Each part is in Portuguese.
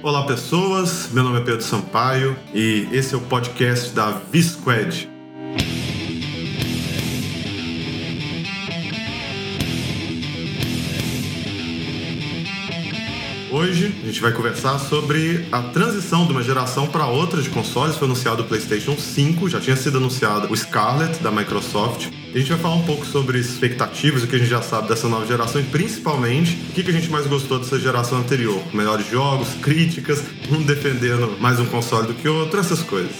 Olá, pessoas. Meu nome é Pedro Sampaio e esse é o podcast da V-Squad. Hoje a gente vai conversar sobre a transição de uma geração para outra de consoles. Foi anunciado o PlayStation 5, já tinha sido anunciado o Scarlet da Microsoft. A gente vai falar um pouco sobre expectativas, o que a gente já sabe dessa nova geração e principalmente o que a gente mais gostou dessa geração anterior. Melhores jogos, críticas, um defendendo mais um console do que outro, essas coisas.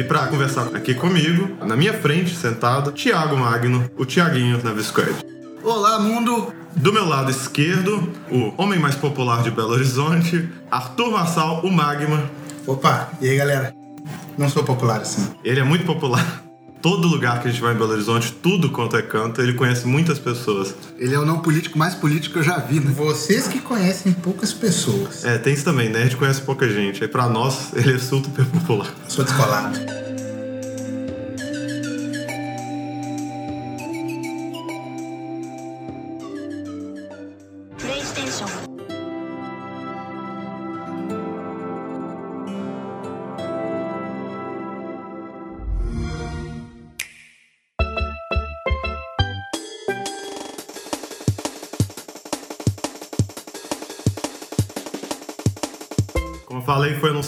E para conversar aqui comigo, na minha frente, sentado, Thiago Magno, o Thiaguinho na Visquad. Olá, mundo! Do meu lado esquerdo, o homem mais popular de Belo Horizonte, Arthur Massal, o Magma. Opa, e aí galera? Não sou popular assim. Ele é muito popular. Todo lugar que a gente vai em Belo Horizonte, tudo quanto é canto, ele conhece muitas pessoas. Ele é o não político mais político que eu já vi, né? Vocês que conhecem poucas pessoas. É, tem isso também, né? A gente conhece pouca gente. Aí pra nós, ele é super popular. Sou descolado.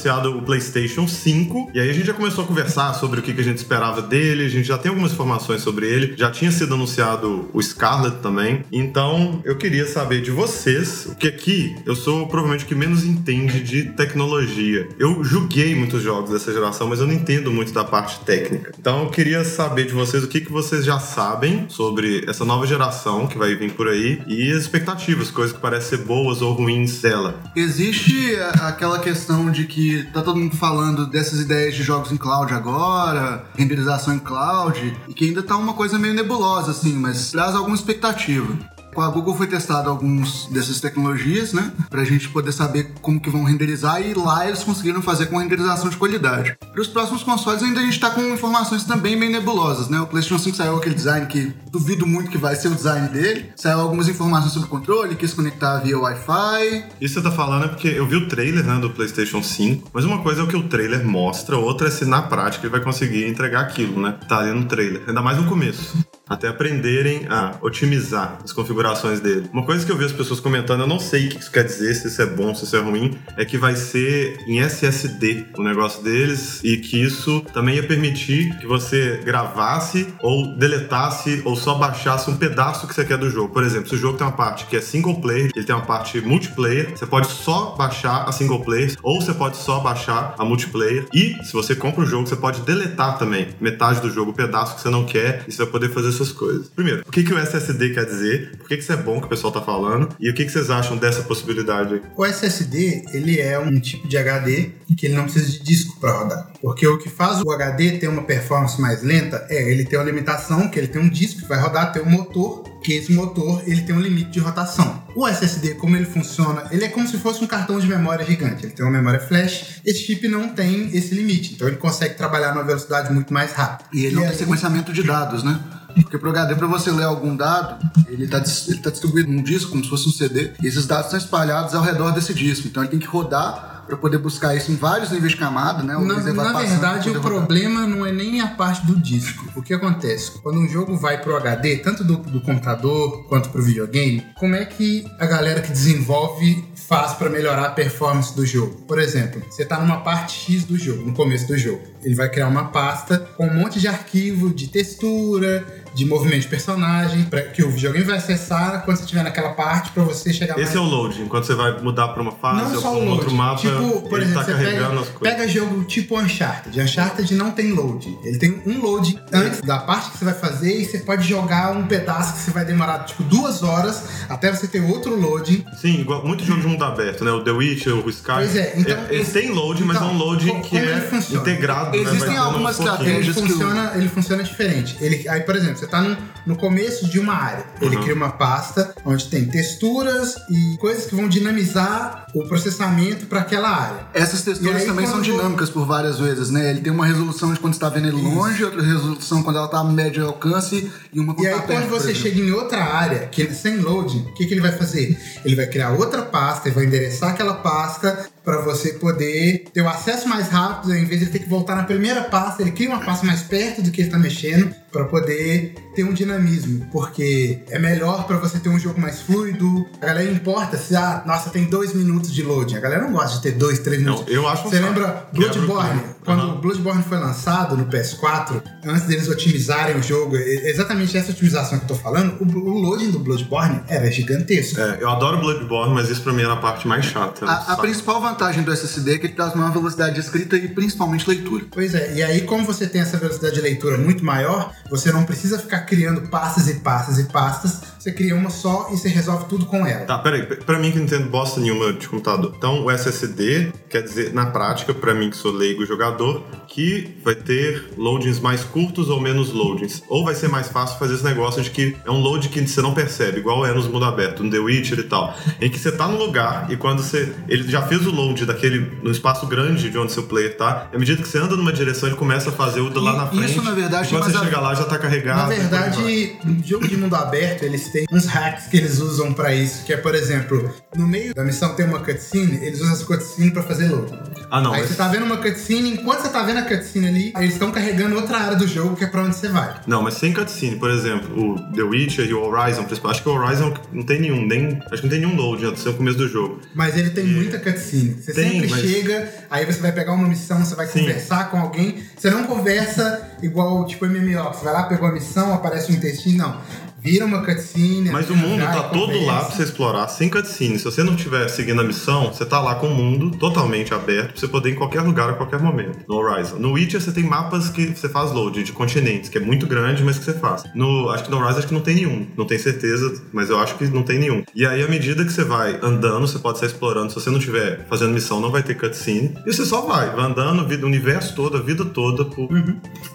Anunciado o PlayStation 5. E aí a gente já começou a conversar sobre o que a gente esperava dele. A gente já tem algumas informações sobre ele. Já tinha sido anunciado o Scarlet também. Então eu queria saber de vocês, o que aqui eu sou provavelmente o que menos entende de tecnologia. Eu joguei muitos jogos dessa geração, mas eu não entendo muito da parte técnica. Então eu queria saber de vocês o que, que vocês já sabem sobre essa nova geração que vai vir por aí e as expectativas, coisas que parecem ser boas ou ruins dela. Existe aquela questão de que tá todo mundo falando dessas ideias de jogos em cloud agora, renderização em cloud, e que ainda tá uma coisa meio nebulosa, assim, mas traz alguma expectativa. Com a Google foi testado alguns dessas tecnologias, né? Pra gente poder saber como que vão renderizar e lá eles conseguiram fazer com renderização de qualidade. Para os próximos consoles ainda a gente tá com informações também bem nebulosas, né? O PlayStation 5 saiu aquele design que duvido muito que vai ser o design dele. Saiu algumas informações sobre o controle, quis conectar via Wi-Fi. Isso você tá falando é porque eu vi o trailer né, do PlayStation 5, mas uma coisa é o que o trailer mostra, outra é se na prática ele vai conseguir entregar aquilo, né? Tá ali no trailer. Ainda mais no começo. Até aprenderem a otimizar as configurações dele. Uma coisa que eu vi as pessoas comentando, eu não sei o que isso quer dizer, se isso é bom, se isso é ruim, é que vai ser em SSD o negócio deles e que isso também ia permitir que você gravasse ou deletasse ou só baixasse um pedaço que você quer do jogo. Por exemplo, se o jogo tem uma parte que é single player, ele tem uma parte multiplayer, você pode só baixar a single player ou você pode só baixar a multiplayer. E se você compra o jogo, você pode deletar também metade do jogo, o pedaço que você não quer, e você vai poder fazer essas coisas. Primeiro, o que, que o SSD quer dizer? Que, que isso é bom que o pessoal tá falando? E o que, que vocês acham dessa possibilidade aí? O SSD, ele é um tipo de HD que ele não precisa de disco para rodar. Porque o que faz o HD ter uma performance mais lenta é ele tem uma limitação, que ele tem um disco que vai rodar, tem um motor, que esse motor ele tem um limite de rotação. O SSD, como ele funciona, ele é como se fosse um cartão de memória gigante. Ele tem uma memória flash, esse chip não tem esse limite, então ele consegue trabalhar numa velocidade muito mais rápida. E ele não é tem sequenciamento de dados, né? Porque pro HD, pra você ler algum dado, ele tá, ele tá distribuído num disco, como se fosse um CD, e esses dados estão espalhados ao redor desse disco. Então ele tem que rodar para poder buscar isso em vários níveis de camada, né? Na, na verdade, o rodar. problema não é nem a parte do disco. O que acontece? Quando um jogo vai pro HD, tanto do, do computador quanto pro videogame, como é que a galera que desenvolve faz para melhorar a performance do jogo? Por exemplo, você tá numa parte X do jogo, no começo do jogo. Ele vai criar uma pasta com um monte de arquivo de textura, de movimento de personagem, para que o videogame vai acessar quando você estiver naquela parte para você chegar Esse é o loading, quando você vai mudar pra uma fase não ou pra um load. outro mapa, tipo, por ele exemplo, tá você carregando pega, as coisas. pega jogo tipo Uncharted. Uncharted não tem load. Ele tem um load antes da parte que você vai fazer e você pode jogar um pedaço que você vai demorar tipo duas horas até você ter outro load. Sim, igual muito jogo de mundo aberto, né? O The Witcher, o Sky. Pois é, então Eles esse- têm loading, mas é então, um loading co- que é ele integrado né? Existem tendo algumas. Ele estratégias que funciona, ele funciona diferente. Ele, aí, por exemplo, você tá no, no começo de uma área. Ele Uhum. cria uma pasta onde tem texturas e coisas que vão dinamizar o processamento para aquela área. Essas texturas aí, também são dinâmicas por várias vezes, né? Ele tem uma resolução de quando você tá vendo ele longe, outra resolução quando ela tá a médio alcance e uma quando E aí, tá perto, quando você chega em outra área, que sem loading, o que, que ele vai fazer? Ele vai criar outra pasta e vai endereçar aquela pasta para você poder ter o acesso mais rápido, em vez de ter que voltar na primeira pasta, ele cria uma pasta mais perto do que ele está mexendo para poder ter um dinamismo, porque é melhor para você ter um jogo mais fluido. A galera importa se, ah, nossa, tem dois minutos de loading. A galera não gosta de ter dois, três Não, minutos. eu acho Você lembra Bloodborne? clima. Quando Bloodborne foi lançado no PS4, antes deles otimizarem o jogo, exatamente essa otimização que eu tô falando, o, loading do Bloodborne era gigantesco. É, eu adoro Bloodborne, mas isso pra mim era a parte mais chata. A, a principal vantagem do SSD é que ele traz uma velocidade de escrita e principalmente leitura. Pois é, e aí como você tem essa velocidade de leitura muito maior, você não precisa ficar criando pastas e pastas e pastas, você cria uma só e você resolve tudo com ela. Tá, peraí. Pra mim que não entendo bosta nenhuma de computador. Então, o SSD quer dizer, na prática, pra mim que sou leigo jogador, que vai ter loadings mais curtos ou menos loadings. Ou vai ser mais fácil fazer esse negócio de que é um load que você não percebe, igual é nos mundo aberto, no The Witcher e tal. Em que você tá no lugar e quando você. Ele já fez o load daquele. no espaço grande de onde seu player tá. E à medida que você anda numa direção, ele começa a fazer o lá E na frente. isso, na verdade, quando você a- chega lá, já tá carregado. Na verdade, no jogo de mundo aberto, eles têm uns hacks que eles usam pra isso, que é, por exemplo, no meio da missão tem uma cutscene, eles usam essa cutscene pra fazer load. Ah, não. Aí mas- você tá vendo uma cutscene, enquanto você tá vendo a cutscene ali, eles estão carregando outra área do jogo que é pra onde você vai. Não, mas sem cutscene, por exemplo, o The Witcher e o Horizon. Acho que o Horizon não tem nenhum, nem. Acho que não tem nenhum load do seu começo do jogo. Mas ele tem muita cutscene. Você Tem, sempre mas- chega, aí você vai pegar uma missão, você vai Sim. conversar com alguém. Você não conversa igual tipo MMO, você vai lá, pegou a missão, aparece um textinho, não. Vira uma cutscene. Mas o vai mundo tá todo conversa. lá pra você explorar, sem cutscene. Se você não estiver seguindo a missão, você tá lá com o mundo totalmente aberto pra você poder ir em qualquer lugar a qualquer momento. No Horizon. No Witcher você tem mapas que você faz load de continentes, que é muito grande, mas que você faz. No, acho que no Horizon acho que não tem nenhum. Não tenho certeza, mas eu acho que não tem nenhum. E aí, à medida que você vai andando, você pode estar explorando. Se você não estiver fazendo missão, não vai ter cutscene. E você só vai, vai andando, o universo todo, a vida toda, por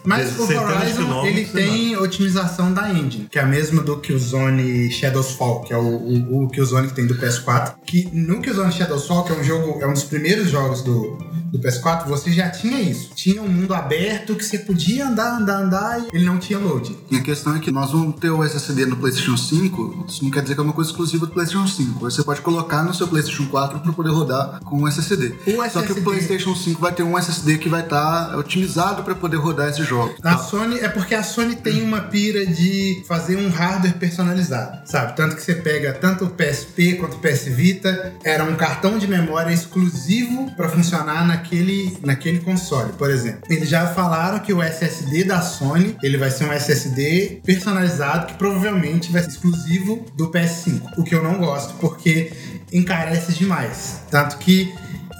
Mas o Horizon, ele tem otimização da engine, que é a mesma do Killzone Shadows Fall, que é o, o, o Killzone que tem do PS4. Que no Killzone Shadows Fall, que é um jogo, é um dos primeiros jogos do, do PS4, você já tinha isso. Tinha um mundo aberto que você podia andar, andar, andar e ele não tinha load. E a questão é que nós vamos ter o SSD no PlayStation 5, isso não quer dizer que é uma coisa exclusiva do PlayStation 5. Você pode colocar no seu PlayStation 4 para poder rodar com um SSD. O Só que SSD o PlayStation 5 vai ter um SSD que vai estar otimizado para poder rodar esse jogo. A Sony é porque a Sony tem uma pira de fazer um hardware personalizado, sabe? Tanto que você pega tanto o PSP quanto o PS Vita, era um cartão de memória exclusivo para funcionar naquele, naquele console, por exemplo. Eles já falaram que o SSD da Sony, ele vai ser um SSD personalizado que provavelmente vai ser exclusivo do PS5, o que eu não gosto, porque encarece demais. Tanto que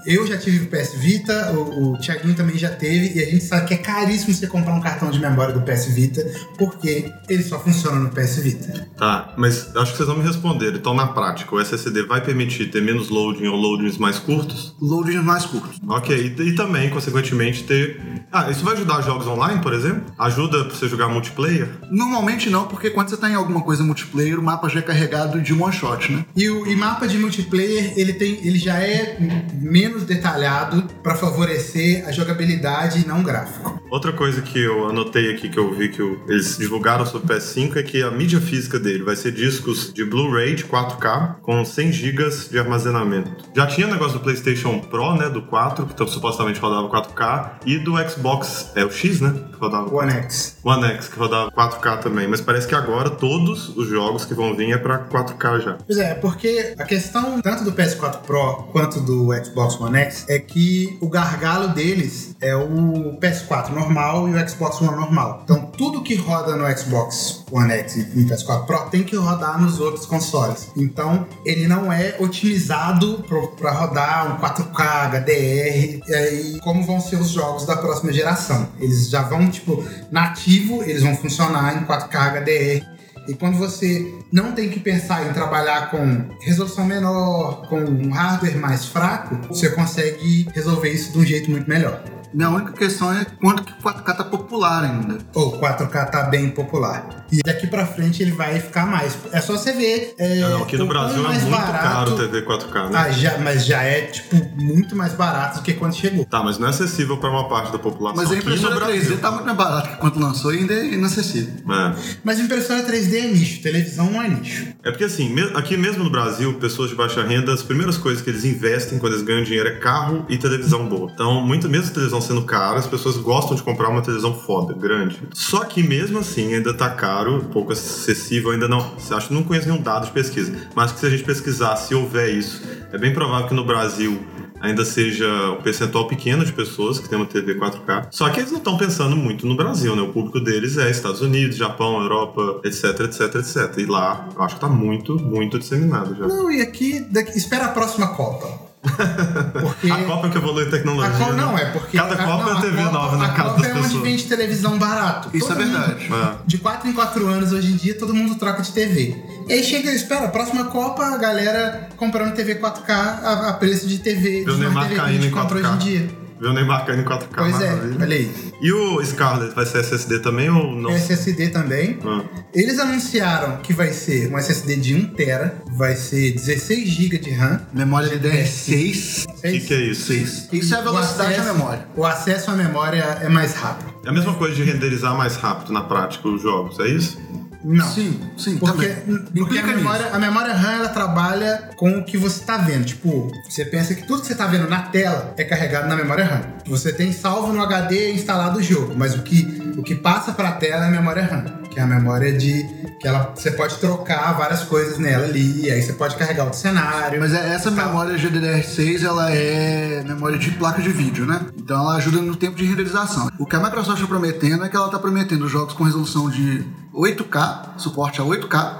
eu já tive o PS Vita, o, o Thiaguinho também já teve, e a gente sabe que é caríssimo você comprar um cartão de memória do PS Vita, porque ele só funciona no PS Vita. Tá, mas acho que vocês não me responderam. Então, na prática, o SSD vai permitir ter menos loading ou loadings mais curtos? Loadings mais curtos. Ok, e, e também, consequentemente, ter. Ah, isso vai ajudar jogos online, por exemplo? Ajuda pra você jogar multiplayer? Normalmente não, porque quando você tá em alguma coisa multiplayer, o mapa já é carregado de one shot, né? E o e mapa de multiplayer, ele, tem, ele já é menos detalhado para favorecer a jogabilidade e não gráfico. Outra coisa que eu anotei aqui, que eu vi que eles divulgaram sobre o PS5, é que a mídia física dele vai ser discos de Blu-ray de 4K com 100 GB de armazenamento. Já tinha o negócio do PlayStation Pro, né, do 4, que então, supostamente rodava 4K, e do Xbox, é o X, né, que rodava One X. One X, que rodava 4K também, mas parece que agora todos os jogos que vão vir é pra 4K já. Pois é, porque a questão tanto do PS4 Pro quanto do Xbox One X é que o gargalo deles é o PS4 normal e o Xbox One normal. Então tudo que roda no Xbox One X e no PS4 Pro tem que rodar nos outros consoles. Então ele não é otimizado para rodar um 4K HDR. E aí, como vão ser os jogos da próxima geração? Eles já vão, tipo, nativo, eles vão funcionar em 4K HDR. E quando você não tem que pensar em trabalhar com resolução menor, com um hardware mais fraco, você consegue resolver isso de um jeito muito melhor. Minha única questão é quanto que o 4K tá popular ainda. Ou 4K tá bem popular. E daqui pra frente ele vai ficar mais. É só você ver. É, Não, aqui no o Brasil é muito barato- caro TV 4K, né? Ah, já, mas já é, tipo, muito mais barato do que quando chegou. Tá, mas não é acessível pra uma parte da população. Mas a impressora Brasil. 3D tá muito mais barata que quando lançou e ainda é inacessível. É. Mas impressora 3D é nicho, televisão não é nicho. É porque assim, aqui mesmo no Brasil, pessoas de baixa renda, as primeiras coisas que eles investem quando eles ganham dinheiro é carro e televisão boa. Então, muito, mesmo a televisão sendo cara, as pessoas gostam de comprar uma televisão foda, grande. Só que mesmo assim ainda tá caro, pouco acessível, ainda não. Acho que não conheço nenhum dado de pesquisa. Mas que se a gente pesquisar, se houver isso, é bem provável que no Brasil ainda seja um percentual pequeno de pessoas que tem uma TV 4K. Só que eles não estão pensando muito no Brasil, né? O público deles é Estados Unidos, Japão, Europa, etc, etc, etc. E lá, eu acho que tá muito, muito disseminado já. Não, e aqui, daqui- espera a próxima Copa. Porque. A Copa que evolui tecnologia. A Copa né? não, é porque. Cada a- Copa não, é TV Copa- nova na a casa Copa das é onde vende televisão barato. Isso Todo é mundo- verdade. É. De 4 em 4 anos, hoje em dia, todo mundo troca de TV. E aí chega, espera, a próxima Copa, a galera comprando TV 4K a, a preço de TV, o de Neymar TV que a caindo gente em compra 4K. hoje em dia. Vê o Neymar caindo em 4K. Pois é, maravilha. olha aí. E o Scarlet vai ser SSD também ou não? SSD também. Ah. Eles anunciaram que vai ser um SSD de 1TB, vai ser 16 GB de RAM. Memória DDR6. O que, que é isso? 6. Isso é a velocidade da memória. O acesso à memória é mais rápido. É a mesma coisa de renderizar mais rápido na prática os jogos, é isso? Não. Sim, sim, Porque, também. porque a, nisso. memória, a memória RAM ela trabalha com o que você está vendo. Tipo, você pensa que tudo que você está vendo na tela é carregado na memória RAM. Você tem salvo no HD instalado o jogo, mas o que, o que passa para a tela é a memória RAM, que é a memória de que ela você pode trocar várias coisas nela ali, e aí você pode carregar outro cenário. Mas é- essa memória GDDR6, ela é memória de placa de vídeo, né? Então ela ajuda no tempo de renderização. O que a Microsoft está prometendo é que ela está prometendo jogos com resolução de 8K, suporte a 8K,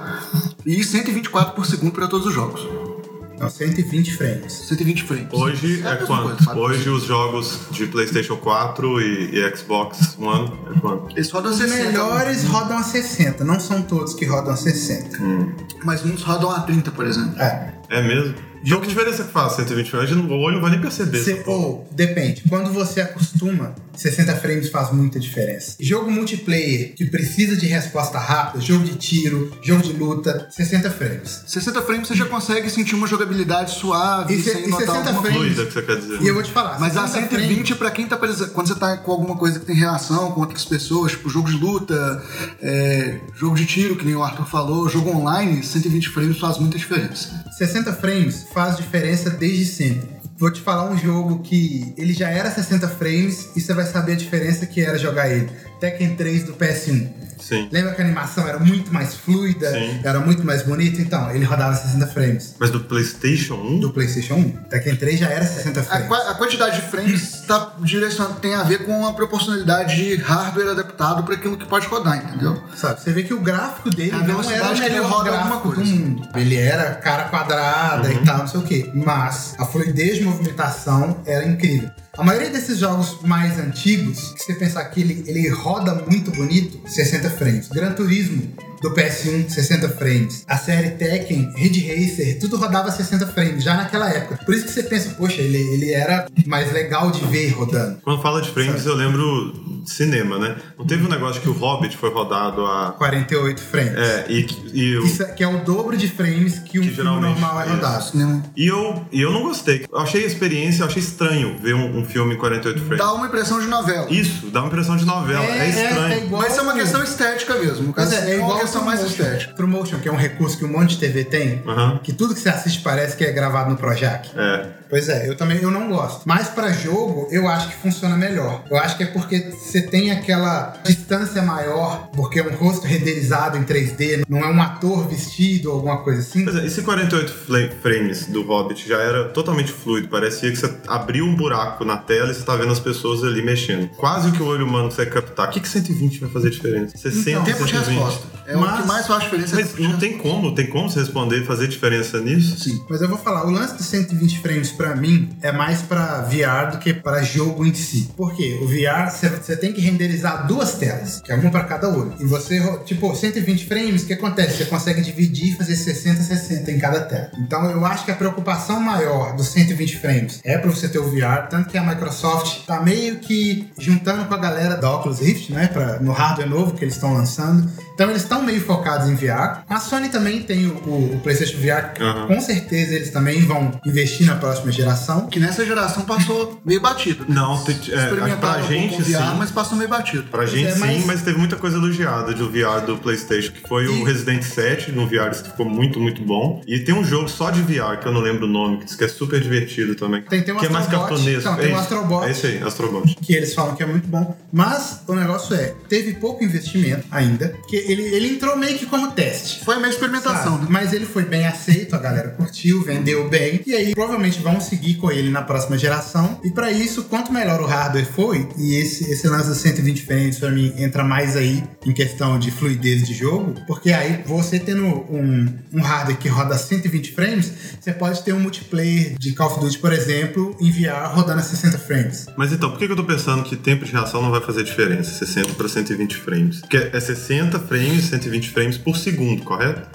e 124 por segundo para todos os jogos. Não, 120 frames. 120 frames. Hoje é mesma quanto? coisa? Hoje os jogos de PlayStation 4 e, e Xbox One é quanto? Eles rodam Os 60. melhores rodam a 60, não são todos que rodam a 60. Mas muitos rodam a 30, por exemplo. É. É mesmo? Então que diferença que faz 120 frames? O olho não vai nem perceber. Ou, depende. Quando você acostuma, 60 frames faz muita diferença. Jogo multiplayer que precisa de resposta rápida, jogo de tiro, jogo de luta, 60 frames. 60 frames você já consegue sentir uma jogabilidade suave, E se- sem e notar 60 alguma frames- Fluida que você quer dizer. E eu vou te falar, Mas a 60 120 pra quem tá precisando. Quando você tá com alguma coisa que tem relação com outras pessoas, tipo jogo de luta, é, jogo de tiro, que nem o Arthur falou, jogo online, 120 frames faz muita diferença. 60 frames faz diferença desde sempre. Vou te falar um jogo que ele já era 60 frames e você vai saber a diferença que era jogar ele. Tekken 3 do PS1. Sim. Lembra que a animação era muito mais fluida, Sim. era muito mais bonita? Então, ele rodava 60 frames. Mas do PlayStation 1? Do PlayStation 1. Tekken 3 já era 60 A, frames. qua- a quantidade de frames tá direcionado, tem a ver com a proporcionalidade de hardware adaptado para aquilo que pode rodar, entendeu? Sabe, você vê que o gráfico dele A não era o velocidade que ele melhor roda gráfico alguma do coisa. mundo. Ele era cara quadrada e tal, não sei o quê. Mas a fluidez de movimentação era incrível. A maioria desses jogos mais antigos, que você pensar que ele, ele roda muito bonito, 60 frames. Gran Turismo do PS1, 60 frames. A série Tekken, Ridge Racer, tudo rodava 60 frames já naquela época. Por isso que você pensa, poxa, ele, ele era mais legal de ver rodando. Quando fala de frames, eu lembro de cinema, né? Não teve um negócio que o Hobbit foi rodado a. 48 frames. É, e, que- e eu. Isso é, que é o dobro de frames que um Que filme normal é é rodado. Cinema. E eu, e eu não gostei. Eu achei a experiência, eu achei estranho ver um, um filme em 48 frames. Dá uma impressão de novela. Isso, dá uma impressão de novela. É, estranho. igual Mas isso é uma o- questão estética mesmo. No Mas caso, é, é é igual questão mais estética. True Motion, que é um recurso que um monte de TV tem, Aham. que tudo que você assiste parece que é gravado no Projac. É. Pois é, eu também eu não gosto. Mas pra jogo, eu acho que funciona melhor. Eu acho que é porque você tem aquela distância maior, porque é um rosto renderizado em 3D, não é um ator vestido ou alguma coisa assim. Pois é, esse 48 fla- frames do Hobbit já era totalmente fluido. Parecia que você abriu um buraco na tela e você tá vendo as pessoas ali mexendo. Quase o que o olho humano consegue captar. O que, que 120 vai fazer diferença? 60, Então, Tempo de 120. resposta. É o Mas- que mais faz diferença. é Mas de não tem como, tem como você responder e fazer diferença nisso? Sim. Mas eu vou falar, o lance de 120 frames pra mim, é mais pra VR do que pra jogo em si. Por quê? O VR, você tem que renderizar duas telas, que é uma pra cada olho. E você, tipo, 120 frames, o que acontece? Você consegue dividir e fazer 60, 60 em cada tela. Então eu acho que a preocupação maior dos 120 frames é pra você ter o VR, tanto que a Microsoft tá meio que juntando com a galera da Oculus Rift, né? Pra, no hardware novo que eles estão lançando. Então eles estão meio focados em VR. A Sony também tem o, o, o PlayStation VR. Aham. Com certeza eles também vão investir na próxima geração. Que nessa geração passou meio batido. né? Não, te- é, pra um gente VR, sim. mas passou meio batido. Pra gente é, sim, mas- mas teve muita coisa elogiada de o VR do PlayStation, que foi o E- Resident 7 no VR, que ficou muito, muito bom. E tem um jogo só de VR, que eu não lembro o nome, que diz que é super divertido também. Tem- tem o que é mais Astrobot. cartunesco. Então, tem é o isso. Astrobot. É isso aí, Astrobot. que eles falam que é muito bom. Mas o negócio é, teve pouco investimento ainda, que ele, ele entrou meio que como teste. Foi meio experimentação, sabe? né? Mas ele foi bem aceito, a galera curtiu, vendeu bem. E aí, provavelmente, vão seguir com ele na próxima geração. E pra isso, quanto melhor o hardware foi, e esse, esse lance dos 120 frames, pra mim, entra mais aí em questão de fluidez de jogo, porque aí você tendo um, um hardware que roda 120 frames, você pode ter um multiplayer de Call of Duty, por exemplo, em VR rodando a 60 frames. Mas então, por que que eu tô pensando que tempo de reação não vai fazer diferença? 60 para 120 frames. Porque é 60 frames, 120 frames por segundo, correto?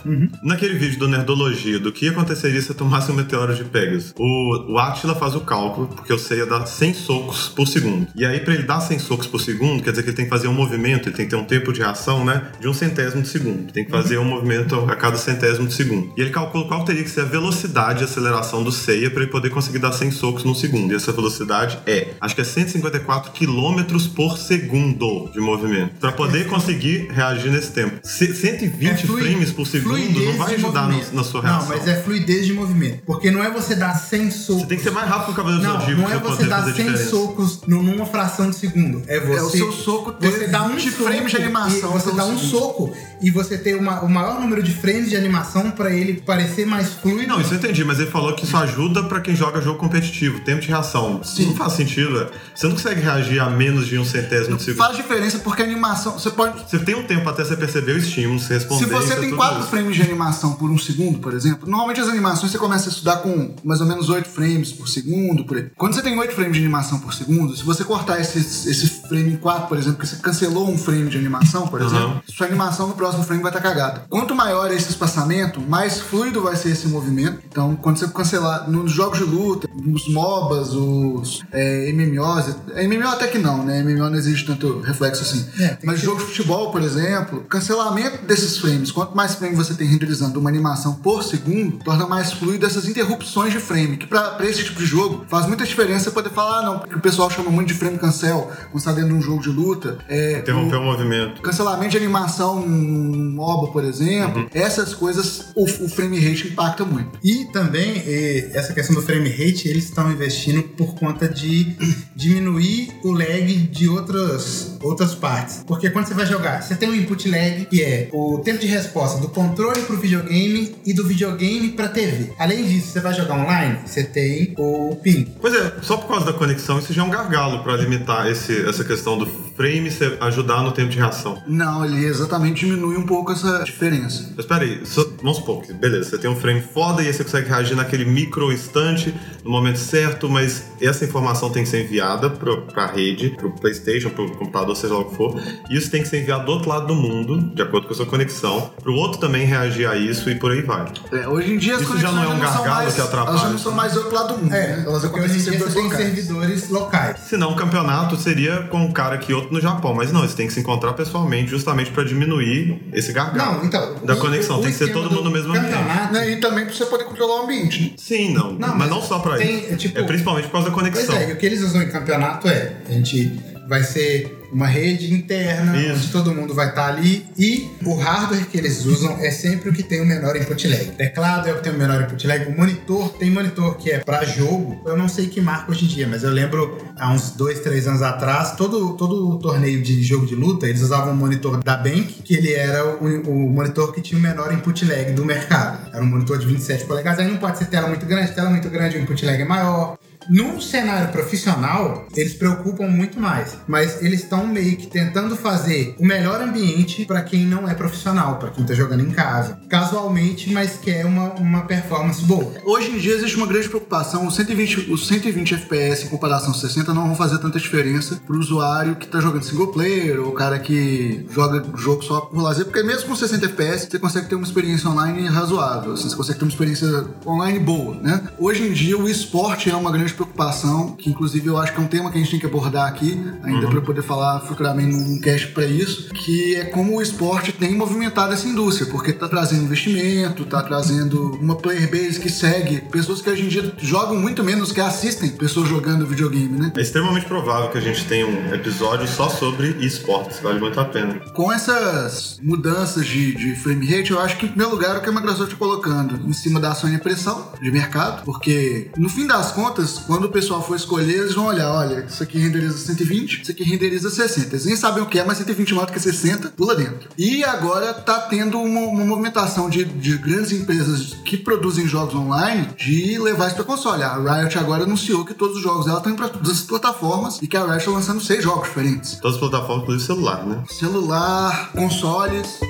Naquele vídeo do Nerdologia, do que aconteceria se eu tomasse um meteoro de Pegasus, o, o Attila faz o cálculo, porque eu sei ia dar 100 socos por segundo. E aí, pra ele dar 100 socos por segundo, quer dizer que ele tem que fazer um movimento, ele tem que ter um tempo de reação, né? De um centésimo de segundo. Tem que fazer um movimento a cada centésimo de segundo. E ele calculou qual teria que ser a velocidade de aceleração do Seiya para ele poder conseguir dar 100 socos no segundo. E essa velocidade é, acho que é 154 quilômetros por segundo de movimento. Para poder conseguir reagir nesse tempo. Se- 120 É flui- frames por segundo não vai ajudar no- na sua reação. Não, mas é fluidez de movimento. Porque não é você dar 100 socos. Você tem que ser mais rápido que o Cavaleiro do Não, Zodíaco não é pra você dar fazer 100 diferença. socos nu- numa fração de segundo. É você. É, o seu soco ter Você dá um 20 soco frames de animação Você dá um segundo. soco e você tem uma- o maior número de frames de animação pra ele parecer mais fluido. Não, isso eu entendi, mas ele falou que isso ajuda pra quem joga jogo competitivo, tempo de reação. Sim. Não faz sentido, velho. Você não consegue reagir a menos de um centésimo de segundo. Faz diferença porque a animação. Você pode. Você tem um tempo até você perceber o estímulo, você responder. Se você isso é tem 4 isso. frames de animação por um segundo, por exemplo, normalmente as animações você começa a estudar com mais ou menos 8 frames por segundo, por. Quando você tem 8 frames de animação por segundo, se você cortar esse, esse frame em 4, por exemplo, que você cancelou um frame de animação, por exemplo, sua animação no próximo frame vai estar cagada. Quanto maior é esse espaçamento, mais fluido vai ser esse movimento. Então, quando você cancelar nos jogos de luta, os MOBAs, os é, MMOs, MMO até que não, né? MMO não exige tanto reflexo assim. É, Mas que- jogo de futebol, por exemplo, cancelamento desses frames, quanto mais frame você tem renderizando uma animação por segundo, torna mais fluido essas interrupções de frame, que pra, pra esse tipo de jogo faz muita diferença você poder falar, ah, não, porque o pessoal chama muito de frame cancel quando está dentro de um jogo de luta. É, Interromper o o movimento. cancelamento de animação num MOBA, por exemplo, Uhum. essas coisas o, o frame rate impacta muito. E também, eh, essa questão do frame rate, eles estão investindo por conta de diminuir o lag de outras, outras partes. Porque quando você vai jogar, você tem um input lag, que é o tempo de resposta do controle pro videogame e do videogame pra TV. Além disso, você vai jogar online, você tem o ping. Pois é, só por causa da conexão, isso já é um gargalo pra limitar esse, essa questão do frame ajudar no tempo de reação. Não, ele exatamente diminui um pouco essa diferença. Mas peraí, só- vamos supor que, beleza, você tem um frame foda e aí você consegue reagir naquele micro instante, no momento certo, mas essa informação tem que ser enviada pro, pra rede, pro Playstation, pro computador, seja lá o que for, e isso tem que ser enviado do outro lado do mundo, de acordo com a sua conexão, pro outro também reagir a isso e por aí vai. É, hoje em dia as Isso já não é conexões um são gargalo mais, que atrapalha. Elas já não são mais do outro lado do mundo, né? Elas acontecem hoje em dia você servidores tem locais. servidores locais. Senão o campeonato seria com um cara aqui e outro no Japão, mas não, eles têm que se encontrar pessoalmente justamente pra diminuir esse gargalo. Não, então. Da o- conexão, o tem que ser todo mundo do no mesmo ambiente. campeonato Né, E também pra você poder controlar o ambiente. né? Sim, não, Não, mas, mas não só pra tem, isso. é, tipo- é principalmente por causa da Pois conexão. é, e o que eles usam em campeonato é, a gente vai ser uma rede interna, Isso. onde todo mundo vai estar ali, e o hardware que eles usam é sempre o que tem o menor input lag. O teclado é o que tem o menor input lag, o monitor, tem monitor que é pra jogo, eu não sei que marca hoje em dia, mas eu lembro há uns dois, três anos atrás, todo, todo torneio de jogo de luta, eles usavam um monitor da Bank, que ele era o, o monitor que tinha o menor input lag do mercado. Era um monitor de 27 polegadas, aí não pode ser tela muito grande, tela muito grande, o input lag é maior. No cenário profissional, eles preocupam muito mais, mas eles estão meio que tentando fazer o melhor ambiente para quem não é profissional, para quem tá jogando em casa, casualmente, mas quer uma, uma performance boa. Hoje em dia existe uma grande preocupação. Os 120, os 120 FPS em comparação aos 60 não vão fazer tanta diferença pro usuário que tá jogando single player ou o cara que joga jogo só por lazer, porque mesmo com 60 FPS você consegue ter uma experiência online razoável, assim, você consegue ter uma experiência online boa, né? Hoje em dia o esporte é uma grande preocupação, que inclusive eu acho que é um tema que a gente tem que abordar aqui, ainda para poder falar futuramente num cast para isso, que é como o esporte tem movimentado essa indústria, porque tá trazendo investimento, tá trazendo uma player base que segue pessoas que hoje em dia jogam muito menos que assistem pessoas jogando videogame, né? É extremamente provável que a gente tenha um episódio só sobre esportes, vale muito a pena. Com essas mudanças de, de frame rate, eu acho que, em primeiro lugar, o que a Microsoft está colocando em cima da Sony é pressão de mercado, porque, no fim das contas, quando o pessoal for escolher, eles vão olhar, olha, isso aqui renderiza 120, isso aqui renderiza 60. Eles nem sabem o que é, mas 120 maior do que 60, pula dentro. E agora tá tendo uma, uma movimentação de, de grandes empresas que produzem jogos online de levar isso para console. A Riot agora anunciou que todos os jogos dela estão para todas as plataformas e que a Riot está lançando seis jogos diferentes. Todas as plataformas, inclusive celular, né? Celular, consoles.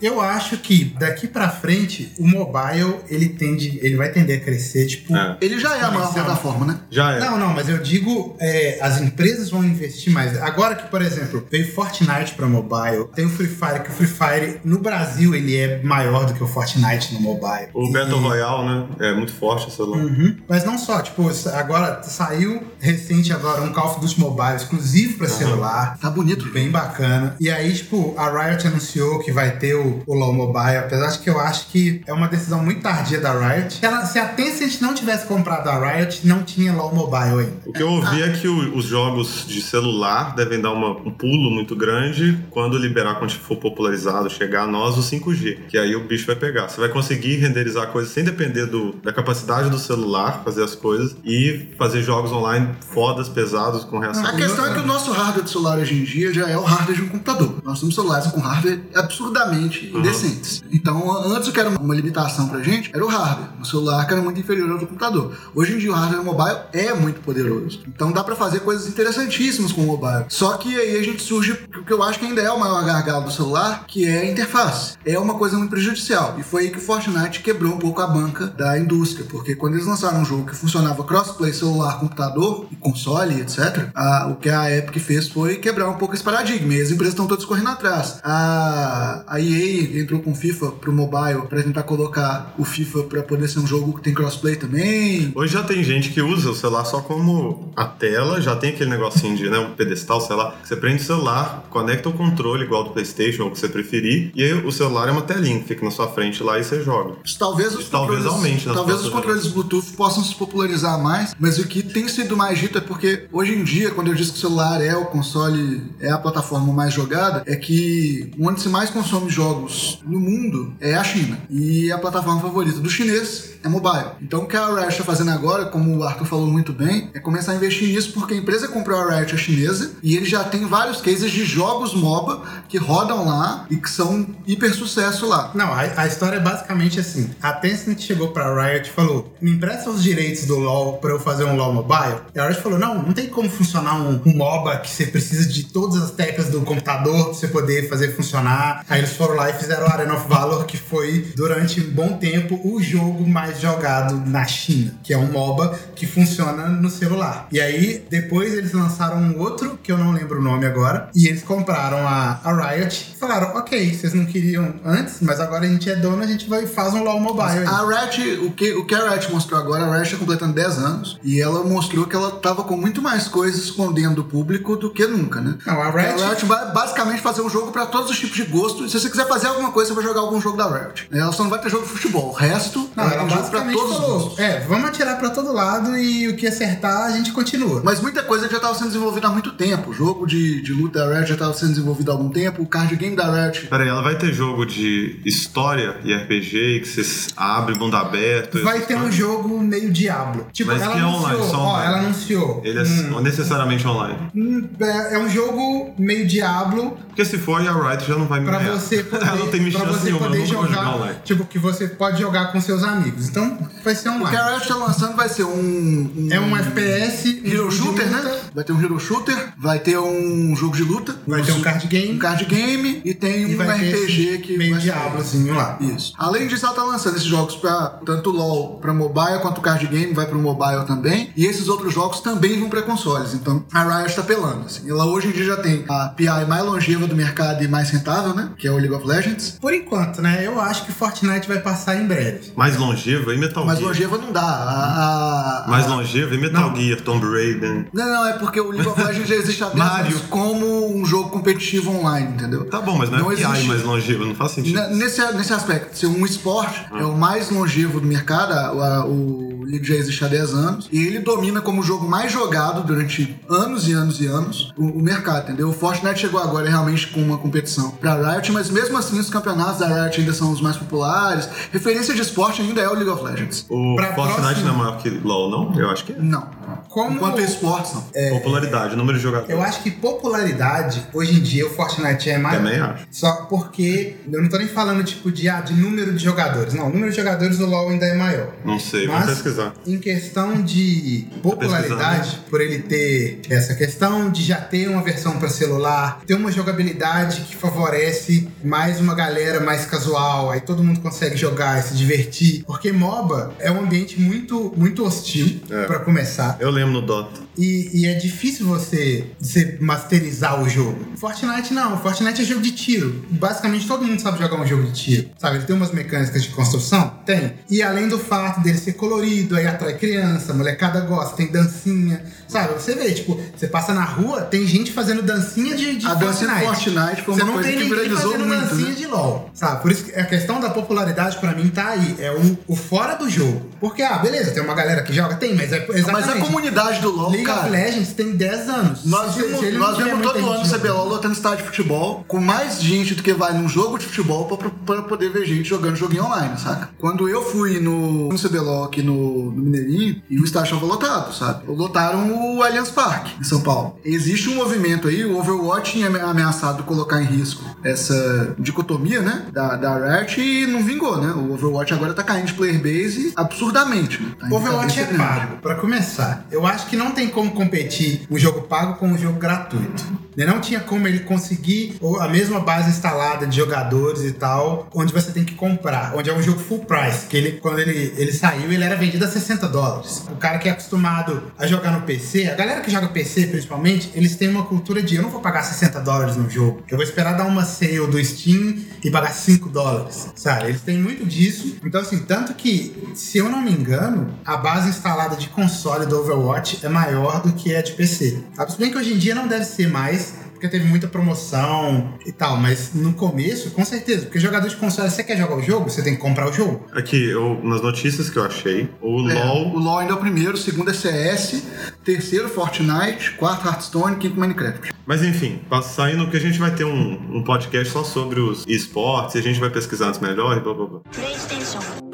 Eu acho que daqui pra frente o mobile ele tende, ele vai tender a crescer, tipo. É. Ele já é a maior plataforma, né? Já é. Não, não, mas eu digo, é, as empresas vão investir mais. Agora que, por exemplo, veio Fortnite pra mobile, tem o Free Fire, que o Free Fire no Brasil ele é maior do que o Fortnite no mobile. O E- Battle Royale, né? É muito forte o celular. Uhum. Mas não só, tipo, agora saiu recente agora um Call of Duty Mobile exclusivo pra celular. Tá bonito. Bem bacana. E aí, tipo, a Riot anunciou que vai ter o, o LoL Mobile, apesar de que eu acho que é uma decisão muito tardia da Riot. Se, ela- se a Tencent não tivesse comprado a Riot, não tinha LoL Mobile ainda. O que eu ouvi é que o- os jogos de celular devem dar uma- um pulo muito grande quando liberar, quando for popularizado, chegar a nós o 5G. Que aí o bicho vai pegar. Você vai conseguir renderizar coisas sem depender do- da capacidade do celular, fazer as coisas, e fazer jogos online fodas, pesados, com reação. A questão é que o nosso hardware de celular hoje em dia já é o hardware de um computador. Nós temos celulares com hardware absurdamente indecentes. Então, antes o que era uma limitação pra gente era o hardware. O celular que era muito inferior ao do computador. Hoje em dia o hardware mobile é muito poderoso. Então dá pra fazer coisas interessantíssimas com o mobile. Só que aí a gente surge o que eu acho que ainda é o maior gargalo do celular, que é a interface. É uma coisa muito prejudicial. E foi aí que o Fortnite quebrou um pouco a banca da indústria, porque quando eles lançaram um jogo que funcionava crossplay celular, computador e console, etc., a- o que a Epic fez foi quebrar um pouco esse paradigma. E as empresas estão todas correndo atrás. A, a EA entrou com FIFA pro mobile para tentar colocar o FIFA para poder ser um jogo que tem crossplay também. Hoje já tem gente que usa o celular só como a tela, já tem aquele negocinho de, né, um pedestal, sei lá, você prende o celular, conecta o controle igual do Playstation, ou o que você preferir, e aí o celular é uma telinha que fica na sua frente lá e você joga. Talvez os Talvez controles, aumente talvez os controles Bluetooth possam se popularizar mais, mas o que tem sido mais dito é porque hoje em dia, quando eu disse que o celular é o console, é a plataforma mais jogada, é que onde se mais consome jogos no mundo é a China. E a plataforma favorita do chinês é mobile. Então o que a Riot está fazendo agora, como o Arthur falou muito bem, é começar a investir nisso porque a empresa comprou a Riot a chinesa e ele já tem vários cases de jogos MOBA que rodam lá e que são hiper sucesso lá. Não, a, a história é basicamente assim. A Tencent chegou pra Riot e falou: me empresta os direitos do LoL pra eu fazer um LoL mobile. E a Riot falou: não, não tem como funcionar um, um MOBA que você precisa de todas as teclas do computador pra você poder fazer funcionar. Aí eles foram lá e fizeram o Arena of Valor, que foi, durante um bom tempo, o jogo mais jogado na China, que é um MOBA que funciona no celular. E aí, depois eles lançaram um outro, que eu não lembro o nome agora, e eles compraram a, a Riot e falaram: ok, vocês não queriam antes, mas agora a gente é dono, a gente vai faz um LoL mobile. aí." A Riot, o que, o que a Riot mostrou agora, a Riot está completando 10 anos e ela mostrou que ela tava com muito mais coisas escondendo do público do que nunca, né? Não, a Riot- A Riot vai basicamente fazer um jogo para todos os tipos de gosto. E se você quiser fazer fazer alguma coisa, você vai jogar algum jogo da Riot. Ela só não vai ter jogo de futebol. O resto, Não, tem jogo pra basicamente todos os falou, é, vamos atirar pra todo lado e o que acertar a gente continua. Mas muita coisa já estava sendo desenvolvida há muito tempo. O jogo de, de luta da Riot já estava sendo desenvolvido há algum tempo. O card game da Riot Peraí, ela vai ter jogo de história e RPG que você abre mundo aberto. Vai ter um coisas? jogo meio Diablo. Tipo, Mas ela que é anunciou, online, só ó, online. ela anunciou. Ele é hum, necessariamente online. hum, é é um jogo meio Diablo Porque se for, a Riot já não vai me pra ganhar. você poder, Ela não tem pra você nenhuma, poder jogar, tipo, que você pode jogar com seus amigos. Então, vai ser O que a Riot tá lançando vai ser um. um É um FPS, um Hero Shooter, né? Vai ter um Hero Shooter, vai ter um jogo de luta. Vai ter um card game. Um card game e tem E um RPG que. meio Diablozinho lá. Isso. Além disso, ela tá lançando esses jogos pra tanto LoL pra mobile quanto o card game vai pro mobile também. E esses outros jogos também vão pra consoles. Então a Riot tá pelando. Assim. Ela hoje em dia já tem a PI mais longeva do mercado e mais rentável, né? Que é o League of Legends. Por enquanto, né? Eu acho que Fortnite vai passar em breve. Mais longeva e Metal Mas Gear. longeva não dá. A, a- Mais longeva e Metal Não. Gear, Tomb Raider. Não, não, é porque o League of Legends já existe há 10 Mario. anos como um jogo competitivo online, entendeu? Tá bom, mas não, Não é existe. mais longeva, não faz sentido. Na- Nesse, nesse aspecto, ser um esporte é o mais longevo do mercado, a- a- o League já existe há 10 anos, e ele domina como o jogo mais jogado durante anos e anos e anos o, o mercado, entendeu? O Fortnite chegou agora realmente com uma competição pra Riot, mas mesmo assim os campeonatos da Riot ainda são os mais populares. Referência de esporte ainda é o League of Legends. O Pra Fortnite próxima- não é maior que LoL, não? Eu acho que é. Não. Como- Enquanto esportes, não. Popularidade, número de jogadores. Eu acho que popularidade, hoje em dia, o Fortnite é maior. Também acho. Só porque eu não tô nem falando tipo de, ah, de número de jogadores. Não, o número de jogadores do LoL ainda é maior. Não sei, Mas vamos pesquisar. em questão de popularidade, por ele ter essa questão de já ter uma versão para celular, ter uma jogabilidade que favorece mais uma galera mais casual, aí todo mundo consegue jogar e se divertir, porque MOBA é um ambiente muito muito hostil É. para começar. Eu lembro no Dota. E, e é difícil você, você masterizar o jogo. Fortnite não, Fortnite é jogo de tiro. Basicamente todo mundo sabe jogar um jogo de tiro. Sabe, ele tem umas mecânicas de construção? Tem. E além do fato dele ser colorido, aí atrai criança, molecada gosta, tem dancinha. Sabe, você vê, tipo, você passa na rua, tem gente fazendo dancinha de, de A dancinha do Fortnite. Fortnite foi Você uma não coisa tem que viralizou fazendo muito, dancinha né? de LOL, sabe? Por isso que a questão da popularidade pra mim tá aí. É o, o fora do jogo. Porque, ah, beleza, tem uma galera que joga? Tem, mas é exatamente. Mas a comunidade do LoL, League cara... of Legends tem 10 anos. Nós vemos, se nós vemos todo ano o CBLOL lotando estádio de futebol, com mais gente do que vai num jogo de futebol pra, pra poder ver gente jogando joguinho online, saca? Quando eu fui no, no CBLOL aqui no, no Mineirinho, e o estádio estava lotado, sabe? Lotaram o Allianz Parque, em São Paulo. Existe um movimento aí, o Overwatch tinha ameaçado colocar em risco essa dicotomia, né, da, da Riot e não vingou, né? O Overwatch agora tá caindo de player base absurdamente. Né? Tá Overwatch é pago, pra começar. Eu acho que não tem como competir um jogo pago com um jogo gratuito. Né? Não tinha como ele conseguir a mesma base instalada de jogadores e tal, onde você tem que comprar, onde é um jogo full price, que ele, quando ele, ele saiu, ele era vendido a 60 dólares. O cara que é acostumado a jogar no PC, a galera que joga PC principalmente, eles têm uma cultura de eu não vou pagar 60 dólares no jogo, eu vou esperar dar uma sale do Steam e pagar 5 dólares, sabe? Eles têm muito disso. Então, assim, tanto que, se eu não me engano, a base instalada de console do Overwatch é maior do que a de PC. Se bem que hoje em dia não deve ser mais, porque teve muita promoção e tal, mas no começo, com certeza, porque jogador de console, você quer jogar o jogo, você tem que comprar o jogo. Aqui, eu, nas notícias que eu achei, o É, LoL o LoL ainda é o primeiro, o segundo é CS, terceiro Fortnite, quarto Hearthstone, quinto Minecraft. Mas enfim, pa- saindo que a gente vai ter um, um podcast só sobre os esportes a gente vai pesquisar antes melhor e blá blá blá. PlayStation.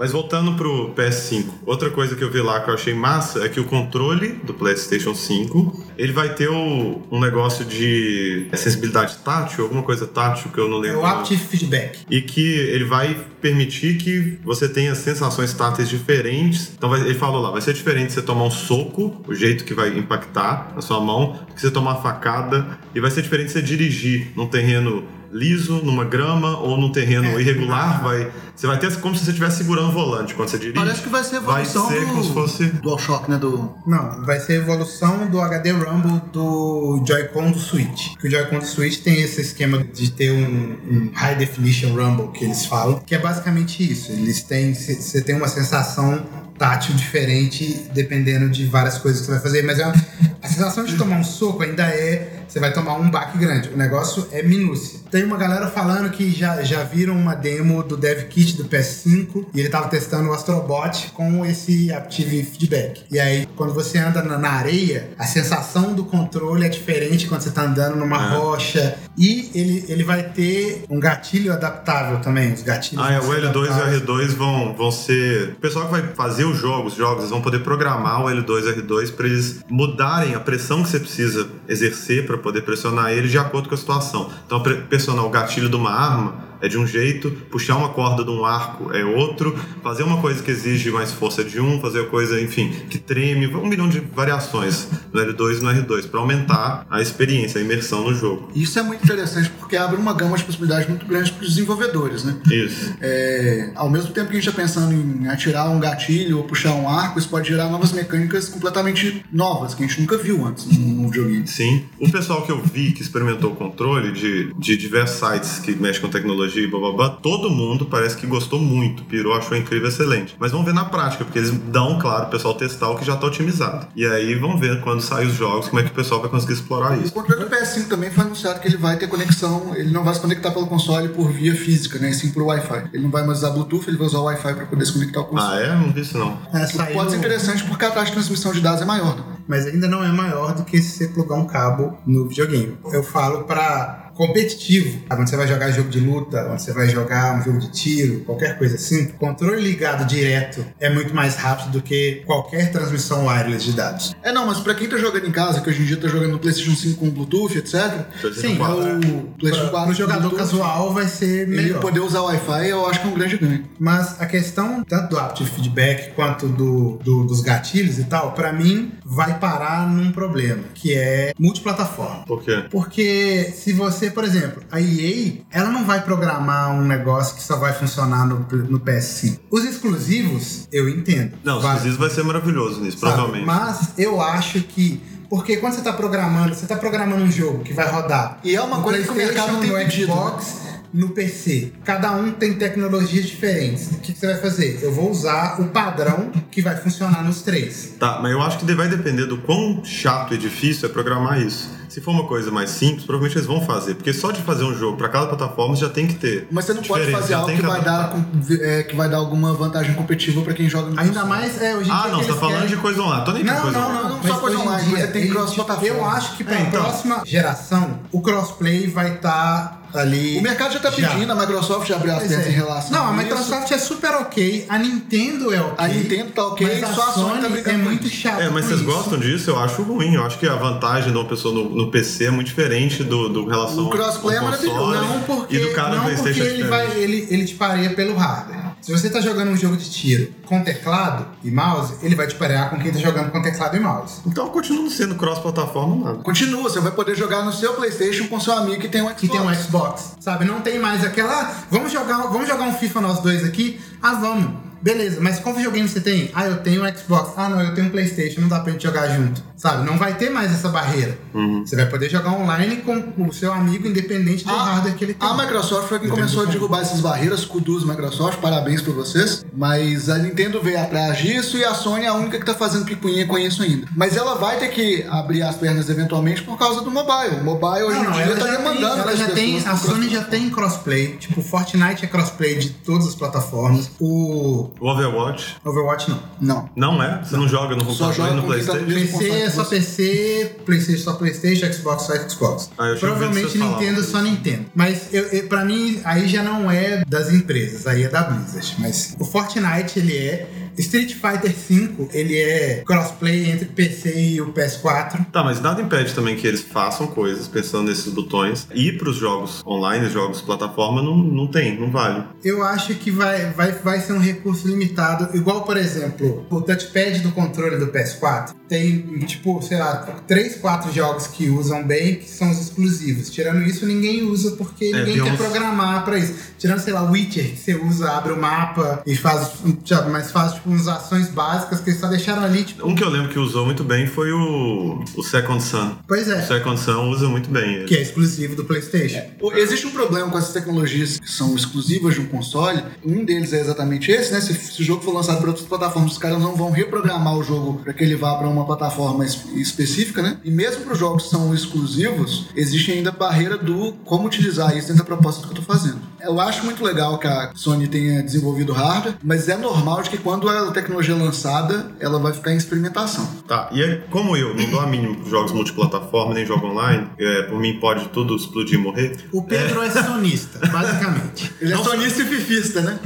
Mas voltando pro PS5, outra coisa que eu vi lá que eu achei massa é que o controle do PlayStation 5 ele vai ter o- um negócio de sensibilidade tátil, alguma coisa tátil que eu não É lembro. o Aptive Feedback. e que ele vai permitir que você tenha sensações táteis diferentes. Então vai- ele falou lá, vai ser diferente você tomar um soco, o jeito que vai impactar na sua mão, do que você tomar uma facada, e vai ser diferente você dirigir num terreno liso, numa grama ou num terreno É, irregular, vai. Você vai ter como se você estivesse segurando o volante quando você dirige. Parece que vai ser a Vai evolução ser do como se fosse. DualShock, né? Do... Não, vai ser a evolução do HD Rumble do Joy-Con do Switch. Que o Joy-Con do Switch tem esse esquema de ter um, um High Definition Rumble, que eles falam, que é basicamente isso. Eles têm. Você tem uma sensação tátil diferente dependendo de várias coisas que você vai fazer, mas é uma- a sensação de tomar um soco ainda é. Você vai tomar um baque grande. O negócio é minúcia. Tem uma galera falando que já, já viram uma demo do Dev Kit do PS5 e ele tava testando o Astrobot com esse Aptive Feedback. E aí, quando você anda na, na areia, a sensação do controle é diferente quando você tá andando numa É. rocha. E ele, ele vai ter um gatilho adaptável também. Os gatilhos. Ah, é, o ser L2 e o adaptáveis. R2 vão, vão ser. O pessoal que vai fazer os jogos, os jogos, eles vão poder programar o L2 e o R2 para eles mudarem a pressão que você precisa exercer para poder pressionar ele de acordo com a situação. Então, pre- pressionar o gatilho de uma arma é de um jeito, puxar uma corda de um arco é outro, fazer uma coisa que exige mais força de um, fazer coisa, enfim, que treme, um milhão de variações no L2 e no R2 para aumentar a experiência, a imersão no jogo. Isso é muito interessante porque abre uma gama de possibilidades muito grande para os desenvolvedores, né? Isso. É, ao mesmo tempo que a gente está pensando em atirar um gatilho ou puxar um arco, isso pode gerar novas mecânicas completamente novas, que a gente nunca viu antes num videogame. Sim. O pessoal que eu vi que experimentou o controle de, de diversos sites que mexem com tecnologia e blá, todo mundo parece que gostou muito, pirou, achou incrível, excelente. Mas vamos ver na prática, porque eles dão, claro, o pessoal testar o que já está otimizado. E aí vamos ver quando sair os jogos como é que o pessoal vai conseguir explorar O isso. controle do PS5 também foi anunciado que ele vai ter conexão, ele não vai se conectar pelo console por via física, né? Sim por Wi-Fi. Ele não vai mais usar Bluetooth, ele vai usar o Wi-Fi para poder se conectar ao console. Ah, é? Não vi isso não. É, O saiu- pode ser interessante porque a taxa de transmissão de dados é maior. Né? mas ainda não é maior do que se você plugar um cabo no videogame. Eu falo pra competitivo, quando você vai jogar jogo de luta, quando você vai jogar um jogo de tiro, qualquer coisa assim, controle ligado direto é muito mais rápido do que qualquer transmissão wireless de dados. É, não, mas pra quem tá jogando em casa, que hoje em dia tá jogando no PlayStation 5 com Bluetooth, etc., PlayStation Sim, 4. o PlayStation Para 4 o jogador Bluetooth, casual vai ser ele melhor. poder usar Wi-Fi, eu acho que é um grande ganho. Mas a questão tanto do Aptive Feedback quanto do, do- dos gatilhos e tal, pra mim vai parar num problema, que é multiplataforma. Por quê? Porque se você, por exemplo, a EA, ela não vai programar um negócio que só vai funcionar no, no PS5. Os exclusivos, eu entendo. Não, os Vai- exclusivos vai ser maravilhoso nisso, sabe? provavelmente. Mas eu acho que. Porque quando você tá programando, você tá programando um jogo que vai rodar. E é uma coisa que o mercado tem no pedido, Xbox, no PC. Cada um tem tecnologias diferentes. O que, você vai fazer? Eu vou usar o padrão que vai funcionar nos três. Tá, mas eu acho que vai depender do quão chato e difícil é programar isso. Se for uma coisa mais simples, provavelmente eles vão fazer. Porque só de fazer um jogo para cada plataforma já tem que ter. Mas você não pode fazer já algo que vai, dar, é, que vai dar alguma vantagem competitiva pra quem joga no Ainda mais é, hoje em Ah, dia. não, que você tá falando querem- de coisa online. Tô nem com Não, coisa não, online. não, Não, mas só coisa online, dia, você tem cross-plataforma. Eu acho que pra É, então. próxima geração, o crossplay vai estar ali. O mercado já tá pedindo, a Microsoft já abriu as pernas é. em relação Não, a isso. Microsoft é super ok, a Nintendo é ok. A Nintendo tá ok, mas a só a Sony Sony tá é muito chata. É, mas com vocês isso. gostam disso? Eu acho ruim. Eu acho que a vantagem de uma pessoa no, no PC é muito diferente do, do relação O crossplay ao é maravilhoso. console Não porque, e do cara não do porque PlayStation ele, vai, ele, ele te pareia pelo hardware. Se você tá jogando um jogo de tiro com teclado e mouse, ele vai te parear com quem tá jogando com teclado e mouse. Então continua sendo cross-plataforma nada. Continua, você vai poder jogar no seu PlayStation com seu amigo que tem um Xbox. que tem um Xbox, sabe? Não tem mais aquela, ah, vamos jogar, vamos jogar um FIFA nós dois aqui? Ah, vamos. Beleza, mas qual videogame você tem? Ah, eu tenho um Xbox. Ah, não, eu tenho um PlayStation, não dá pra gente jogar junto. Sabe? Não vai ter mais essa barreira. Uhum. Você vai poder jogar online com o seu amigo, independente do A, hardware que ele tem. a Microsoft foi quem começou a derrubar essas barreiras, kudos Microsoft, parabéns pra vocês. Mas a Nintendo veio atrás disso e a Sony é a única que tá fazendo picuinha com isso ainda. Mas ela vai ter que abrir as pernas eventualmente por causa do mobile. O mobile hoje Não, em dia ela tá tem, demandando ela já tem, a Sony já tem crossplay, tipo, Fortnite é crossplay de todas as plataformas. O O Overwatch Overwatch não. Não. não é? Você não joga no Só computador joga e no tá PlayStation? PC console é só. PC, PlayStation só PlayStation, Xbox só Xbox. Ah, Provavelmente Nintendo só Nintendo. Mas eu, eu, pra mim, aí já não é das empresas, aí é da Blizzard. Mas o Fortnite, ele é. Street Fighter V, ele é crossplay entre PC e o PS4. Tá, mas nada impede também que eles façam coisas pensando nesses botões. E pros jogos online, jogos plataforma, não, não tem, não vale. Eu acho que vai, vai, vai ser um recurso limitado, igual, por exemplo, o touchpad do controle do PS4. Tem, tipo, sei lá, três, quatro jogos que usam bem, que são os exclusivos. Tirando isso, ninguém usa porque É, ninguém quer uns- programar pra isso. Tirando, sei lá, Witcher, que você usa, abre o mapa e faz, já, mas faz, tipo, umas ações básicas que eles só deixaram ali, tipo, Um que eu lembro que usou muito bem foi o, o Second Sun. pois O é, Second Sun usa muito bem ele. que é exclusivo do PlayStation. O- Existe um problema com essas tecnologias que são exclusivas de um console. Um deles é exatamente esse, né? Se, se o jogo for lançado para outras plataformas, os caras não vão reprogramar o jogo para que ele vá para uma plataforma es- específica, né? E mesmo para os jogos que são exclusivos, existe ainda a barreira do como utilizar isso dentro da proposta que eu tô fazendo. Eu acho muito legal que a Sony tenha desenvolvido hardware, mas é normal de que quando a tecnologia é lançada, ela vai ficar em experimentação. Tá, e é, como eu não dou a mínima pros jogos multiplataforma, nem jogo online, é, por mim pode tudo explodir e morrer. O Pedro é, sonista, basicamente. Ele é Não, sonista e fifista, né?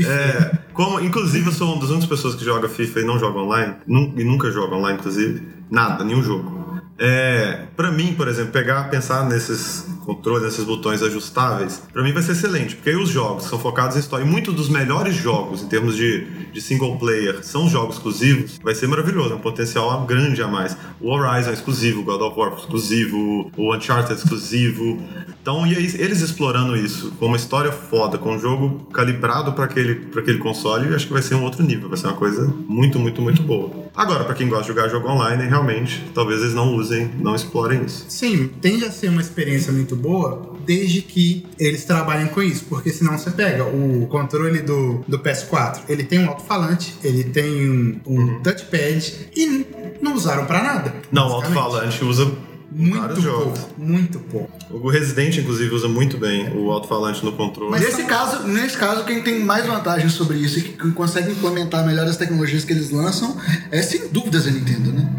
É, como, inclusive, eu sou uma das únicas pessoas que joga FIFA e não joga online, nu- e nunca joga online, inclusive, nada, nenhum jogo. É, para mim, por exemplo, pegar, pensar nesses controles, nesses botões ajustáveis, pra mim vai ser excelente, porque aí os jogos são focados em história. E muitos dos melhores jogos, em termos de, de single player, são jogos exclusivos, vai ser maravilhoso, é um potencial grande a mais. O Horizon é exclusivo, God of War é exclusivo, o Uncharted é exclusivo. Então, e aí, eles explorando isso com uma história foda, com um jogo calibrado para aquele, pra aquele console, eu acho que vai ser um outro nível, vai ser uma coisa muito, muito, muito boa. Agora, pra quem gosta de jogar jogo online, realmente, talvez eles não usem, não explorem isso. Sim, tende a ser uma experiência muito boa, desde que eles trabalhem com isso, porque senão você pega o controle do, do PS4, ele tem um alto-falante, ele tem um, um touchpad e não usaram pra nada. Não, o alto-falante usa Muito pouco, muito pouco. O Resident, inclusive, usa muito bem o alto-falante no controle. Mas nesse, caso, nesse caso, quem tem mais vantagem sobre isso e que consegue implementar melhor as tecnologias que eles lançam é sem dúvidas a Nintendo, né?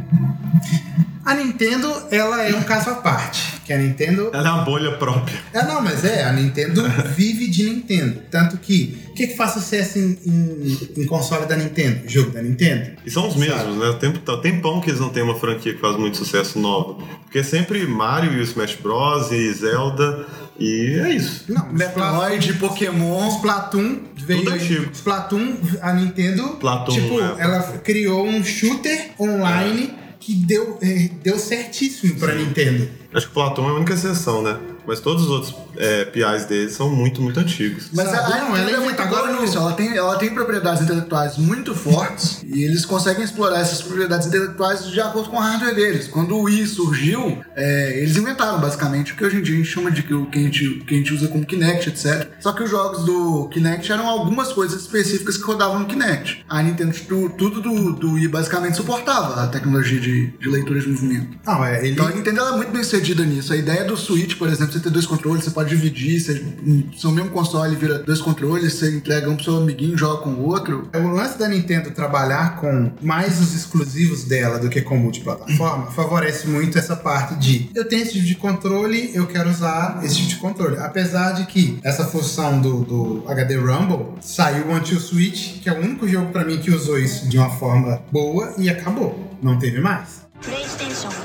A Nintendo, ela é um caso à parte, que a Nintendo Ela é uma bolha própria. É, não, mas é, a Nintendo vive de Nintendo. Tanto que, o que, que faz sucesso em, em- em console da Nintendo? Jogo da Nintendo? E são os mesmos, né? O tempo, tá- tempão que eles não têm uma franquia que faz muito sucesso nova. Porque é sempre Mario e o Smash Bros. e Zelda. E é isso. Não, Metroid, Pokémon. Splatoon veio. Tudo antigo. Splatoon, a Nintendo. Splatoon, tipo, é. ela criou um shooter online que deu, eh, deu certíssimo pra Nintendo. Acho que o Platão é a única exceção, né? Mas todos os outros é, PIs deles são muito, muito antigos. Mas Sabe? a, Não, Nintendo ela é muito agora boa no- nisso. Ela tem, ela tem propriedades intelectuais muito fortes e eles conseguem explorar essas propriedades intelectuais de acordo com o hardware deles. Quando o Wii surgiu, é, eles inventaram basicamente o que hoje em dia a gente chama de que o que a gente, que a gente usa como Kinect, etc. Só que os jogos do Kinect eram algumas coisas específicas que rodavam no Kinect. A Nintendo, tu- tudo do, do Wii basicamente suportava a tecnologia de, de leitura de movimento. Não, é, ele. Então a Nintendo ela é muito bem cedida nisso. A ideia do Switch, por exemplo, você ter dois controles, você pode dividir, você, seu mesmo console vira dois controles, você entrega um pro seu amiguinho, joga com o outro. O lance da Nintendo trabalhar com mais os exclusivos dela do que com multiplataforma favorece muito essa parte de eu tenho esse tipo de controle, eu quero usar esse tipo de controle. Apesar de que essa função do, do HD Rumble saiu o Until Switch, que é o único jogo pra mim que usou isso de uma forma boa e acabou. Não teve mais. PlayStation.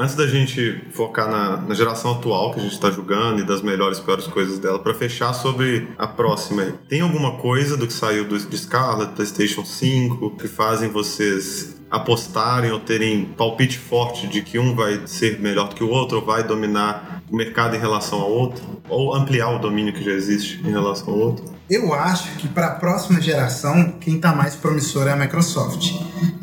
Antes da gente focar na, na geração atual que a gente está jogando e das melhores e piores coisas dela, para fechar sobre a próxima, tem alguma coisa do que saiu do, de Scarlet, PlayStation 5, que fazem vocês apostarem ou terem palpite forte de que um vai ser melhor do que o outro, ou vai dominar o mercado em relação ao outro, ou ampliar o domínio que já existe em relação ao outro? Eu acho que para a próxima geração, quem tá mais promissor é a Microsoft.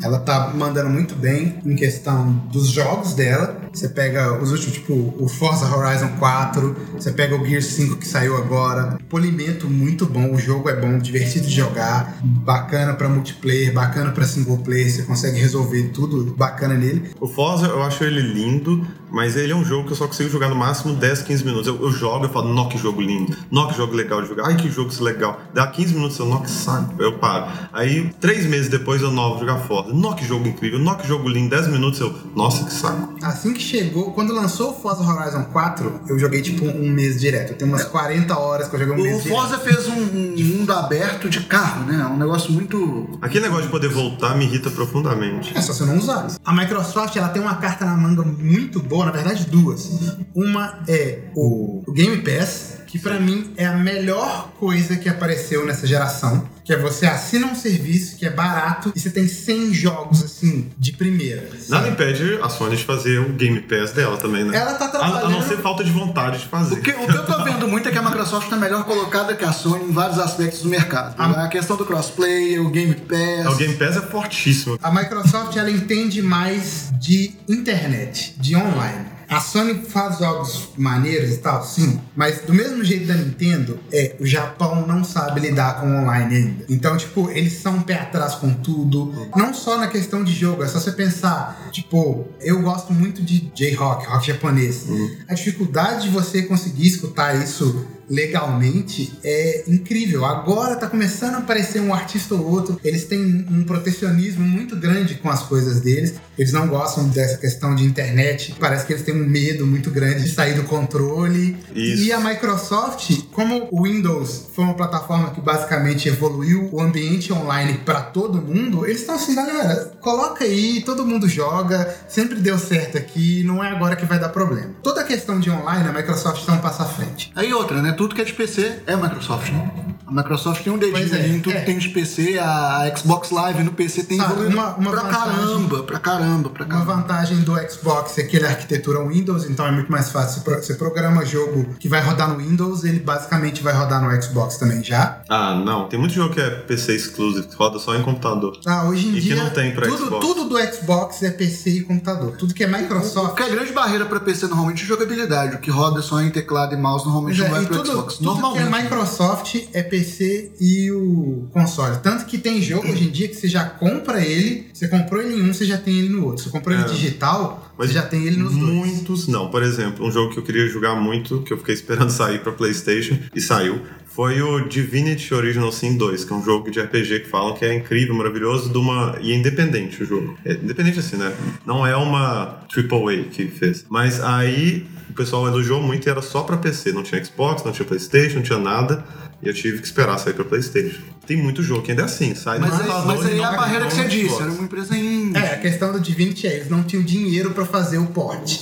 Ela tá mandando muito bem em questão dos jogos dela. Você pega os últimos, tipo o Forza Horizon 4, você pega o Gear 5 que saiu agora. Polimento muito bom, o jogo é bom, divertido de jogar, bacana para multiplayer, bacana para single player, você consegue resolver tudo bacana nele. O Forza eu acho ele lindo, Mas ele é um jogo que eu só consigo jogar no máximo 10, 15 minutos. Eu, eu jogo, eu falo, nó que jogo lindo, nó que jogo legal de jogar, ai que jogo legal. Dá 15 minutos, eu, nó que saco, eu paro. Aí, três meses depois, eu novo jogar Forza. Nó que jogo incrível, nó que jogo lindo, 10 minutos, eu, nossa que saco. Assim que chegou, quando lançou o Forza Horizon 4, eu joguei tipo um mês direto. Tenho umas 40 horas que eu joguei um O mês direto. Forza fez um, um mundo aberto de carro, né? Um negócio muito. Aquele negócio de poder voltar me irrita profundamente. É só você não usar. A Microsoft ela tem uma carta na manga muito boa, na verdade duas. Uma é o, o Game Pass, que pra mim é a melhor coisa que apareceu nessa geração, que é você assina um serviço que é barato e você tem 100 jogos assim de primeira. Nada impede a Sony de fazer o Game Pass dela também, né? Ela tá A, a trabalhando. não ser falta de vontade de fazer. O que, o que eu tô vendo muito é que a Microsoft tá melhor colocada que a Sony em vários aspectos do mercado. A questão do crossplay, o Game Pass. O Game Pass é fortíssimo. A Microsoft ela entende mais de internet, de online. A Sony faz jogos maneiros e tal, sim, mas do mesmo jeito da Nintendo, é, o Japão não sabe lidar com online ainda. Então, tipo, eles são um pé atrás com tudo. Não só na questão de jogo, é só você pensar, tipo, eu gosto muito de J-Rock, rock japonês. A dificuldade de você conseguir escutar isso legalmente é incrível. Agora tá começando a aparecer um artista ou outro. Eles têm um protecionismo muito grande com as coisas deles. Eles não gostam dessa questão de internet. Parece que eles têm um medo muito grande de sair do controle. Isso. E a Microsoft, como o Windows foi uma plataforma que basicamente evoluiu o ambiente online para todo mundo, eles estão assim, galera, coloca aí, todo mundo joga, sempre deu certo aqui, não é agora que vai dar problema. Toda a questão de online, a Microsoft está um passo à frente. Aí outra, né? Tudo que é de PC é Microsoft, né? A Microsoft tem um dedinho é, ali em tudo é. que tem de PC, a Xbox Live no PC tem Sabe, evoluído uma- uma pra vantagem- caramba, pra caramba, pra Uma caramba. vantagem do Xbox é que ele é arquitetura Windows, então é muito mais fácil. Você pro- Você programa jogo que vai rodar no Windows, ele basicamente vai rodar no Xbox também já. Ah, não. Tem muito jogo que é PC exclusive, que roda só em computador. Ah, hoje em E que dia, não tem pra tudo, Xbox. tudo do Xbox é PC e computador. Tudo que é O Microsoft. que é a grande barreira pra PC normalmente é jogabilidade. O que roda só em teclado e mouse normalmente Pois não é, vai e pro tudo, Xbox. tudo que é Normalmente. Microsoft é PC e o console. Tanto que tem jogo hoje em dia que você já compra ele, você comprou ele em um, você já tem ele no outro. Você comprou ele É. digital, Mas você já tem ele nos dois. Muitos não. Por exemplo, um jogo que eu queria jogar muito, que eu fiquei esperando sair pra PlayStation e saiu, foi o Divinity Original Sin 2, que é um jogo de RPG que falam que é incrível, maravilhoso, de uma e é independente o jogo. É independente assim, né? Não é uma AAA que fez. Mas aí o pessoal elogiou muito e era só pra PC, não tinha Xbox, não tinha PlayStation, não tinha nada. E eu tive que esperar sair pra PlayStation. Tem muito jogo que ainda é assim, sai Mas aí, mas aí é a barreira que você disse. Era uma empresa em. É, a questão do Divinity é, eles não tinham dinheiro pra fazer o port.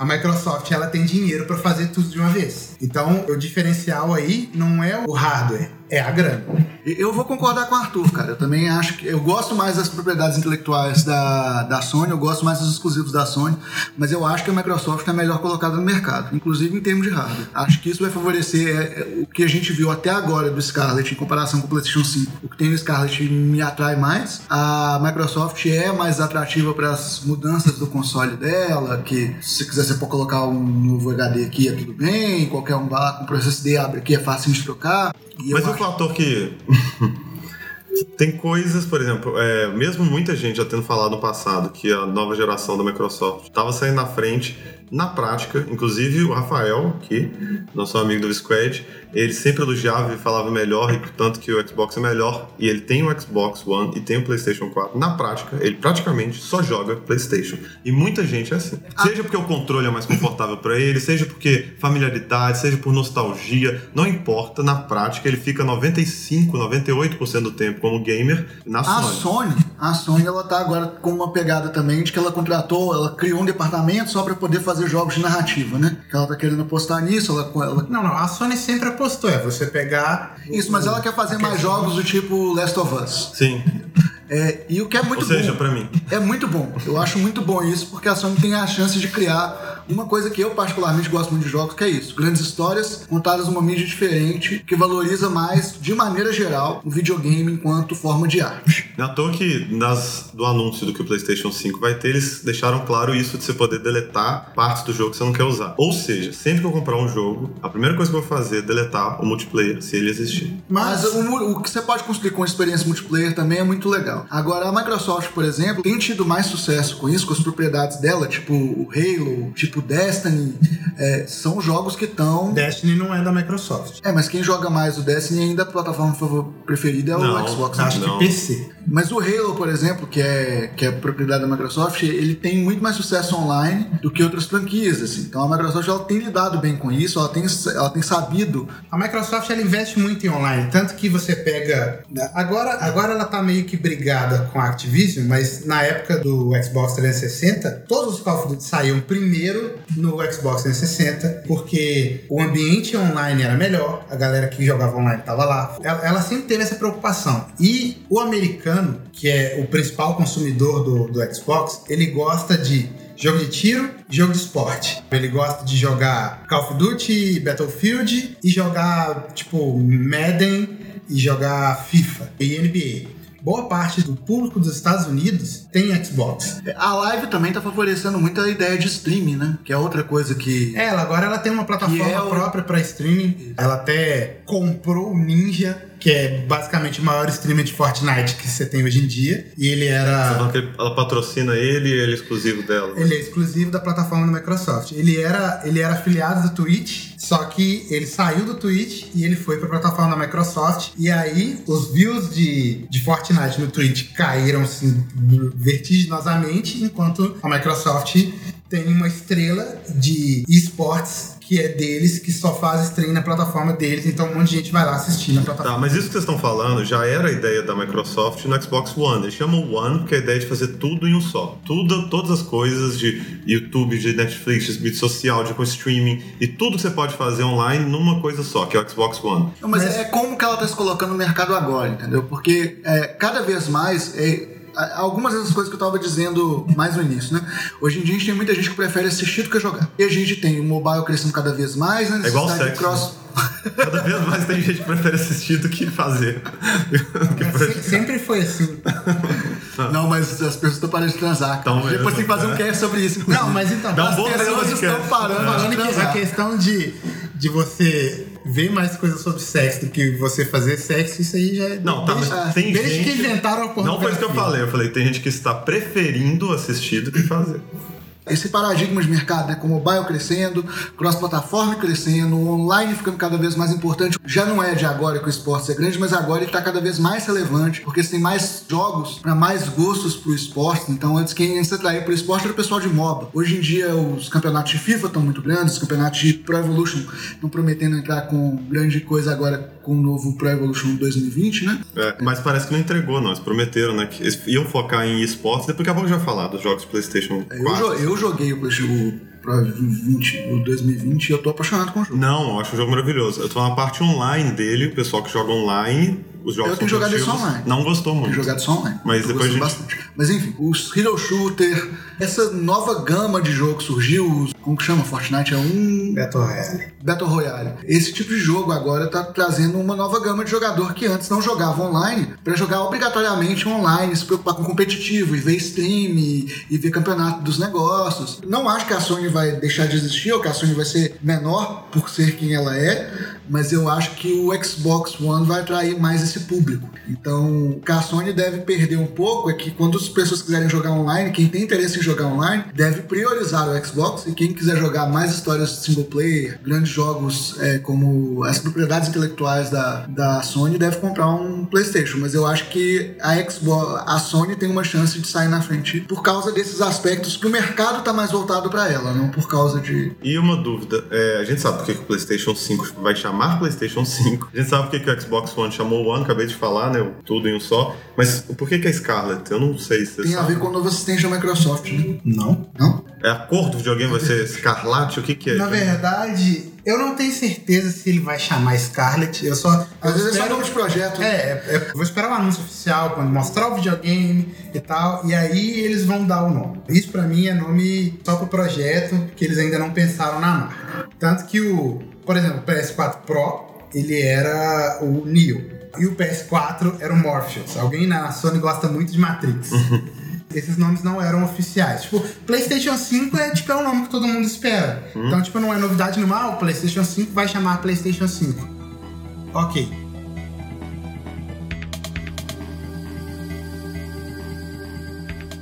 A Microsoft, ela tem dinheiro pra fazer tudo de uma vez. Então, o diferencial aí não é o hardware, é a grana. Eu vou concordar com o Arthur, cara. Eu também acho que. Eu gosto mais das propriedades intelectuais da, da Sony, eu gosto mais dos exclusivos da Sony, mas eu acho que a Microsoft é melhor colocada no mercado, inclusive em termos de hardware. Acho que isso vai favorecer é, é, o que a gente viu até agora do Scarlett em comparação com o PlayStation 5. O que tem no Scarlett me atrai mais. A Microsoft é mais atrativa para as mudanças do console dela, que se quiser você pode colocar um novo HD aqui, é tudo bem, qualquer um vai lá com o SSD abre aqui, é fácil de trocar. E Mas eu fator que. Tem coisas, por exemplo, é, mesmo muita gente já tendo falado no passado que a nova geração da Microsoft estava saindo na frente, na prática, inclusive o Rafael, aqui, nosso amigo do Squad, ele sempre elogiava e falava melhor, e portanto que o Xbox é melhor, e ele tem o Xbox One e tem o PlayStation 4. Na prática, ele praticamente só joga PlayStation. E muita gente é assim. Seja porque o controle é mais confortável para ele, seja porque familiaridade, seja por nostalgia, não importa, na prática ele fica 95, 98% do tempo como gamer na A Sony. Sony, a Sony, ela tá agora com uma pegada também de que ela contratou, ela criou um departamento só para poder fazer jogos de narrativa, né? Que ela tá querendo apostar nisso, ela, ela- Não, não, a Sony sempre apostou, é você pegar... isso, mas ela quer fazer mais jogos do tipo Last of Us. Sim. É, e o que é muito Ou seja, bom. pra mim. É muito bom. Eu acho muito bom isso, porque a Sony tem a chance de criar uma coisa que eu particularmente gosto muito de jogos, que é isso. Grandes histórias contadas numa mídia diferente, que valoriza mais, de maneira geral, o videogame enquanto forma de arte. Não é toa que nas, do anúncio do que o PlayStation 5 vai ter, eles deixaram claro isso de você poder deletar partes do jogo que você não quer usar. Ou seja, sempre que eu comprar um jogo, a primeira coisa que eu vou fazer é deletar o multiplayer, se ele existir. Mas o, o que você pode construir com experiência multiplayer também é muito legal. Agora, a Microsoft, por exemplo, tem tido mais sucesso com isso, com as propriedades dela, tipo o Halo, tipo Destiny. É, são jogos que estão. Destiny não é da Microsoft. É, mas quem joga mais o Destiny ainda a plataforma preferida é o Não, Xbox. Acho Não. que PC. Mas o Halo, por exemplo, que é, que é propriedade da Microsoft, ele tem muito mais sucesso online do que outras franquias, assim. Então a Microsoft ela tem lidado bem com isso, ela tem, ela tem sabido. A Microsoft ela investe muito em online, tanto que você pega. Agora, agora ela tá meio que brigada com a Activision, mas na época do Xbox 360, todos os Call of Duty saíam primeiro no Xbox 360, porque o ambiente online era melhor, a galera que jogava online tava lá. Ela, ela sempre teve essa preocupação. E o americano, que é o principal consumidor do, do Xbox, ele gosta de Jogo de tiro, jogo de esporte. Ele gosta de jogar Call of Duty, Battlefield e jogar, tipo, Madden e jogar FIFA e NBA. Boa parte do público dos Estados Unidos tem Xbox. A live também tá favorecendo muito a ideia de streaming, né? Que é outra coisa que. Ela agora ela tem uma plataforma é o- própria para streaming. Ela até comprou o Ninja, que é basicamente o maior streamer de Fortnite que você tem hoje em dia. E ele Você era ele- ela patrocina ele e ele é exclusivo dela. Ele é exclusivo da plataforma da Microsoft. Ele era, ele era afiliado do Twitch, só que ele saiu do Twitch e ele foi para a plataforma da Microsoft. E aí os views de, de Fortnite no Twitch caíram assim, vertiginosamente, enquanto a Microsoft tem uma estrela de esportes que é deles, que só faz stream na plataforma deles, então um monte de gente vai lá assistir na Tá, plataforma. mas isso que vocês estão falando já era a ideia da Microsoft no Xbox One. Eles chamam One porque a ideia é de fazer tudo em um só. Tudo, todas as coisas de YouTube, de Netflix, de mídia social, de streaming e tudo que você pode fazer online numa coisa só, que é o Xbox One. Não, mas, Mas- é como que ela tá se colocando no mercado agora, entendeu? Porque é, cada vez mais. é, Algumas dessas coisas que eu tava dizendo mais no início, né? Hoje em dia a gente tem muita gente que prefere assistir do que jogar. E a gente tem o mobile crescendo cada vez mais, né? É igual sexo, cross. Cada vez mais tem gente que prefere assistir do que fazer. Prefere- Sempre foi assim. Não, mas as pessoas estão parando de transar. Então, Depois tem que fazer um é. cast sobre isso. Não, mas então. Dá um as pessoas estão parando de que a transar. questão de, de você ver mais coisas sobre sexo do que você fazer sexo, isso aí já é. Não, tá, desde, mas tem desde gente... que inventaram a pornografia. Não foi isso que eu falei. Eu falei, tem gente que está preferindo assistir do que fazer. Esse paradigma de mercado, né, com o mobile crescendo, cross-plataforma crescendo, o online ficando cada vez mais importante. Já não é de agora que o esporte é grande, mas agora ele está cada vez mais relevante, porque você tem mais jogos para mais gostos pro esporte. Então, antes quem se atraía pro esporte era o pessoal de MOBA. Hoje em dia, os campeonatos de FIFA estão muito grandes, os campeonatos de Pro Evolution estão prometendo entrar com grande coisa agora com o novo Pro Evolution 2020, né? É, mas parece que não entregou, não. Eles prometeram, né? Que iam focar em esportes. Depois daqui a pouco a gente vai falar dos jogos PlayStation 4. Eu, jo- eu joguei o, o Pro 20, o 2020 e eu tô apaixonado com o jogo. Não, eu acho o jogo maravilhoso. Eu tô na parte online dele, o pessoal que joga online, os jogos Eu tenho jogado isso online. Não gostou muito. Tenho jogado só online. Mas depois gente- bastante. Mas enfim, os Hero Shooter, essa nova gama de jogo surgiu, como que chama? Fortnite é um Battle Royale. Battle Royale. Esse tipo de jogo agora tá trazendo uma nova gama de jogador que antes não jogava online pra jogar obrigatoriamente online, se preocupar com competitivo e ver stream e, e ver campeonato dos negócios. Não acho que a Sony vai deixar de existir ou que a Sony vai ser menor por ser quem ela é, mas eu acho que o Xbox One vai atrair mais esse público. Então, o que a Sony deve perder um pouco é que quando as pessoas quiserem jogar online, quem tem interesse em jogar online deve priorizar o Xbox e quem quiser jogar mais histórias single player, grandes jogos é, como as propriedades intelectuais da, da Sony deve comprar um PlayStation. Mas eu acho que a Xbox, a Sony tem uma chance de sair na frente por causa desses aspectos que o mercado tá mais voltado para ela, não por causa de E uma dúvida, é, a gente sabe por que o PlayStation 5 vai chamar PlayStation 5. A gente sabe por que o Xbox One chamou One, acabei de falar, né? Tudo em um só. Mas por que que é Scarlett? Eu não sei se tem a sabe. ver com o novo assistente da Microsoft, né? Não. Não? É a cor do videogame vai ser escarlate? O que que é? Na verdade, eu não tenho certeza se ele vai chamar Scarlett. Eu só. Às eu vezes é só espero- nome de projeto. né? É, é, é, vou esperar o anúncio oficial, quando mostrar o videogame e tal, e aí eles vão dar o nome. Isso pra mim é nome só pro projeto, que eles ainda não pensaram na marca. Tanto que o, por exemplo, o PS4 Pro, ele era o Neo. E o PS4 era o Morpheus. Alguém na Sony gosta muito de Matrix. Esses nomes não eram oficiais. Tipo, PlayStation 5 é tipo é o nome que todo mundo espera. Então, tipo, não é novidade nenhuma. Ah, o PlayStation 5 vai chamar PlayStation 5. Ok.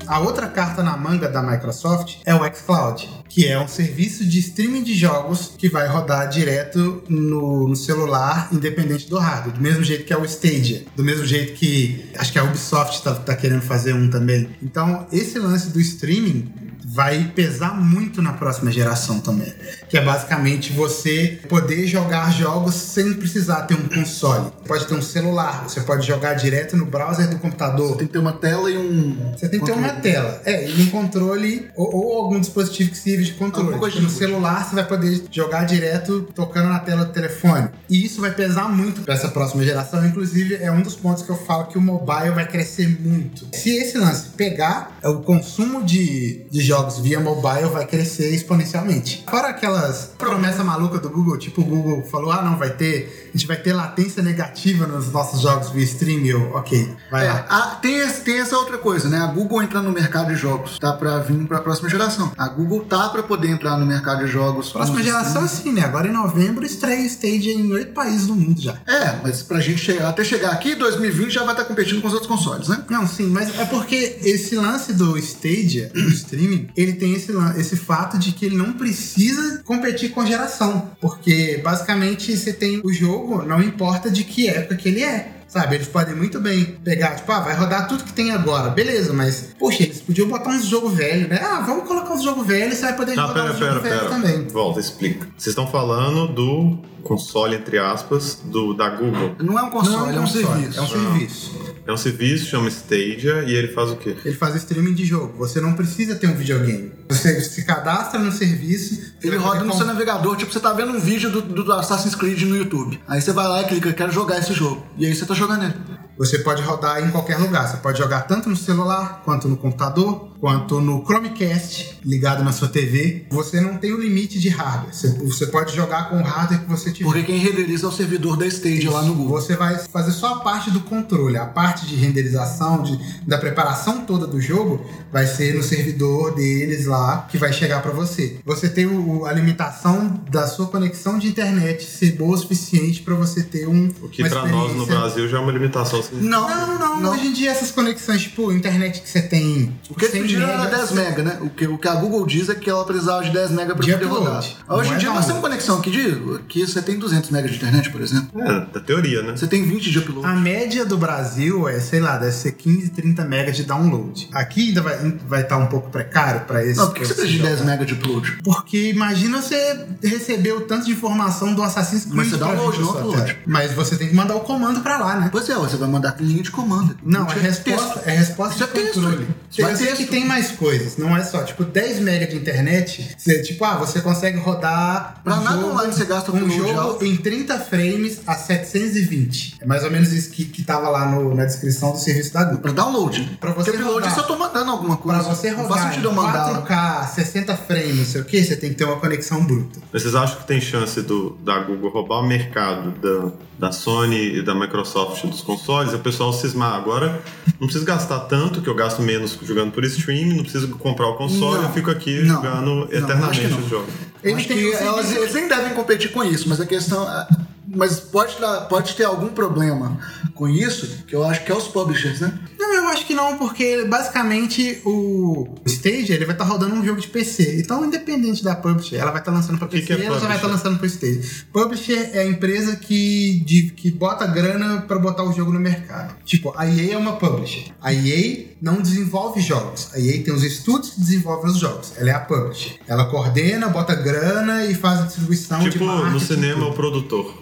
A outra carta na manga da Microsoft é o xCloud, que é um serviço de streaming de jogos que vai rodar direto no, no celular, independente do hardware. Do mesmo jeito que é o Stadia. Do mesmo jeito que acho que a Ubisoft tá, tá querendo fazer um também. Então, esse lance do streaming vai pesar muito na próxima geração também. Que é basicamente você poder jogar jogos sem precisar ter um console. Pode ter um celular, você pode jogar direto no browser do computador. Tem que ter uma tela e um. Você tem que ter uma controle. tela. É, e um controle ou, ou algum dispositivo que sirva de controle. Alguma coisa Tipo, no celular você vai poder jogar direto tocando na tela do telefone. E isso vai pesar muito para essa próxima geração. Inclusive, é um dos pontos que eu falo que o mobile vai crescer muito. Se esse lance pegar, é o consumo de, de jogos via mobile vai crescer exponencialmente. Fora aquelas promessa maluca do Google, tipo o Google falou, ah, não, vai ter, a gente vai ter latência negativa nos nossos jogos via stream. Eu, ok, vai É, lá. a- tem, esse- tem essa outra coisa, né? A Google entrando no mercado de jogos, tá pra vir pra próxima geração. A Google tá pra poder entrar no mercado de jogos. Próxima geração, streaming. sim, né? Agora em novembro estreia Stadia em oito países do mundo já. É, mas pra gente chegar, até chegar aqui, 2020 já vai estar competindo com os outros consoles, né? Não, sim, mas é porque esse lance do Stadia, do streaming, ele tem esse, esse fato de que ele não precisa competir com geração. Porque, basicamente, você tem o jogo, não importa de que época que ele é. Sabe, eles podem muito bem pegar, tipo, ah, vai rodar tudo que tem agora, beleza, mas, poxa, eles podiam botar uns jogos velhos, né? Ah, vamos colocar uns jogos velhos, você vai poder Tá, jogar pera, uns pera, jogos velhos pera. também. Volta, explica. Vocês estão falando do console, entre aspas, do, da Google. Não é um console, é um console, serviço. É um serviço. É um serviço, chama Stadia, e ele faz o quê? Ele faz streaming de jogo. Você não precisa ter um videogame. Você se cadastra no serviço. Ele roda no comp- seu navegador, tipo, você tá vendo um vídeo do, do Assassin's Creed no YouTube. Aí você vai lá e clica, quero jogar esse jogo. E aí você tá jogando ele. Você pode rodar em qualquer lugar. Você pode jogar tanto no celular, quanto no computador, quanto no Chromecast ligado na sua TV. Você não tem o limite de hardware. Você, você pode jogar com o hardware que você tiver. Porque quem renderiza é o servidor da Stadia lá no Google. Você vai fazer só a parte do controle, a parte de renderização, de, da preparação toda do jogo, vai ser no servidor deles lá que vai chegar para você. Você tem o- a limitação da sua conexão de internet ser boa o suficiente para você ter um. O que uma pra nós no Brasil já é uma limitação. Não, Não, não, Hoje em dia essas conexões, tipo, internet que você tem. O que eles 100 pediram era megas, 10 mega, né? O que, o que a Google diz é que ela precisava de 10 mega pra De poder rodar. Não Hoje em é dia nós download. temos conexão aqui de que você tem 200 megas de internet, por exemplo. É, da teoria, né? Você tem 20 de upload. A média do Brasil é, sei lá, deve ser 15, 30 megas de download. Aqui ainda vai estar vai tá um pouco precário para esse. Não, por que pra você precisa de jogo. 10 mega de upload? Porque imagina você receber o tanto de informação do Assassin's Creed. Mas você pra download, pra não upload. Mas você tem que mandar o comando pra lá, né? Pois é, você vai mandar com linha de comando. Não, é tinha resposta, texto. é resposta é de texto. controle. Isso vai Eu sei texto. que tem mais coisas, não é só, tipo, 10 mega de internet, você, tipo, ah, você consegue rodar Pra um nada jogo, online você gasta um jogo em 30 frames a 720. É mais ou menos isso que, que tava lá no- na descrição do serviço da Google. Pra download. Pra você Porque rodar. é só tô mandando alguma Pra coisa. você Não faz rodar em eu mandar. 4K, 60 frames, não sei o que, você tem que ter uma conexão bruta. Vocês acham que tem chance do, da Google roubar o mercado da, da Sony e da Microsoft dos consoles? E o pessoal cismar agora, não preciso gastar tanto, que eu gasto menos jogando por streaming, não preciso comprar o console, Não. eu fico aqui Não. jogando Não, eternamente não. os jogos. Ele Acho tem que o elas, eles nem devem competir com isso, mas a questão. é- Mas pode, dar, pode ter algum problema com isso, que eu acho que é os publishers, né? Não, eu acho que não, porque basicamente o Stage ele vai estar rodando um jogo de PC. Então, independente da publisher, ela vai estar lançando para que PC que é ela já vai estar publisher? lançando para Stage. Publisher é a empresa que, de- que bota grana para botar o jogo no mercado. Tipo, a EA é uma publisher. A EA não desenvolve jogos. A EA tem os estúdios que desenvolvem os jogos. Ela é a publisher. Ela coordena, bota grana e faz a distribuição de Tipo, marketing. no cinema é o produtor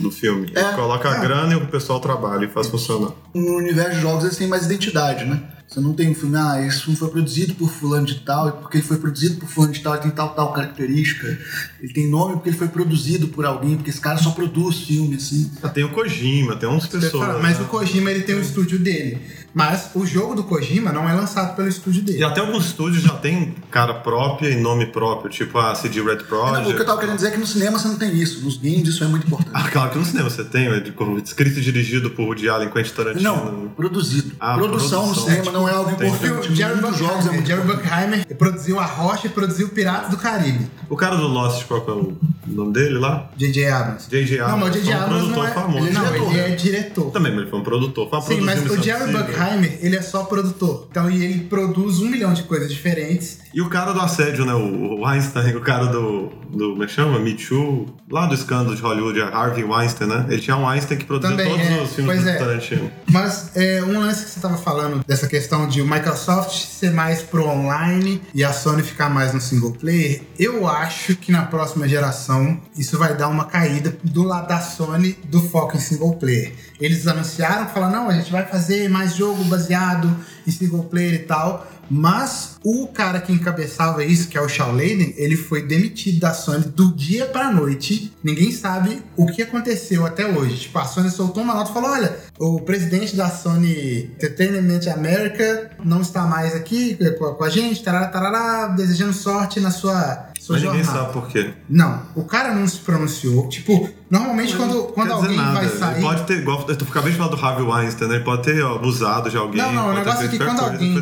do filme. É. Coloca a É. grana e o pessoal trabalha e faz funcionar. No universo de jogos eles têm mais identidade, né? Você não tem um filme, ah, esse filme foi produzido por fulano de tal, e porque ele foi produzido por fulano de tal, ele tem tal, tal característica. Ele tem nome porque ele foi produzido por alguém, porque esse cara só produz filme, assim. Ah, Tem o Kojima, tem uns pessoas. fala, mas né? o Kojima ele tem o estúdio dele. Mas o jogo do Kojima não é lançado pelo estúdio dele. E até alguns estúdios já tem cara própria e nome próprio, tipo a CD Red Não, o que Project. eu tava querendo dizer é que no cinema você não tem isso. Nos games isso é muito importante. Ah, claro que no cinema você tem, é escrito e dirigido por Woody Allen, Quentin Tarantino. Não, produzido. Ah, produção, no produção. cinema não é algo. Porque importante. o Jerry é Bruckheimer, muito Jerry. Bruckheimer produziu A Rocha e produziu Piratas do Caribe. O cara do Lost, qual é o nome dele lá? J.J. Abrams. J.J. Não, mas o Abrams J.J. foi um Abrams não produtor é... famoso. Ele é não, ele é diretor. Também, mas ele foi um produtor. Foi Sim, mas o Jerry sensível. Bruckheimer, ele é só produtor. Então, e ele produz um milhão de coisas diferentes. E o cara do assédio, né? O Weinstein, o cara do. do como é que chama? Me Too. Lá do escândalo de Hollywood, Harvey Weinstein, né? Ele tinha um Weinstein que produziu Também, todos é. os filmes Pois do é. Tarantino. Mas é, um lance que você estava falando dessa questão de o Microsoft ser mais pro online e a Sony ficar mais no single player, eu acho que na próxima geração isso vai dar uma caída do lado da Sony do foco em single player. Eles anunciaram, falaram, não, a gente vai fazer mais jogo baseado em single player e tal. Mas o cara que encabeçava isso, que é o Shaw Layden, ele foi demitido da Sony do dia pra noite. Ninguém sabe o que aconteceu até hoje. Tipo, a Sony soltou uma nota e falou: olha, o presidente da Sony Entertainment America não está mais aqui com a gente, tarará, tarará, desejando sorte na sua, Mas ninguém jornada. sabe por quê. Não, o cara não se pronunciou. Tipo, normalmente quando, quando alguém nada. vai Ele sair. pode ter, igual eu acabei de falar do Harvey Weinstein, né? Ele pode ter ó, abusado de alguém. Não, não, o negócio é que quando alguém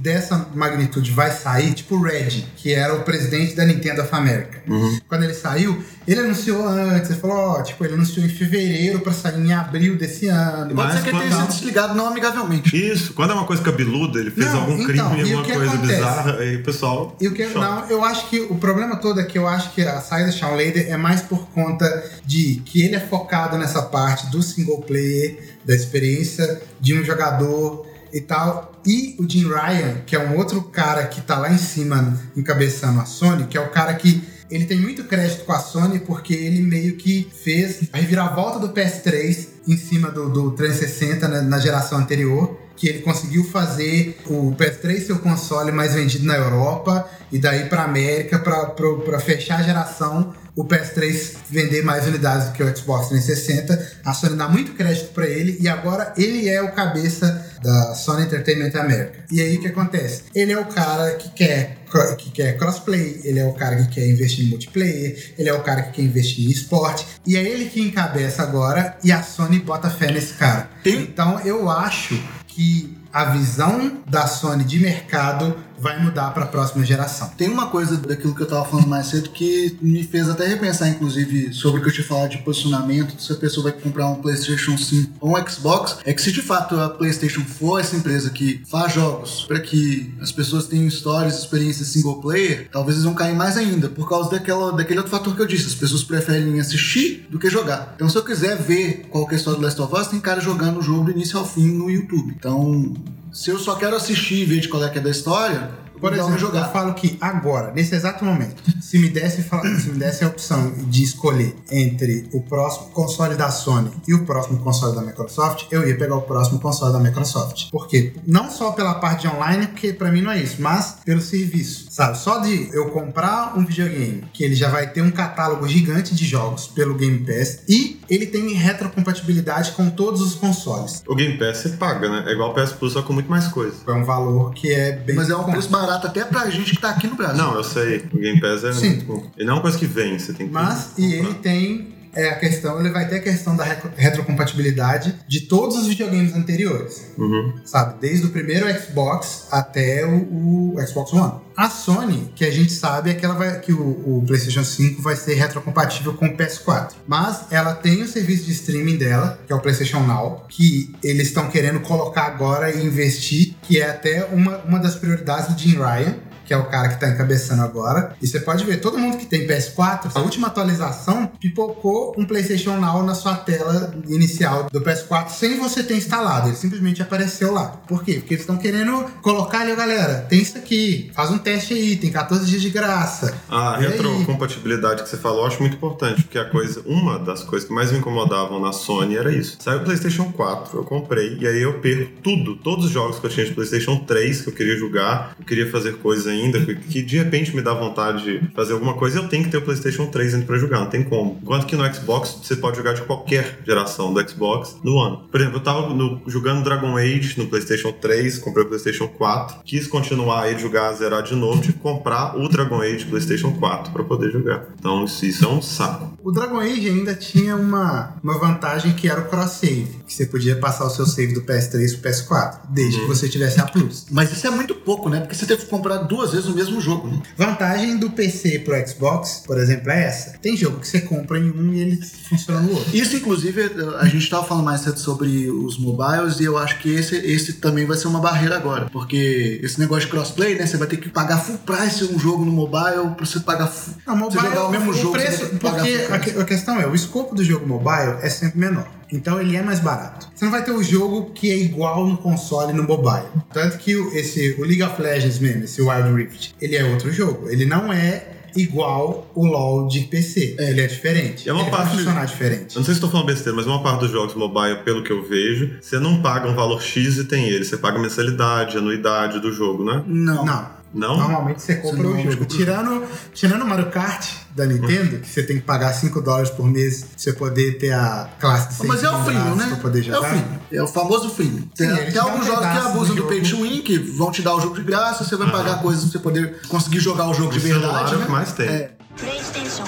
dessa magnitude vai sair, tipo o Red, que era o presidente da Nintendo of America. Uhum. Quando ele saiu, ele anunciou antes, ele falou, ó, tipo, ele anunciou em fevereiro pra sair em abril desse ano. Mas Pode ser que ele tenha quando- sido desligado não amigavelmente. Isso, quando é uma coisa cabeluda, ele fez Não, algum então, crime, e o alguma que coisa acontece? bizarra, aí o pessoal. E o que, choca. não, eu acho que o problema todo é que eu acho que a saída do Shawn Layden é mais por conta de que ele é focado nessa parte do single player, da experiência de um jogador e tal. E o Jim Ryan, que é um outro cara que tá lá em cima encabeçando a Sony, que é o cara que ele tem muito crédito com a Sony porque ele meio que fez a reviravolta do PS3 em cima do, do 360 né, na geração anterior que ele conseguiu fazer o PS3 ser o console mais vendido na Europa e daí para América para fechar a geração o PS3 vender mais unidades do que o Xbox 360. A Sony dá muito crédito para ele e agora ele é o cabeça da Sony Entertainment America. E aí o que acontece? Ele é o cara que quer que quer crossplay, ele é o cara que quer investir em multiplayer, ele é o cara que quer investir em esporte, e é ele que encabeça agora e a Sony bota fé nesse cara. Tem- Então eu acho que a visão da Sony de mercado vai mudar para a próxima geração. Tem uma coisa daquilo que eu tava falando mais cedo que me fez até repensar, inclusive, sobre o que eu te falar de posicionamento, se a pessoa vai comprar um PlayStation 5 ou um Xbox, é que se de fato a PlayStation for essa empresa que faz jogos para que as pessoas tenham histórias, experiências single player, talvez eles vão cair mais ainda, por causa daquela, daquele outro fator que eu disse, as pessoas preferem assistir do que jogar. Então se eu quiser ver qual que é história do Last of Us, tem cara jogando o jogo do início ao fim no YouTube. Então, se eu só quero assistir e ver de qual é que é da história, Por uma exemplo, jogada. eu falo que agora, nesse exato momento, se me desse, se me desse a opção de escolher entre o próximo console da Sony e o próximo console da Microsoft, eu ia pegar o próximo console da Microsoft. Por quê? Não só pela parte de online, porque pra mim não é isso, mas pelo serviço. Sabe? Só de eu comprar um videogame que ele já vai ter um catálogo gigante de jogos pelo Game Pass e ele tem retrocompatibilidade com todos os consoles. O Game Pass você paga, né? É igual o PS Plus, só com muito mais coisa. É um valor que é bem. Mas é um preço barato até pra gente que tá aqui no Brasil. Não, eu sei. O Game Pass é Sim. muito bom. Ele não é uma coisa que vem, você tem que Mas, e ele comprar. tem é, a questão, ele vai ter a questão da retro- retrocompatibilidade de todos os videogames anteriores, Uhum. sabe? Desde o primeiro Xbox até o, o Xbox One. A Sony, que a gente sabe, é que, ela vai, que o, o PlayStation 5 vai ser retrocompatível com o PS4. Mas ela tem o serviço de streaming dela, que é o PlayStation Now, que eles estão querendo colocar agora e investir, que é até uma, uma das prioridades do Jim Ryan, que é o cara que tá encabeçando agora. E você pode ver, todo mundo que tem PS4, a última atualização pipocou um PlayStation Now na sua tela inicial do PS4 sem você ter instalado. Ele simplesmente apareceu lá. Por quê? Porque eles estão querendo colocar ali, galera, tem isso aqui, faz um teste aí, tem 14 dias de graça. A E aí? retrocompatibilidade que você falou, eu acho muito importante, porque a coisa, uma das coisas que mais me incomodavam na Sony era isso. Saiu o PlayStation 4, eu comprei, e aí eu perco tudo, todos os jogos que eu tinha de PlayStation 3 que eu queria jogar, eu queria fazer coisas ainda, que, de repente me dá vontade de fazer alguma coisa, eu tenho que ter o PlayStation 3 ainda pra jogar, não tem como. Enquanto que no Xbox você pode jogar de qualquer geração do Xbox no ano. Por exemplo, eu tava no- jogando Dragon Age no PlayStation 3, comprei o PlayStation 4, quis continuar aí jogar, zerar de novo, tive que comprar o Dragon Age PlayStation 4 pra poder jogar. Então isso, isso é um saco. O Dragon Age ainda tinha uma, uma vantagem que era o cross-save, que você podia passar o seu save do PS3 pro PS4, desde que você tivesse a Plus. Mas isso é muito pouco, né? Porque você teve que comprar duas vezes o mesmo jogo, né? Vantagem do PC pro Xbox, por exemplo, é essa. Tem jogo que você compra em um e ele funciona no outro. Isso, inclusive, a gente estava falando mais cedo sobre os mobiles e eu acho que esse, esse também vai ser uma barreira agora. Porque esse negócio de crossplay, né? Você vai ter que pagar full price um jogo no mobile pra você pagar full. Não, mobile, você jogar o mesmo jogo, preço, vai ter que pagar porque full a, a questão é, o escopo do jogo mobile é sempre menor. Então ele é mais barato. Você não vai ter o jogo que é igual no console e no mobile. Tanto que o, esse, o League of Legends mesmo, esse Wild Rift, ele é outro jogo. Ele não é igual o LoL de PC. Ele é diferente. É uma ele vai parte- funcionar diferente. Eu não sei se estou falando besteira, mas uma parte dos jogos mobile, pelo que eu vejo, você não paga um valor X e tem ele. Você paga mensalidade, anuidade do jogo, né? Não. Não. Não? Normalmente você compra o normalmente jogo. Tirando, tirando o Mario Kart da Nintendo, que você tem que pagar 5 dólares por mês pra você poder ter a classe de 100 Mas é o freemium, cilindradas né? Pra poder É o jogar. freemium. É o famoso freemium. Tem, tem alguns jogos que do abusam do, jogo. pay to win, que vão te dar o jogo de graça, você vai pagar coisas pra você poder conseguir jogar o jogo O de celular verdade. é o né? que mais tem. É. PlayStation.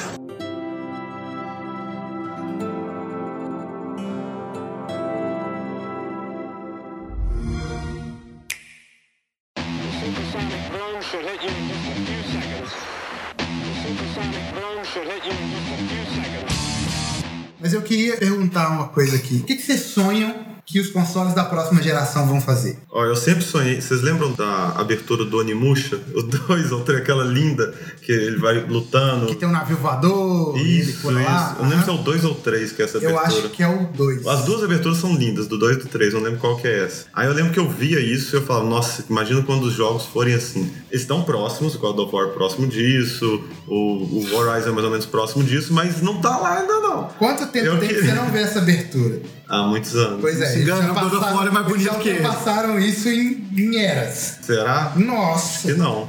Mas eu queria perguntar uma coisa aqui. O que, que vocês sonham que os consoles da próxima geração vão fazer? Ó, eu sempre sonhei. Vocês lembram da abertura do Onimusha? O 2 ou 3, aquela linda que ele vai lutando. Que tem um navio voador, Isso, isso. lá. Eu não lembro se é o 2 ou 3 que é essa Eu abertura. acho que é o 2. As duas aberturas são lindas, do 2 e do 3, não lembro qual que é essa. Aí eu lembro que eu via isso e eu falava, nossa, imagina quando os jogos forem assim. Eles estão próximos, o God of War próximo disso, o, o Horizon é mais ou menos próximo disso, mas não tá lá ainda não. Quanto tempo Eu tem que você não vê essa abertura? Há muitos anos. Pois é, Se eles engana, já o God of passaram- War é mais bonito que ele. passaram isso em, em eras. Será? Nossa. Que não.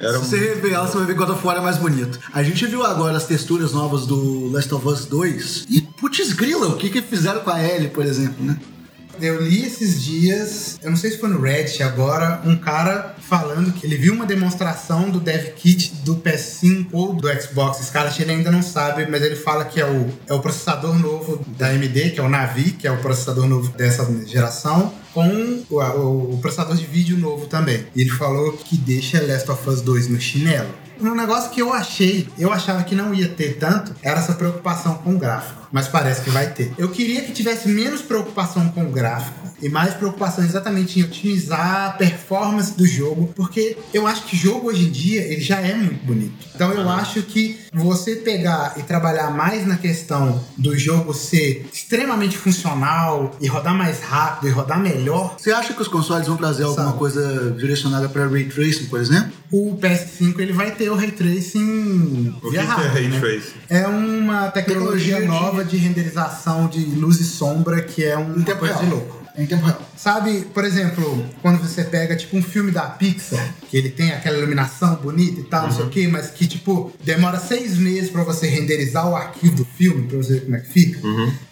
Era Se você rever ela, você vai ver God of War é mais bonito. A gente viu agora as texturas novas do Last of Us 2 e, putz grila, o que que fizeram com a Ellie, por exemplo, né? Eu li esses dias, eu não sei se foi no Reddit agora, um cara falando que ele viu uma demonstração do dev kit do PS5 ou do Xbox Scarlett, ele ainda não sabe, mas ele fala que é o, é o processador novo da AMD, que é o Navi, que é o processador novo dessa geração, com o, o- o processador de vídeo novo também. E ele falou que deixa Last of Us 2 no chinelo. Um negócio que eu achei, eu achava que não ia ter tanto, era essa preocupação com o gráfico. Mas parece que vai ter. Eu queria que tivesse menos preocupação com o gráfico e mais preocupação exatamente em otimizar a performance do jogo, porque eu acho que jogo hoje em dia ele já é muito bonito. Então eu acho que você pegar e trabalhar mais na questão do jogo ser extremamente funcional e rodar mais rápido e rodar melhor, Você acha que os consoles vão trazer alguma Sabe. coisa direcionada para Ray Tracing, por exemplo? o PS5 ele vai ter o ray tracing O que, via que é Ray né? Tracing? É uma tecnologia, Tecnologia nova de renderização de luz e sombra que é um Em tempo coisa real. de louco. Em tempo real. Sabe, por exemplo, quando você pega tipo um filme da Pixar, que ele tem aquela iluminação bonita e tal, não sei o quê, mas que tipo demora seis meses pra você renderizar o arquivo do filme, pra você ver como é que fica.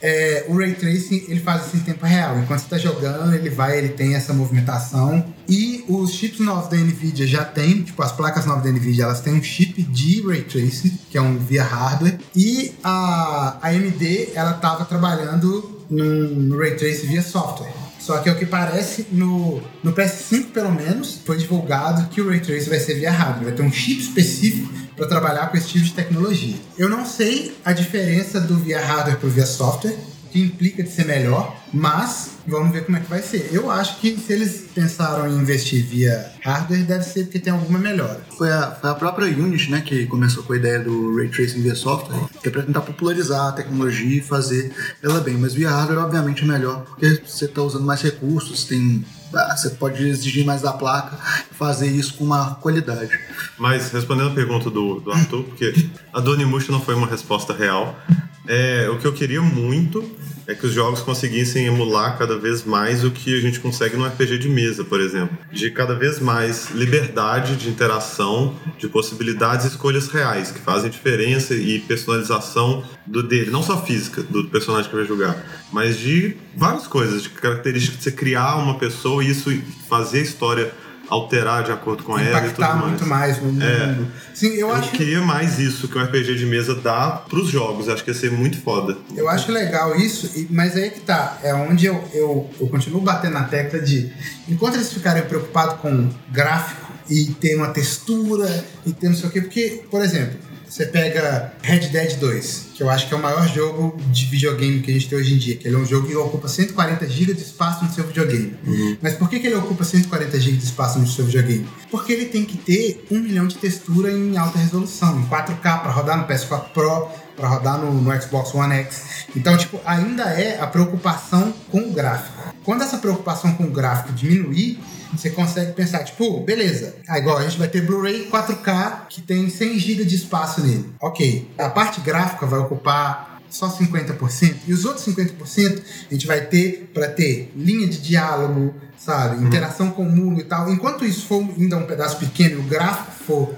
É, o Ray Tracing ele faz isso em tempo real. Enquanto você tá jogando, ele vai, ele tem essa movimentação. E os chips novos da Nvidia já tem, tipo, as placas novas da Nvidia, elas têm um chip de Ray Tracing, que é um via hardware. E a, a AMD, ela tava trabalhando no, no Ray Tracing via software. Só que é o que parece no, no PS5, pelo menos, foi divulgado que o Ray Tracing vai ser via hardware. Vai ter um chip específico para trabalhar com esse tipo de tecnologia. Eu não sei a diferença do via hardware para via software. Que implica de ser melhor, mas vamos ver como é que vai ser. Eu acho que se eles pensaram em investir via hardware, deve ser porque tem alguma melhora. Foi a, foi a própria Unity, né, que começou com a ideia do Ray Tracing via software, que é pra tentar popularizar a tecnologia e fazer ela bem. Mas via hardware, obviamente, é melhor, porque você tá usando mais recursos, tem... ah, Você pode exigir mais da placa e fazer isso com uma qualidade. Mas respondendo a pergunta do, do Arthur, porque a do Onimusha não foi uma resposta real. É, o que eu queria muito é que os jogos conseguissem emular cada vez mais o que a gente consegue no RPG de mesa, por exemplo. De cada vez mais liberdade de interação, de possibilidades e escolhas reais, que fazem diferença e personalização do dele. Não só física, do personagem que vai jogar, mas de várias coisas, de características de você criar uma pessoa e isso fazer a história alterar de acordo com ela e tudo Impactar mais. muito mais no mundo. É. Sim, eu, Eu acho queria mais isso que o RPG de mesa dá pros jogos. Acho que ia ser muito foda. Eu acho legal isso, mas aí que tá. É onde eu, eu, eu continuo batendo na tecla de. Enquanto eles ficarem preocupados com gráfico e ter uma textura e ter não sei o quê, porque, por exemplo, você pega Red Dead 2, que eu acho que é o maior jogo de videogame que a gente tem hoje em dia, que ele é um jogo que ocupa 140 GB de espaço no seu videogame. Mas por que, que ele ocupa 140 GB de espaço no seu videogame? Porque ele tem que ter um milhão de textura em alta resolução, em 4K, para rodar no PS4 Pro, para rodar no, no Xbox One X. Então, tipo, ainda é a preocupação com o gráfico. Quando essa preocupação com o gráfico diminuir, você consegue pensar, tipo, beleza, ah, igual a gente vai ter Blu-ray 4K que tem 100 GB de espaço nele. Ok, a parte gráfica vai ocupar só 50%, e os outros 50% a gente vai ter para ter linha de diálogo, sabe, interação com o mundo e tal. Enquanto isso for ainda um pedaço pequeno o gráfico for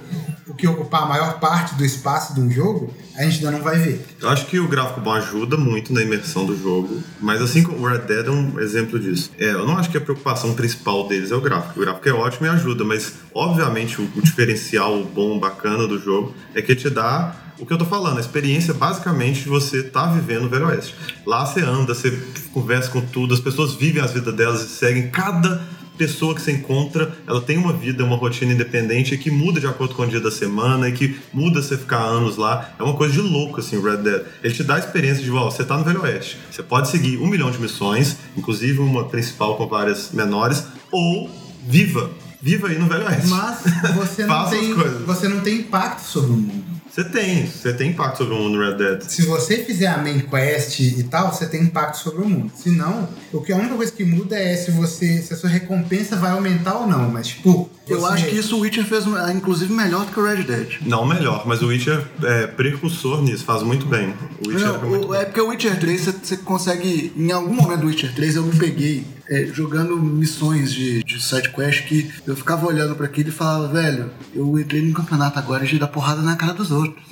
o que ocupar a maior parte do espaço de um jogo, a gente ainda não vai ver. Eu acho que o gráfico bom ajuda muito na imersão do jogo, mas assim como o Red Dead é um exemplo disso. É, eu não acho que a preocupação principal deles é o gráfico. O gráfico é ótimo e ajuda, mas obviamente o, o diferencial bom, bacana do jogo é que te dá o que eu tô falando, a experiência basicamente de você tá vivendo o Velho Oeste. Lá você anda, você conversa com tudo, as pessoas vivem as vidas delas e seguem cada pessoa que você encontra, ela tem uma vida, uma rotina independente que muda de acordo com o dia da semana e que muda você ficar anos lá. É uma coisa de louco, assim, o Red Dead. Ele te dá a experiência de, ó, você tá no Velho Oeste. Você pode seguir um milhão de missões, inclusive uma principal com várias menores, ou viva. Viva aí no Velho Oeste. Mas você não, tem, você não tem impacto sobre o mundo. Você tem, você tem impacto sobre o mundo no Red Dead. Se você fizer a main quest e tal, você tem impacto sobre o mundo. Se não, o que a única coisa que muda é se você se a sua recompensa vai aumentar ou não. Mas tipo, Eu você- acho que isso o Witcher fez, ah, inclusive, melhor do que o Red Dead. Não melhor, mas o Witcher é precursor nisso, faz muito bem. O Witcher Não, é muito o- bom. é porque o Witcher 3 você, você consegue. Em algum momento do Witcher 3 eu me peguei é, jogando missões de, de sidequest que eu ficava olhando pra aquilo e falava, velho, eu entrei num campeonato agora de dar porrada na cara dos outros.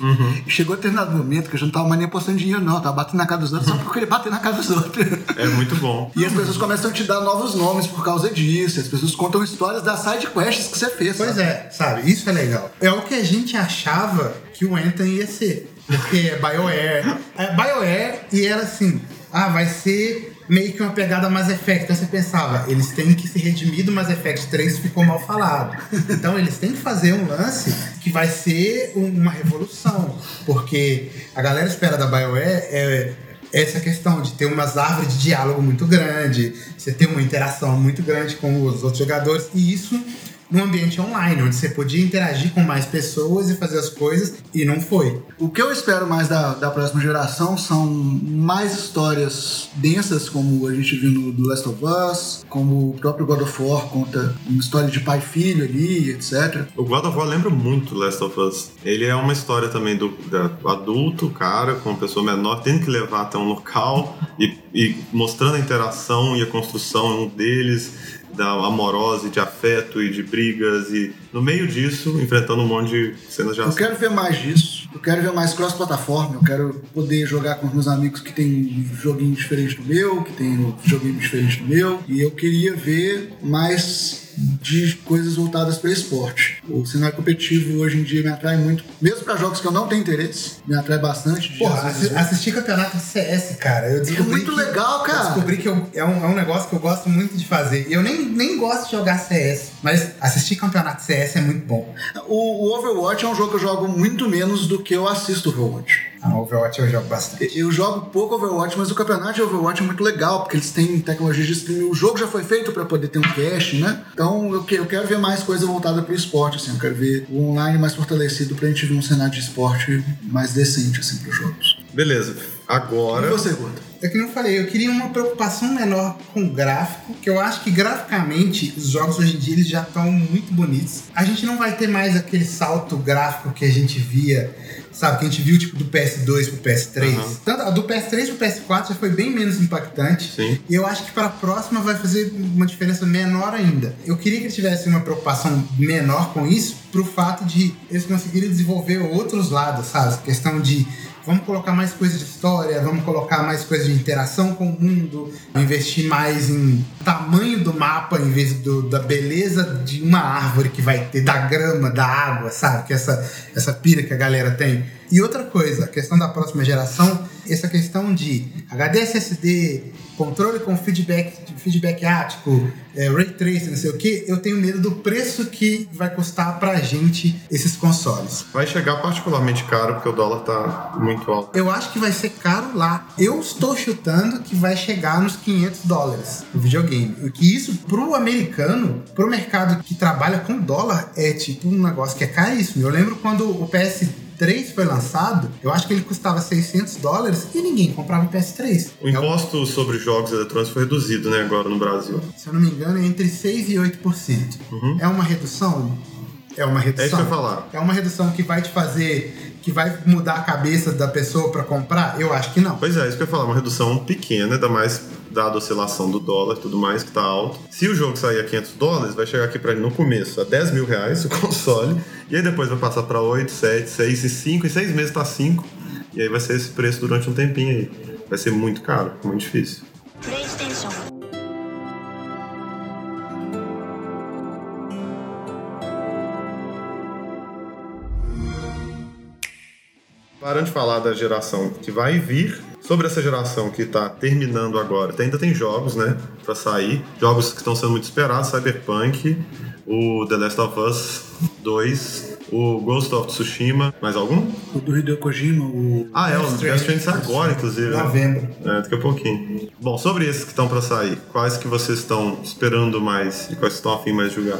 E chegou a determinado momento que eu já não tava mais nem apostando dinheiro, não, eu tava batendo na cara dos outros só porque ele bater na cara dos outros. É muito bom. E as pessoas começam a te dar novos nomes por causa disso. As pessoas contam histórias das sidequests que você fez. Pois sabe? é, sabe? Isso é legal. É o que a gente achava que o Anthem ia ser. Porque é BioWare. É BioWare e era assim, ah, vai ser meio que uma pegada Mass Effect. Então você pensava, eles têm que se redimir do Mass Effect 3 ficou mal falado. Então eles têm que fazer um lance que vai ser um- uma revolução. Porque a galera espera da BioWare é essa questão de ter umas árvores de diálogo muito grande, você ter uma interação muito grande com os outros jogadores, e isso num ambiente online, onde você podia interagir com mais pessoas e fazer as coisas, e não foi. O que eu espero mais da, da próxima geração são mais histórias densas, como a gente viu no do Last of Us, como o próprio God of War conta uma história de pai e filho ali, etc. O God of War lembra muito Last of Us. Ele é uma história também do, do adulto, cara, com uma pessoa menor, tendo que levar até um local e, e mostrando a interação e a construção um deles, da amorosa e de afeto e de brigas, e no meio disso, enfrentando um monte de cenas de Eu ação. quero ver mais disso. Eu quero ver mais cross-plataforma. Eu quero poder jogar com os meus amigos que tem joguinho diferente do meu, que tem um joguinho diferente do meu. E eu queria ver mais de coisas voltadas para esporte. O cenário competitivo hoje em dia me atrai muito, mesmo para jogos que eu não tenho interesse, me atrai bastante. de Porra, assi- assistir campeonato de CS, cara, eu descobri muito que- legal, cara. Eu descobri que eu- é, um, é um negócio que eu gosto muito de fazer. Eu nem, nem gosto de jogar CS, mas assistir campeonato de CS é muito bom. O, o Overwatch é um jogo que eu jogo muito menos do que eu assisto Overwatch. Ah, Overwatch eu jogo bastante. Eu jogo pouco Overwatch, mas o campeonato de Overwatch é muito legal, porque eles têm tecnologia de streaming. O jogo já foi feito pra poder ter um cache, né? Então eu, que- eu quero ver mais coisa voltada pro esporte, assim. Eu quero ver o online mais fortalecido pra gente ver um cenário de esporte mais decente, assim, pros jogos. Beleza. Agora. E você, Gordo? É que eu falei, eu queria uma preocupação menor com o gráfico, que eu acho que graficamente os jogos hoje em dia eles já estão muito bonitos. A gente não vai ter mais aquele salto gráfico que a gente via, sabe, que a gente viu tipo do PS2 pro PS3. Aham. Tanto do PS3 pro PS4 já foi bem menos impactante. Sim. E eu acho que para a próxima vai fazer uma diferença menor ainda. Eu queria que eles tivessem uma preocupação menor com isso, pro fato de eles conseguirem desenvolver outros lados, sabe? A questão de vamos colocar mais coisa de história, vamos colocar mais coisa de interação com o mundo, investir mais em tamanho do mapa em vez do- da beleza de uma árvore que vai ter, da grama, da água, sabe? Que essa, essa pira que a galera tem. E outra coisa, a questão da próxima geração, essa questão de HD SSD, controle com feedback, feedback ático, é, ray tracing, não sei o que, eu tenho medo do preço que vai custar pra gente esses consoles. Vai chegar particularmente caro, porque o dólar tá muito alto. Eu acho que vai ser caro lá. Eu estou chutando que vai chegar nos 500 dólares o videogame. O que isso, pro americano, pro mercado que trabalha com dólar, é tipo um negócio que é caríssimo. Eu lembro quando o PS3 foi lançado, eu acho que ele custava 600 dólares e ninguém comprava o PS3. O imposto sobre jogos eletrônicos foi reduzido, né, agora no Brasil. Se eu não me engano, é entre 6% e 8%. É uma redução? É uma redução. É isso que eu ia falar. É uma redução que vai te fazer, que vai mudar a cabeça da pessoa pra comprar? Eu acho que não. Pois é, isso que eu ia falar, uma redução pequena, ainda mais dada a oscilação do dólar e tudo mais, que tá alto. Se o jogo sair a 500 dólares, vai chegar aqui pra no começo a 10 mil reais o console, e aí depois vai passar pra 8, 7, 6 e 5, e 6 meses tá 5, e aí vai ser esse preço durante um tempinho aí. Vai ser muito caro, muito difícil. PlayStation. Parando de falar da geração que vai vir, sobre essa geração que tá terminando agora, ainda tem jogos, né, pra sair. Jogos que estão sendo muito esperados, Cyberpunk, o The Last of Us 2, o Ghost of Tsushima, mais algum? O do Hideo Kojima, o... Ah, é, o Death Stranding. Agora, inclusive. né? Novembro. É, daqui a pouquinho. Bom, sobre esses que estão pra sair, quais que vocês estão esperando mais e quais estão afim mais de jogar?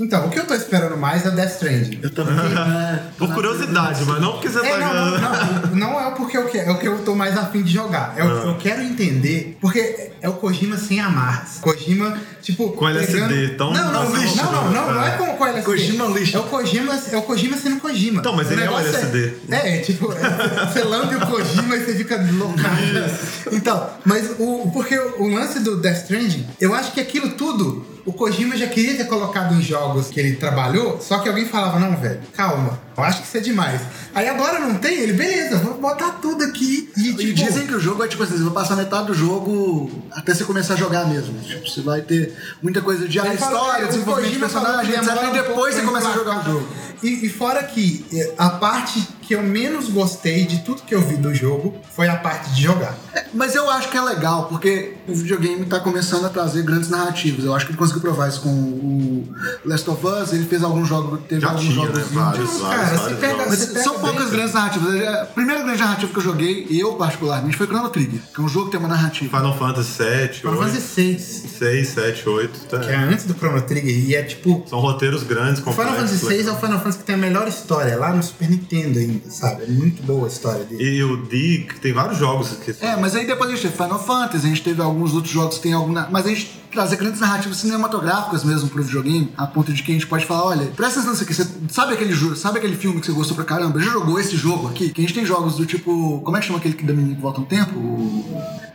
Então, o que eu tô esperando mais é o Death Stranding. Eu também, né? Por curiosidade, mas não porque você É, tá não, não, não, não é porque eu quero, é o que eu tô mais afim de jogar. É o- Ah. Eu quero entender, porque é o Kojima sem amarras. Kojima, tipo. Com LSD, tão- Não, não, não, lixo, não, não, não, não é com, com LSD. Kojima lixo. É o Kojima, é o Kojima sendo Kojima. Então, mas O ele é o LSD. É, é, tipo, é, você lambe o Kojima e você fica loucado. Então, mas o. Porque o lance do Death Stranding, eu acho que aquilo tudo. O Kojima já queria ter colocado em jogos que ele trabalhou, só que alguém falava, não, velho, calma, eu acho que isso é demais. Aí agora não tem, ele, beleza, vou botar tudo aqui. E, E tipo, dizem que o jogo vai, tipo assim, você vai passar metade do jogo até você começar a jogar mesmo. Tipo, você vai ter muita coisa de ah, história, é, desenvolvimento de personagem, etc. E depois você começa a jogar o jogo. E, e fora que eh, a parte que eu menos gostei de tudo que eu vi do jogo foi a parte de jogar. É, Mas eu acho que é legal, porque o videogame tá começando a trazer grandes narrativas. Eu acho que ele conseguiu provar isso com o Last of Us, ele fez alguns jogos, teve Já alguns tinha, jogos né? Vários, vários, cara, vários pega- são poucas bem- grandes narrativas. A primeira grande narrativa que eu joguei, eu particularmente, foi Chrono Trigger, que é um jogo que tem uma narrativa. Final Fantasy 7, Final 8, Fantasy 6, 6, 7, 8. Tá. que é antes do Chrono Trigger, e é tipo. São roteiros grandes, O Final complexos. Fantasy 6 é o Final Fantasy que tem a melhor história, lá no Super Nintendo ainda, sabe? É muito boa a história dele. E o D, que tem vários jogos que É, mas aí depois a gente teve Final Fantasy, a gente teve alguns outros jogos que tem alguma. Mas a gente trazer grandes narrativas cinematográficas mesmo pro videogame, a ponto de que a gente pode falar, olha, presta atenção nisso aqui, você sabe aquele jogo, sabe aquele filme que você gostou pra caramba? Já jogou esse jogo aqui? Que a gente tem jogos do tipo. Como é que chama aquele que da menina que volta no tempo?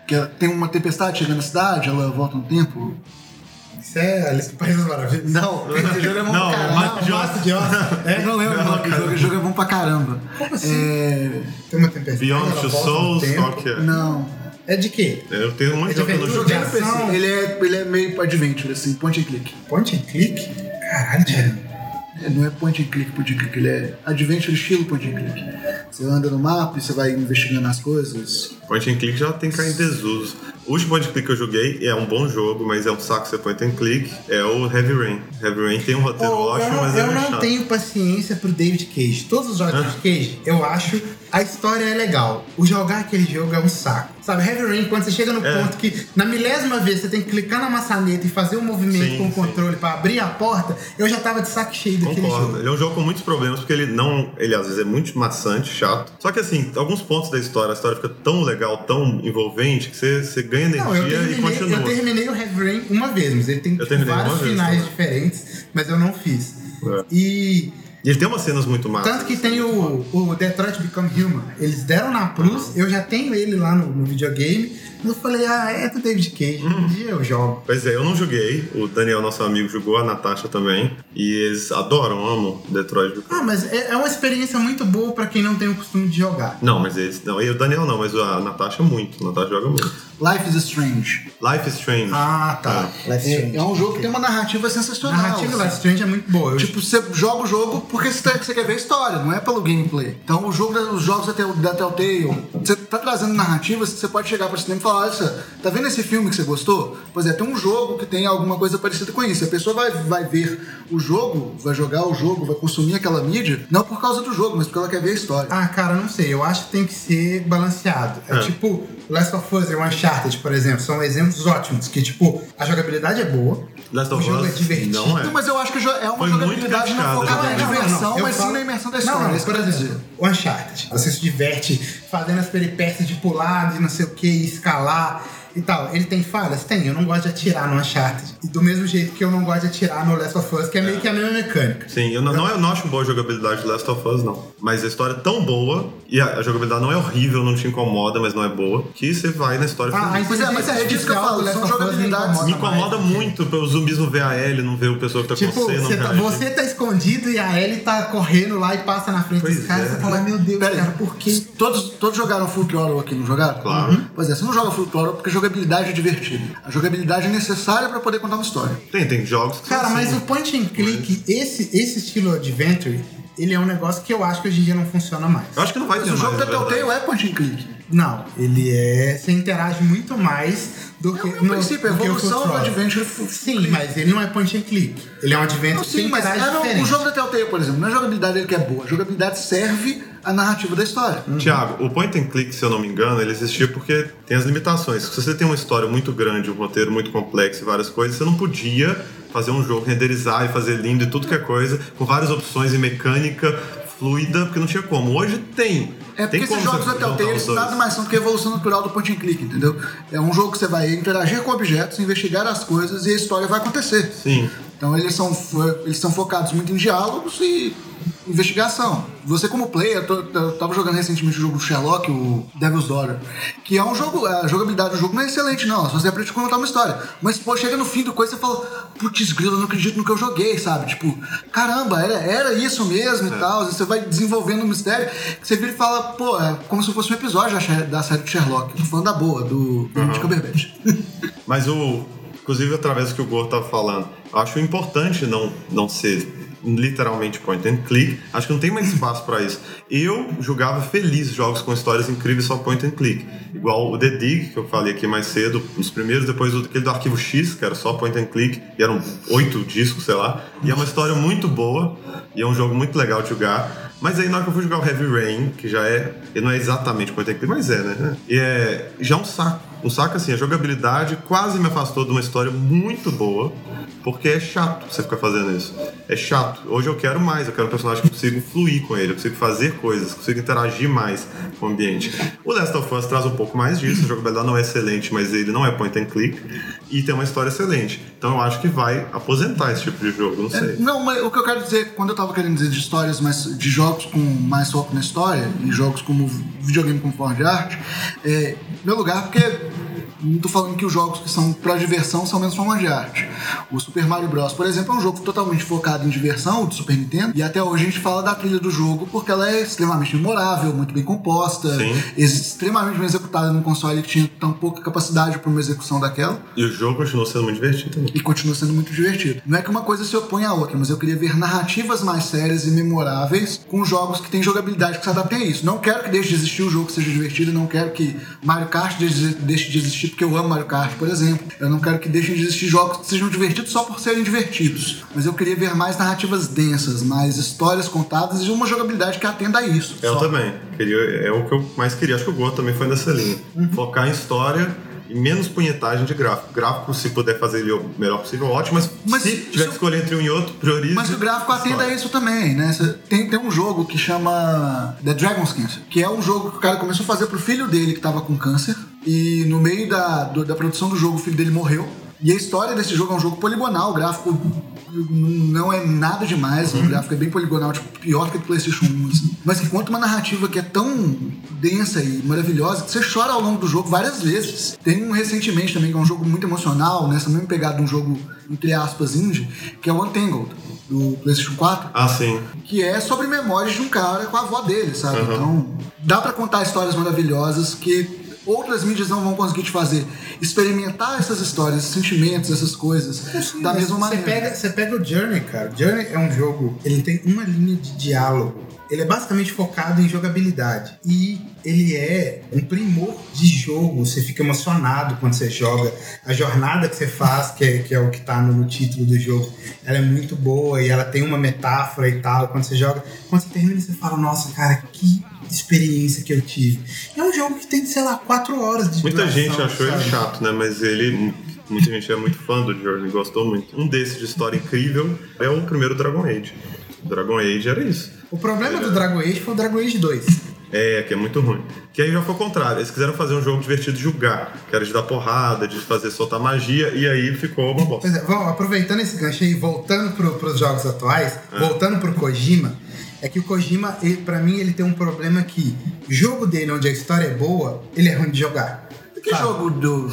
Que é- tem uma tempestade chegando na cidade, ela volta no tempo. É Alice no País das Maravilhas. Não, esse jogo é bom Não, pra caramba. Master de. É, não lembro o nome do jogo, o jogo é bom pra caramba. Como assim? É. Tem uma tempestade. Beyond Two Souls, tempo. qual que é? Não. É de quê? Eu tenho um monte de É de jogo no jogo. Ele é, ele é meio adventure, assim, point and click. Point and click? Caralho. É, Não é point and click, point and click, ele é adventure estilo point and click. Você anda no mapa e você vai investigando as coisas. Point and click já tem caído em desuso. O último point and click que eu joguei é um bom jogo, mas é um saco ser point and click. É o Heavy Rain. Heavy Rain tem um roteiro Oh, ótimo, mas é eu não chato. tenho paciência pro David Cage. Todos os jogos David Cage, eu acho a história é legal. O jogar aquele jogo é um saco. Sabe, Heavy Rain, quando você chega no É. ponto que na milésima vez você tem que clicar na maçaneta e fazer um movimento Sim, com o controle pra abrir a porta, eu já tava de saco cheio daquele Concordo. jogo. Ele é um jogo com muitos problemas, porque ele não. Ele às vezes é muito maçante, chato. Só que assim, alguns pontos da história, a história fica tão legal, tão envolvente, que você, você ganha energia Não, eu e terminei, continua. eu terminei o Heavy Rain uma vez, mas ele tem tipo, terminei vários finais diferentes, mas eu não fiz. É. E ele tem umas cenas muito massas. tanto que tem o, o Detroit Become Human. Eles deram na Plus, eu já tenho ele lá no, no videogame. Eu falei, ah, é do David Cage, um dia eu jogo. Pois é, eu não joguei. O Daniel, nosso amigo, jogou, a Natasha também. E eles adoram, amam Detroit. Ah, mas é, é uma experiência muito boa pra quem não tem o costume de jogar. Não, mas eles. Não, e o Daniel não, mas a Natasha muito. A Natasha joga muito. Life is Strange. Life is Strange. Ah, tá. Life É, Strange. é um jogo que tem uma narrativa sensacional. A narrativa assim. Life Strange é muito boa. Eu- Tipo, você joga o jogo porque você, tá- você quer ver a história, não é pelo gameplay. Então, o jogo, os jogos da, Tel- da Telltale, você tá trazendo narrativas que você pode chegar pra cinema e falar: olha, tá vendo esse filme que você gostou? Pois é, tem um jogo que tem alguma coisa parecida com isso. A pessoa vai, vai ver o jogo, vai jogar o jogo, vai consumir aquela mídia, não por causa do jogo, mas porque ela quer ver a história. Ah, cara, não sei. Eu acho que tem que ser balanceado. É, É. tipo Last of Us e Uncharted, por exemplo, são exemplos ótimos. Que, tipo, a jogabilidade é boa. Last o of jogo Us é divertido. não é. Não, mas eu acho que é uma Foi muito jogabilidade não focada na Não, não, mas sim falo- na imersão da Não, história. não, que por exemplo, o Uncharted. Você se diverte fazendo as peripécias de pular, de não sei o que, escalar e tal. Ele tem falhas? Tem. Eu não gosto de atirar no Uncharted. E do mesmo jeito que eu não gosto de atirar no Last of Us, que é meio que a mesma mecânica. Sim, eu não, não, eu não acho boa a jogabilidade de Last of Us, não. Mas a história é tão boa, e a, a jogabilidade não é horrível, não te incomoda, mas não é boa, que você vai na história Ah, feliz. Pois é, mas é disso que eu falo, são jogabilidades- Me incomoda mais. muito pelos zumbis não ver a Ellie, não ver o pessoa que tá Tipo, com você, não você tá, você tá escondido e a Ellie tá correndo lá e passa na frente Pois dos caras. é. Você fala, meu Deus, Pera aí, cara, por quê? Todos, todos jogaram Full Throttle aqui, não jogaram? Claro. Uhum. Pois é, você não joga Full Throttle porque a jogabilidade é divertida. A jogabilidade é necessária pra poder contar uma história. Tem, tem jogos que Cara, são mas assim. o point and click, esse, esse estilo Adventure, ele é um negócio que eu acho que hoje em dia não funciona mais. Eu acho que não vai Mas ter o jogo mais, da na verdade. Telltale é point and click. Não, ele é. Você interage muito mais do que. No princípio, a que o evolução do. Adventure Sim, mas ele não é point and click. Ele é um Adventure Não, que sim, mas interage era o- diferente. o jogo da Telltale, por exemplo, não é a jogabilidade dele que é boa. A jogabilidade serve à narrativa da história. Tiago, o point and click, se eu não me engano, ele existia porque tem as limitações. Se você tem uma história muito grande, um roteiro muito complexo e várias coisas, você não podia fazer um jogo, renderizar e fazer lindo e tudo que é coisa, com várias opções e mecânica fluida, porque não tinha como. Hoje tem. É porque tem esses jogos da Telltale eles nada mais são do que a evolução natural do point and click, entendeu? É um jogo que você vai interagir com objetos, investigar as coisas e a história vai acontecer. Sim. Então eles são, eles são focados muito em diálogos e investigação. Você como player, eu, tava jogando recentemente o jogo do Sherlock, o Devil's Daughter, que é um jogo, a jogabilidade do jogo não é excelente não, só você aprende a contar uma história. Mas pô, chega no fim do coisa e você fala, putz grilo, eu não acredito no que eu joguei, sabe? Tipo, caramba, era, era isso mesmo e tal. Você vai desenvolvendo um mistério você vira e fala, pô, é como se fosse um episódio da, série do Sherlock, tô falando da boa, do Benedict Cumberbatch. Mas o. Inclusive, através do que o Gor tava falando, eu acho importante não, não ser literalmente point and click. Acho que não tem mais espaço pra isso. Eu jogava feliz jogos com histórias incríveis só point and click. Igual o The Dig, que eu falei aqui mais cedo, os primeiros, depois aquele do Arquivo X, que era só point and click, e eram oito discos, sei lá. E é uma história muito boa, e é um jogo muito legal de jogar. Mas aí na hora que eu fui jogar o Heavy Rain, que já é. Ele não é exatamente point and click, mas é, né? E é. Já é um saco. Um saco assim, a jogabilidade quase me afastou de uma história muito boa, porque é chato você ficar fazendo isso. É chato. Hoje eu quero mais, eu quero um personagem que consigo fluir com ele, eu consigo fazer coisas, consigo interagir mais com o ambiente. O Last of Us traz um pouco mais disso, a jogabilidade não é excelente, mas ele não é point and click, e tem uma história excelente. Então eu acho que vai aposentar esse tipo de jogo, não sei. Não, mas o que eu quero dizer, quando eu tava querendo dizer de histórias, mas de jogos com mais foco na história, e jogos como videogame como forma de arte, é, meu lugar, porque não tô falando que os jogos que são pra diversão são menos forma de arte. O Super Mario Bros, por exemplo, é um jogo totalmente focado em diversão, do Super Nintendo, e até hoje a gente fala da trilha do jogo porque ela é extremamente memorável, muito bem composta, Sim. extremamente bem executada num console que tinha tão pouca capacidade para uma execução daquela. E o jogo continua sendo muito divertido também. E continua sendo muito divertido. Não é que uma coisa se opõe à outra, mas eu queria ver narrativas mais sérias e memoráveis com jogos que têm jogabilidade que se adaptem a isso. Não quero que deixe de existir o jogo que seja divertido, não quero que Mario Kart deixe de existir existir porque eu amo Mario Kart, por exemplo. Eu não quero que deixem de existir jogos que sejam divertidos só por serem divertidos. Mas eu queria ver mais narrativas densas, mais histórias contadas e uma jogabilidade que atenda a isso. Eu Só. também. Queria, é o que eu mais queria. Acho que o Go também foi nessa linha. Uhum. Focar em história e menos punhetagem de gráfico. Gráfico, se puder fazer ele o melhor possível, ótimo. Mas, Mas se tiver que escolher entre um e outro, priorize. Mas o gráfico atende a isso também, né? Tem, tem um jogo que chama The Dragon's Cancer, que é um jogo que o cara começou a fazer pro filho dele que tava com câncer. E no meio da, do- da produção do jogo, o filho dele morreu. E a história desse jogo é um jogo poligonal, o gráfico não é nada demais, o gráfico é bem poligonal, tipo, pior que o PlayStation 1, assim. Mas que conta uma narrativa que é tão densa e maravilhosa que você chora ao longo do jogo várias vezes. Tem um recentemente também, que é um jogo muito emocional, nessa mesma pegada de um jogo, entre aspas, indie, que é o Untangled, do PlayStation 4 Ah, sim. que é sobre memórias de um cara com a avó dele, sabe? Então, dá pra contar histórias maravilhosas que outras mídias não vão conseguir te fazer. Experimentar essas histórias, esses sentimentos, essas coisas, da Mas mesma você maneira. Pega, você pega o Journey, cara. Journey é um jogo, ele tem uma linha de diálogo. Ele é basicamente focado em jogabilidade. E ele é um primor de jogo. Você fica emocionado quando você joga. A jornada que você faz, que é, que é o que tá no, no título do jogo, ela é muito boa e ela tem uma metáfora e tal. Quando você joga, quando você termina, você fala, nossa, cara, que experiência que eu tive. É um jogo que tem, sei lá, quatro horas de Muita duração, gente achou ele sabe? chato, né? Mas ele. Muita gente é muito fã do Journey, gostou muito. Um desses de história incrível é o primeiro Dragon Age. O Dragon Age era isso. O problema do Dragon Age foi o Dragon Age 2. É, que é muito ruim. Que aí já foi o contrário. Eles quiseram fazer um jogo divertido de jogar, que era de dar porrada, de fazer soltar magia, e aí ficou uma bosta. Pois é, vamos, aproveitando esse gancho aí, voltando para os jogos atuais, Ah. voltando pro Kojima, é que o Kojima, ele, pra mim, ele tem um problema que o jogo dele, onde a história é boa, ele é ruim de jogar. Que Sabe? jogo do.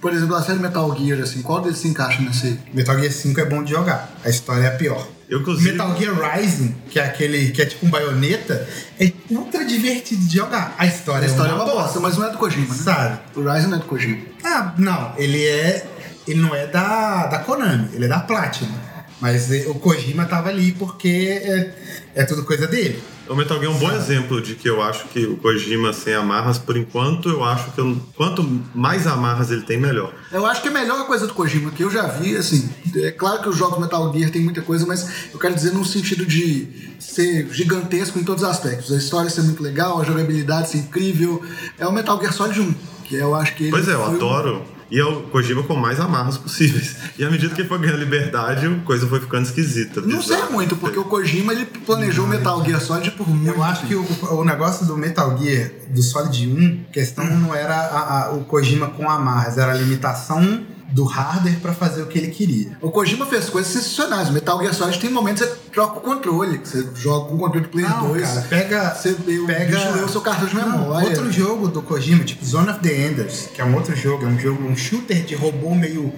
Por exemplo, a série Metal Gear, assim, qual deles se encaixa nesse? Metal Gear 5 é bom de jogar, a história é a pior. Eu, inclusive. Metal Gear Rising, que é aquele que é tipo um baioneta, é ultra divertido de jogar. A história, A história é é uma bosta, mas não é do Kojima, né? Sabe? O Ryzen não é do Kojima. Ah, não, ele é. Ele não é da, da Konami, ele é da Platinum. Mas o Kojima tava ali porque é, é tudo coisa dele. O Metal Gear é um bom exemplo de que eu acho que o Kojima sem amarras, por enquanto, eu acho que eu- quanto mais amarras ele tem, melhor. Eu acho que a melhor coisa do Kojima que eu já vi, assim, é claro que os jogos Metal Gear tem muita coisa, mas eu quero dizer no sentido de ser gigantesco em todos os aspectos. A história ser muito legal, a jogabilidade ser incrível. É o Metal Gear Solid 1, que eu acho que ele Pois é, eu adoro. E é o Kojima com mais amarras possíveis. E à medida que ele foi ganhando liberdade, a coisa foi ficando esquisita. Não sei muito, porque o Kojima ele planejou o Metal Gear Solid por muito Eu acho que o, o negócio do Metal Gear, do Solid 1, a questão não era a- a- o Kojima com amarras, era a limitação do hardware pra fazer o que ele queria. O Kojima fez coisas sensacionais. O Metal Gear Solid tem momentos que você troca o controle, que você joga com o controle do Play Não, 2. cara, pega, Você o pega lê o seu cartão de memória. outro jogo do Kojima, tipo Zone of the Enders, que é um outro jogo, é um jogo, um shooter de robô meio,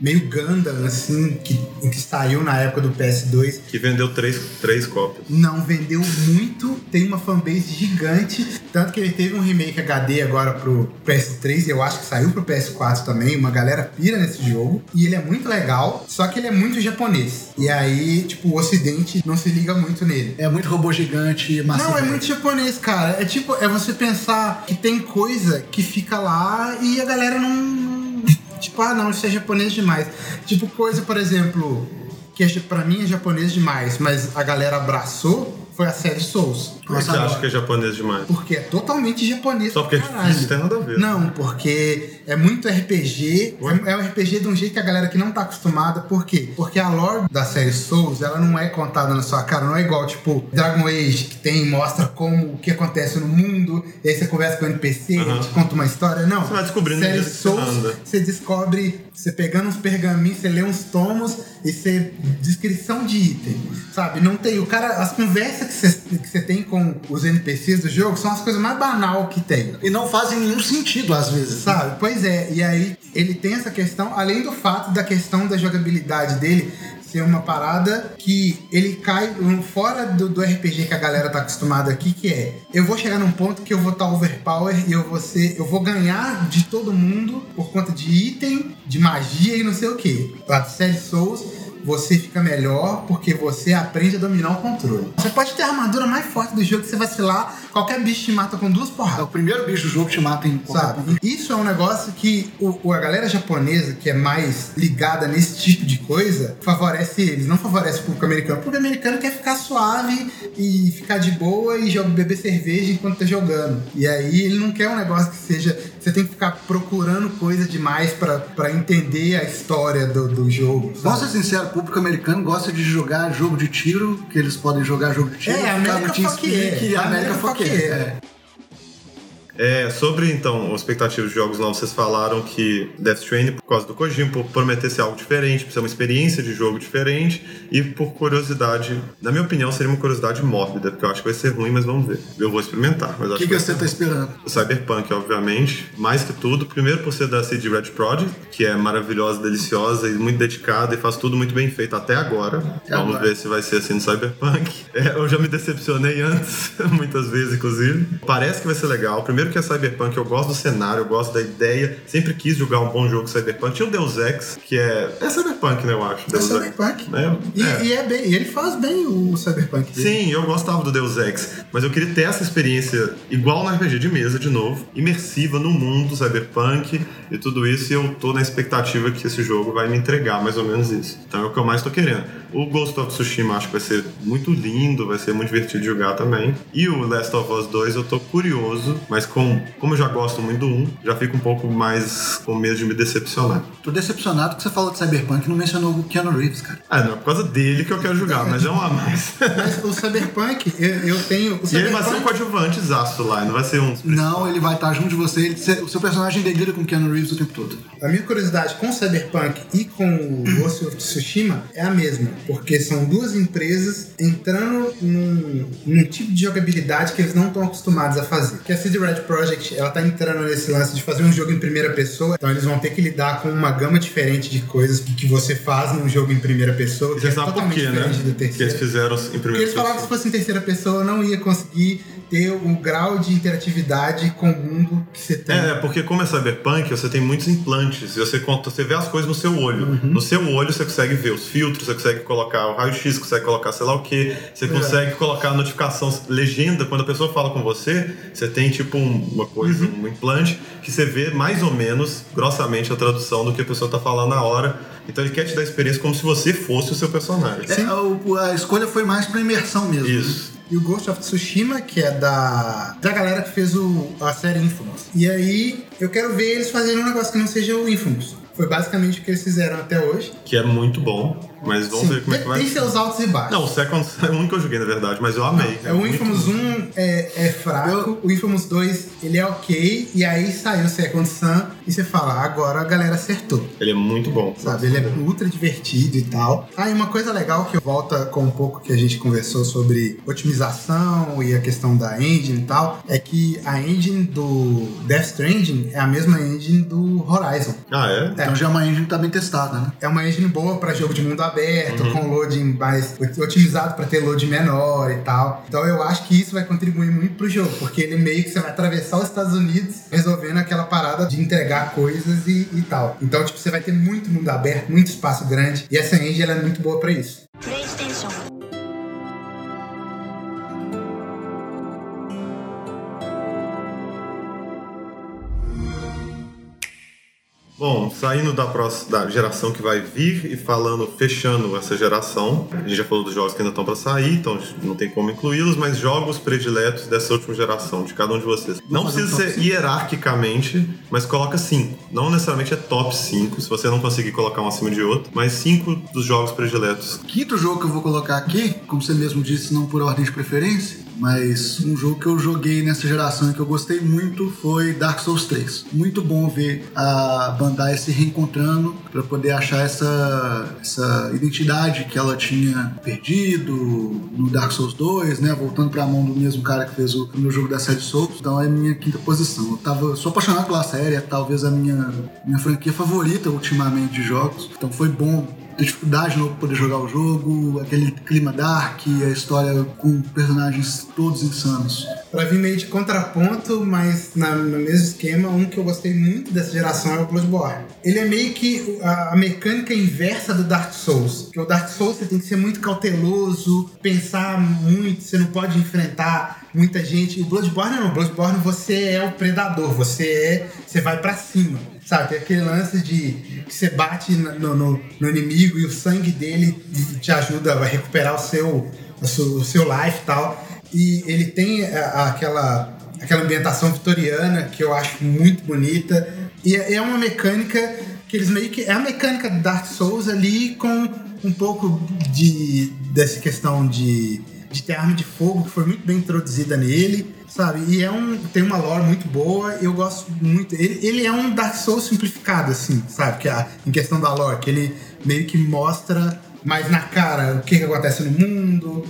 meio Gundam, assim, que, que saiu na época do PS2. Que vendeu três, três cópias. Não vendeu muito, tem uma fanbase gigante, tanto que ele teve um remake HD agora pro PS3, e eu acho que saiu pro PS4 também, uma galera pira nesse jogo, e ele é muito legal, só que ele é muito japonês. E aí, tipo, o ocidente não se liga muito nele. É muito robô gigante, massa. Não, é muito japonês, cara. É tipo, é você pensar que tem coisa que fica lá e a galera não. Tipo, ah, não, isso é japonês demais. Tipo, coisa, por exemplo, que é, pra mim é japonês demais, mas a galera abraçou, foi a série Souls. Por que você acha que é japonês demais? Porque é totalmente japonês. Só porque é difícil, tem nada a ver. Não, porque é muito RPG. Ué? É, é um RPG de um jeito que a galera que não tá acostumada. Por quê? Porque a lore da série Souls, ela não é contada na sua cara. Não é igual, tipo, Dragon Age, que tem, mostra como, o que acontece no mundo. E aí você conversa com o NPC, ele te conta uma história. Não. Você vai descobrindo série Souls, anda. você descobre, você pegando uns pergaminhos, você lê uns tomos e você. Descrição de item. Sabe? Não tem. O cara. As conversas que você, que você tem com os NPCs do jogo são as coisas mais banal que tem. E não fazem nenhum sentido às vezes. Sabe? Pois é, e aí ele tem essa questão, além do fato da questão da jogabilidade dele ser uma parada que ele cai fora do, do RPG que a galera tá acostumada aqui, que é eu vou chegar num ponto que eu vou estar overpower e eu vou ser, eu vou ganhar de todo mundo por conta de item, de magia e não sei o que. A série Souls você fica melhor porque você aprende a dominar o controle. Você pode ter a armadura mais forte do jogo que você vacilar, qualquer bicho te mata com duas É o porradas. primeiro bicho do jogo que te mata em Sabe? Isso é um negócio que o, o- a galera japonesa, que é mais ligada nesse tipo de coisa, favorece eles, não favorece o público americano. O público americano quer ficar suave e ficar de boa e joga, beber cerveja enquanto tá jogando. E aí ele não quer um negócio que seja. Você tem que ficar procurando coisa demais pra, pra entender a história do, do jogo. Sabe? ser sinceros, o público americano gosta de jogar jogo de tiro, que eles podem jogar jogo de tiro, É, ficar América no fuck TeamSpeak yeah. e América América yeah. É. É, sobre então, expectativas de jogos novos, vocês falaram que Death Stranding, por causa do Kojima, por prometer ser algo diferente, por ser uma experiência de jogo diferente e por curiosidade, na minha opinião, seria uma curiosidade mórbida, porque eu acho que vai ser ruim, mas vamos ver. Eu vou experimentar, O que, que, que você tá esperando? o Cyberpunk, obviamente, mais que tudo. Primeiro por ser da CD Red Project, que é maravilhosa, deliciosa e muito dedicada e faz tudo muito bem feito até agora. Vamos agora. ver se vai ser assim no Cyberpunk. É, eu já me decepcionei antes, muitas vezes, inclusive. Parece que vai ser legal. Primeiro que é Cyberpunk, eu gosto do cenário, eu gosto da ideia. Sempre quis jogar um bom jogo Cyberpunk. Tinha o Deus Ex, que é... É Cyberpunk, né, eu acho. É Deus Ex. Cyberpunk. É, E, é. e é bem, e ele faz bem o Cyberpunk dele. Sim, eu gostava do Deus Ex, mas eu queria ter essa experiência igual no RPG de mesa, de novo, imersiva no mundo cyberpunk e tudo isso, e eu tô na expectativa que esse jogo vai me entregar mais ou menos isso. Então é o que eu mais tô querendo. O Ghost of Tsushima acho que vai ser muito lindo, vai ser muito divertido de jogar também. E o Last of Us 2 eu tô curioso, mas com, como eu já gosto muito do 1, já fico um pouco mais com medo de me decepcionar. Tô decepcionado que você falou de Cyberpunk e não mencionou o Keanu Reeves, cara. Ah, não, é por causa dele que eu quero jogar, mas é um a mais. Mas o Cyberpunk, eu, eu tenho. O E ele vai ser um Cyberpunk, coadjuvante zaço lá, não vai ser um Não, ele vai estar junto de você. ele- o seu personagem delira com o Keanu Reeves o tempo todo. a minha curiosidade com o Cyberpunk e com o Ghost of Tsushima é a mesma, porque são duas empresas entrando num, num tipo de jogabilidade que eles não estão acostumados a fazer. Que a CD Red Project, ela tá entrando nesse lance de fazer um jogo em primeira pessoa, então eles vão ter que lidar com uma gama diferente de coisas que, você faz num jogo em primeira pessoa, que é você sabe por quê, né? Que eles fizeram em Porque primeiro eles falavam que se fosse em terceira pessoa, eu não ia conseguir ter o grau de interatividade com o mundo que você tem. É, porque como é cyberpunk, você tem muitos implantes. E você, conta, você vê as coisas no seu olho. Uhum. No seu olho você consegue ver os filtros, você consegue colocar o raio-x, consegue colocar sei lá o que. Você consegue colocar a notificação, legenda. Quando a pessoa fala com você, você tem tipo um- uma coisa, Uhum. um implante, que você vê mais ou menos, grossamente, a tradução do que a pessoa tá falando na hora. Então ele quer te dar a experiência como se você fosse o seu personagem. É, o- a escolha foi mais pra imersão mesmo. Isso. E o Ghost of Tsushima, que é da, da galera que fez o, a série Infamous. E aí, eu quero ver eles fazerem um negócio que não seja o Infamous. Foi basicamente o que eles fizeram até hoje. Que é muito bom. Mas vamos Sim, ver como é que vai tem seus altos e baixos. Não, o Second é o único que eu joguei, na verdade, mas eu amei. É, o muito Infamous 1 é, é fraco, o Infamous 2 ele é ok, e aí saiu o Second Sun e você fala, agora a galera acertou. Ele é muito bom. Sabe, ele é ultra divertido e tal. Ah, e uma coisa legal que volta com um pouco que a gente conversou sobre otimização e a questão da engine e tal, é que a engine do Death Stranding é a mesma engine do Horizon. Ah, é? Então já é uma engine que tá bem testada, né? É uma engine boa para jogo de mundo aberto, com loading mais otimizado para ter load menor e tal. Então eu acho que isso vai contribuir muito pro jogo, porque ele meio que você vai atravessar os Estados Unidos resolvendo aquela parada de entregar coisas e, e tal. Então, tipo, você vai ter muito mundo aberto, muito espaço grande, e essa engine ela é muito boa para isso. PlayStation. Bom, saindo da, próxima, da geração que vai vir e falando, fechando essa geração, a gente já falou dos jogos que ainda estão para sair, então não tem como incluí-los, mas jogos prediletos dessa última geração, de cada um de vocês. Não fazer um precisa top ser hierarquicamente, mas coloca cinco. Não necessariamente é top 5, se você não conseguir colocar um acima de outro, mas cinco dos jogos prediletos. Quinto jogo que eu vou colocar aqui, como você mesmo disse, não por ordem de preferência, mas um jogo que eu joguei nessa geração e que eu gostei muito foi Dark Souls 3. Muito bom ver a Bandai se reencontrando para poder achar essa, essa identidade que ela tinha perdido no Dark Souls 2, né? Voltando para a mão do mesmo cara que fez o primeiro jogo da série Souls. Então é minha quinta posição. Eu tava, sou apaixonado pela série, é talvez a minha, minha franquia favorita ultimamente de jogos. Então foi bom dificuldade no poder jogar o jogo, aquele clima dark, a história com personagens todos insanos. Pra vir meio de contraponto, mas na- no mesmo esquema, um que eu gostei muito dessa geração é o Bloodborne. Ele é meio que a, a mecânica inversa do Dark Souls. Porque o Dark Souls você tem que ser muito cauteloso, pensar muito, você não pode enfrentar muita gente. O Bloodborne não, o Bloodborne você é o predador, você é. Você vai pra cima. Sabe, tem aquele lance de que você bate no, no- no inimigo e o sangue dele te ajuda a recuperar o seu, o seu, o seu life e tal. E ele tem aquela, aquela ambientação vitoriana que eu acho muito bonita. E é é uma mecânica que eles meio que. É a mecânica do Dark Souls ali com um pouco de dessa questão de, de ter arma de fogo, que foi muito bem introduzida nele. Sabe? E é um, tem uma lore muito boa, eu gosto muito. Ele, ele é um Dark Souls simplificado, assim, sabe? Que a, em questão da lore, que ele meio que mostra mais na cara o que, que acontece no mundo,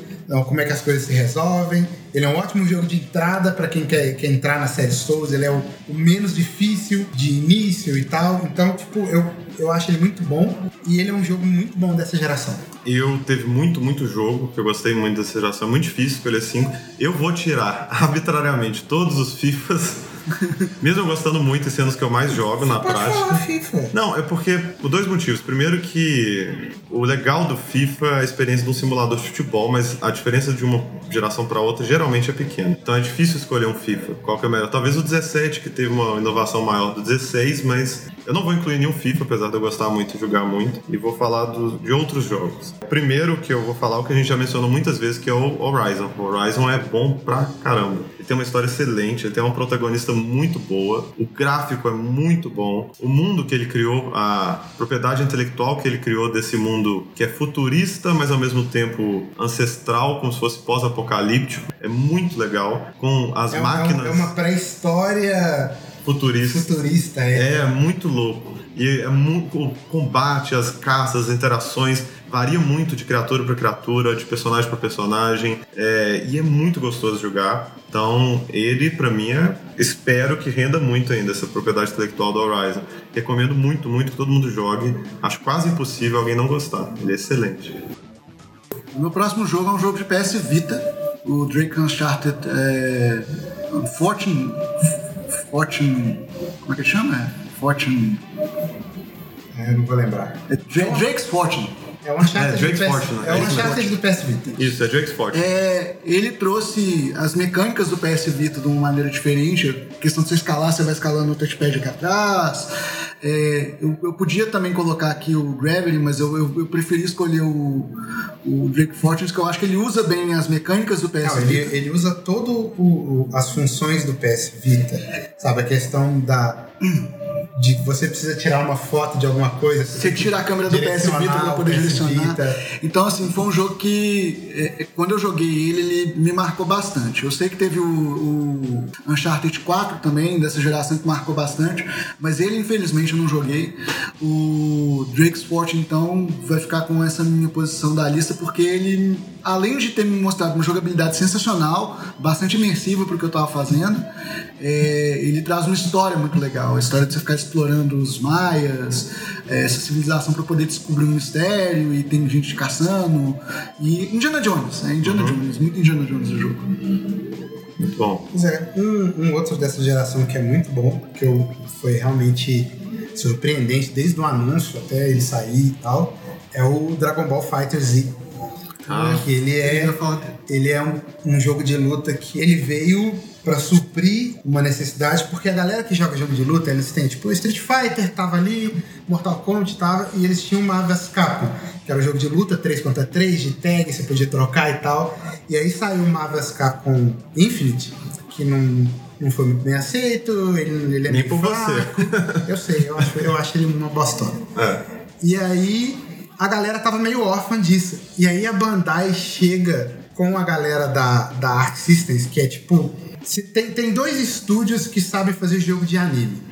como é que as coisas se resolvem. Ele é um ótimo jogo de entrada para quem quer, quer entrar na série Souls, ele é o, o menos difícil de início e tal. Então, tipo, eu, eu acho ele muito bom e ele é um jogo muito bom dessa geração. Eu teve muito, muito jogo que eu gostei muito dessa geração. É muito difícil escolher cinco. Eu vou tirar arbitrariamente todos os FIFAs, mesmo gostando muito e sendo os que eu mais jogo na Pode prática. falar, FIFA. Não, é porque por dois motivos. Primeiro que o legal do FIFA é a experiência de um simulador de futebol, mas a diferença de uma geração para outra geralmente é pequena. Então é difícil escolher um FIFA. Qual que é o melhor? Talvez o 17, que teve uma inovação maior do 16, mas eu não vou incluir nenhum FIFA, apesar de eu gostar muito e jogar muito. E vou falar do- de outros jogos. Primeiro que eu vou falar o que a gente já mencionou muitas vezes, que é o Horizon. O Horizon é bom pra caramba. Ele tem uma história excelente, ele tem uma protagonista muito boa, o gráfico é muito bom, o mundo que ele criou, a propriedade intelectual que ele criou desse mundo que é futurista, mas ao mesmo tempo ancestral, como se fosse pós-apocalíptico, é muito legal. Com as É, uma- máquinas é uma pré-história futuristas. futurista. É. É, muito louco. E é muito, o combate, as caças, as interações varia muito de criatura para criatura, de personagem para personagem, é, e é muito gostoso jogar. Então, ele para mim é, espero que renda muito ainda essa propriedade intelectual do Horizon. Recomendo muito, muito que todo mundo jogue. Acho quase impossível alguém não gostar. Ele é excelente. O meu próximo jogo é um jogo de PS Vita, o Drake Uncharted é, Fortune. Fortune. Como é que chama? É Fortune. É, Eu não vou lembrar. É Dra- Drake's Fortune. É o Uncharted, É, do, PS, Fortune, é é o do PS Vita. Isso, é Drake's Fortune. É, ele trouxe as mecânicas do PS Vita de uma maneira diferente. A questão de você escalar, você vai escalando no touchpad aqui atrás. É, eu, eu podia também colocar aqui o Gravity, mas eu, eu, eu preferi escolher o, o Drake Fortunes, que eu acho que ele usa bem as mecânicas do PS Não, ele, Vita. ele usa todo o, o- as funções do PS Vita. Sabe, a questão da. De que você precisa tirar uma foto de alguma coisa. Você tira a câmera do PS Vita pra poder direcionar. Vita. Então, assim, foi um jogo que, é, é, quando eu joguei ele, ele me marcou bastante. Eu sei que teve o, o Uncharted 4 também, dessa geração, que marcou bastante, mas ele, infelizmente, eu não joguei. O Drake's Fortune, então, vai ficar com essa minha posição da lista, porque ele, além de ter me mostrado uma jogabilidade sensacional, bastante imersiva pro que eu tava fazendo, é, ele traz uma história muito legal. A história de você ficar explorando os maias, é, essa civilização para poder descobrir um mistério e tem gente caçando. E Indiana Jones, né? Indiana Jones, muito Indiana Jones o jogo. Muito bom. Pois é, um, um outro dessa geração que é muito bom, que eu, foi realmente surpreendente desde o anúncio até ele sair e tal, é o Dragon Ball Fighter Z. Ah. que ele é ele é um, um jogo de luta que ele veio pra suprir uma necessidade, porque a galera que joga jogo de luta, eles têm, tipo, Street Fighter tava ali, Mortal Kombat tava, e eles tinham uma vs Capcom, que era um jogo de luta 3 contra 3, de tag, você podia trocar e tal. E aí saiu uma vs Capcom Infinite, que não, não foi muito bem aceito, ele, ele é Nem por fraco. Eu sei, eu acho, eu acho ele uma bostona. É. E aí a galera tava meio órfã disso. E aí a Bandai chega com a galera da, da Art Systems, que é tipo. Tem, tem dois estúdios que sabem fazer jogo de anime.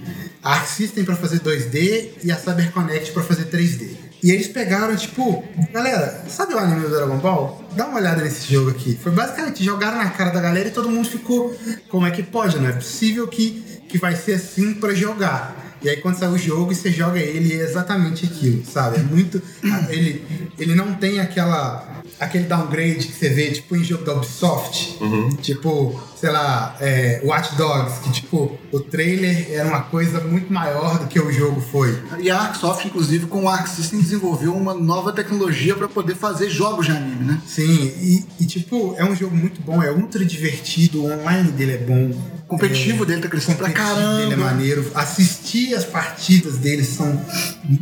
A Arc System pra fazer 2D e a CyberConnect pra fazer 3D. E eles pegaram, tipo, galera, sabe o anime do Dragon Ball? Dá uma olhada nesse jogo aqui. Foi basicamente jogaram na cara da galera e todo mundo ficou. Como é que pode? Não é possível que, que vai ser assim pra jogar. E aí quando sai o jogo e você joga ele, é exatamente aquilo, sabe? É muito. ele, ele não tem aquela. Aquele downgrade que você vê, tipo, em jogo da Ubisoft. Tipo, sei lá, é, Watch Dogs, que tipo, o trailer era uma coisa muito maior do que o jogo foi. E a Arcsoft, inclusive, com o Arc System, desenvolveu uma nova tecnologia para poder fazer jogos de anime, né? Sim, e, e, tipo, é um jogo muito bom, é ultra divertido, o online dele é bom. O competitivo É, dele tá crescendo pra competitivo caramba. dele é maneiro. Assistir as partidas dele são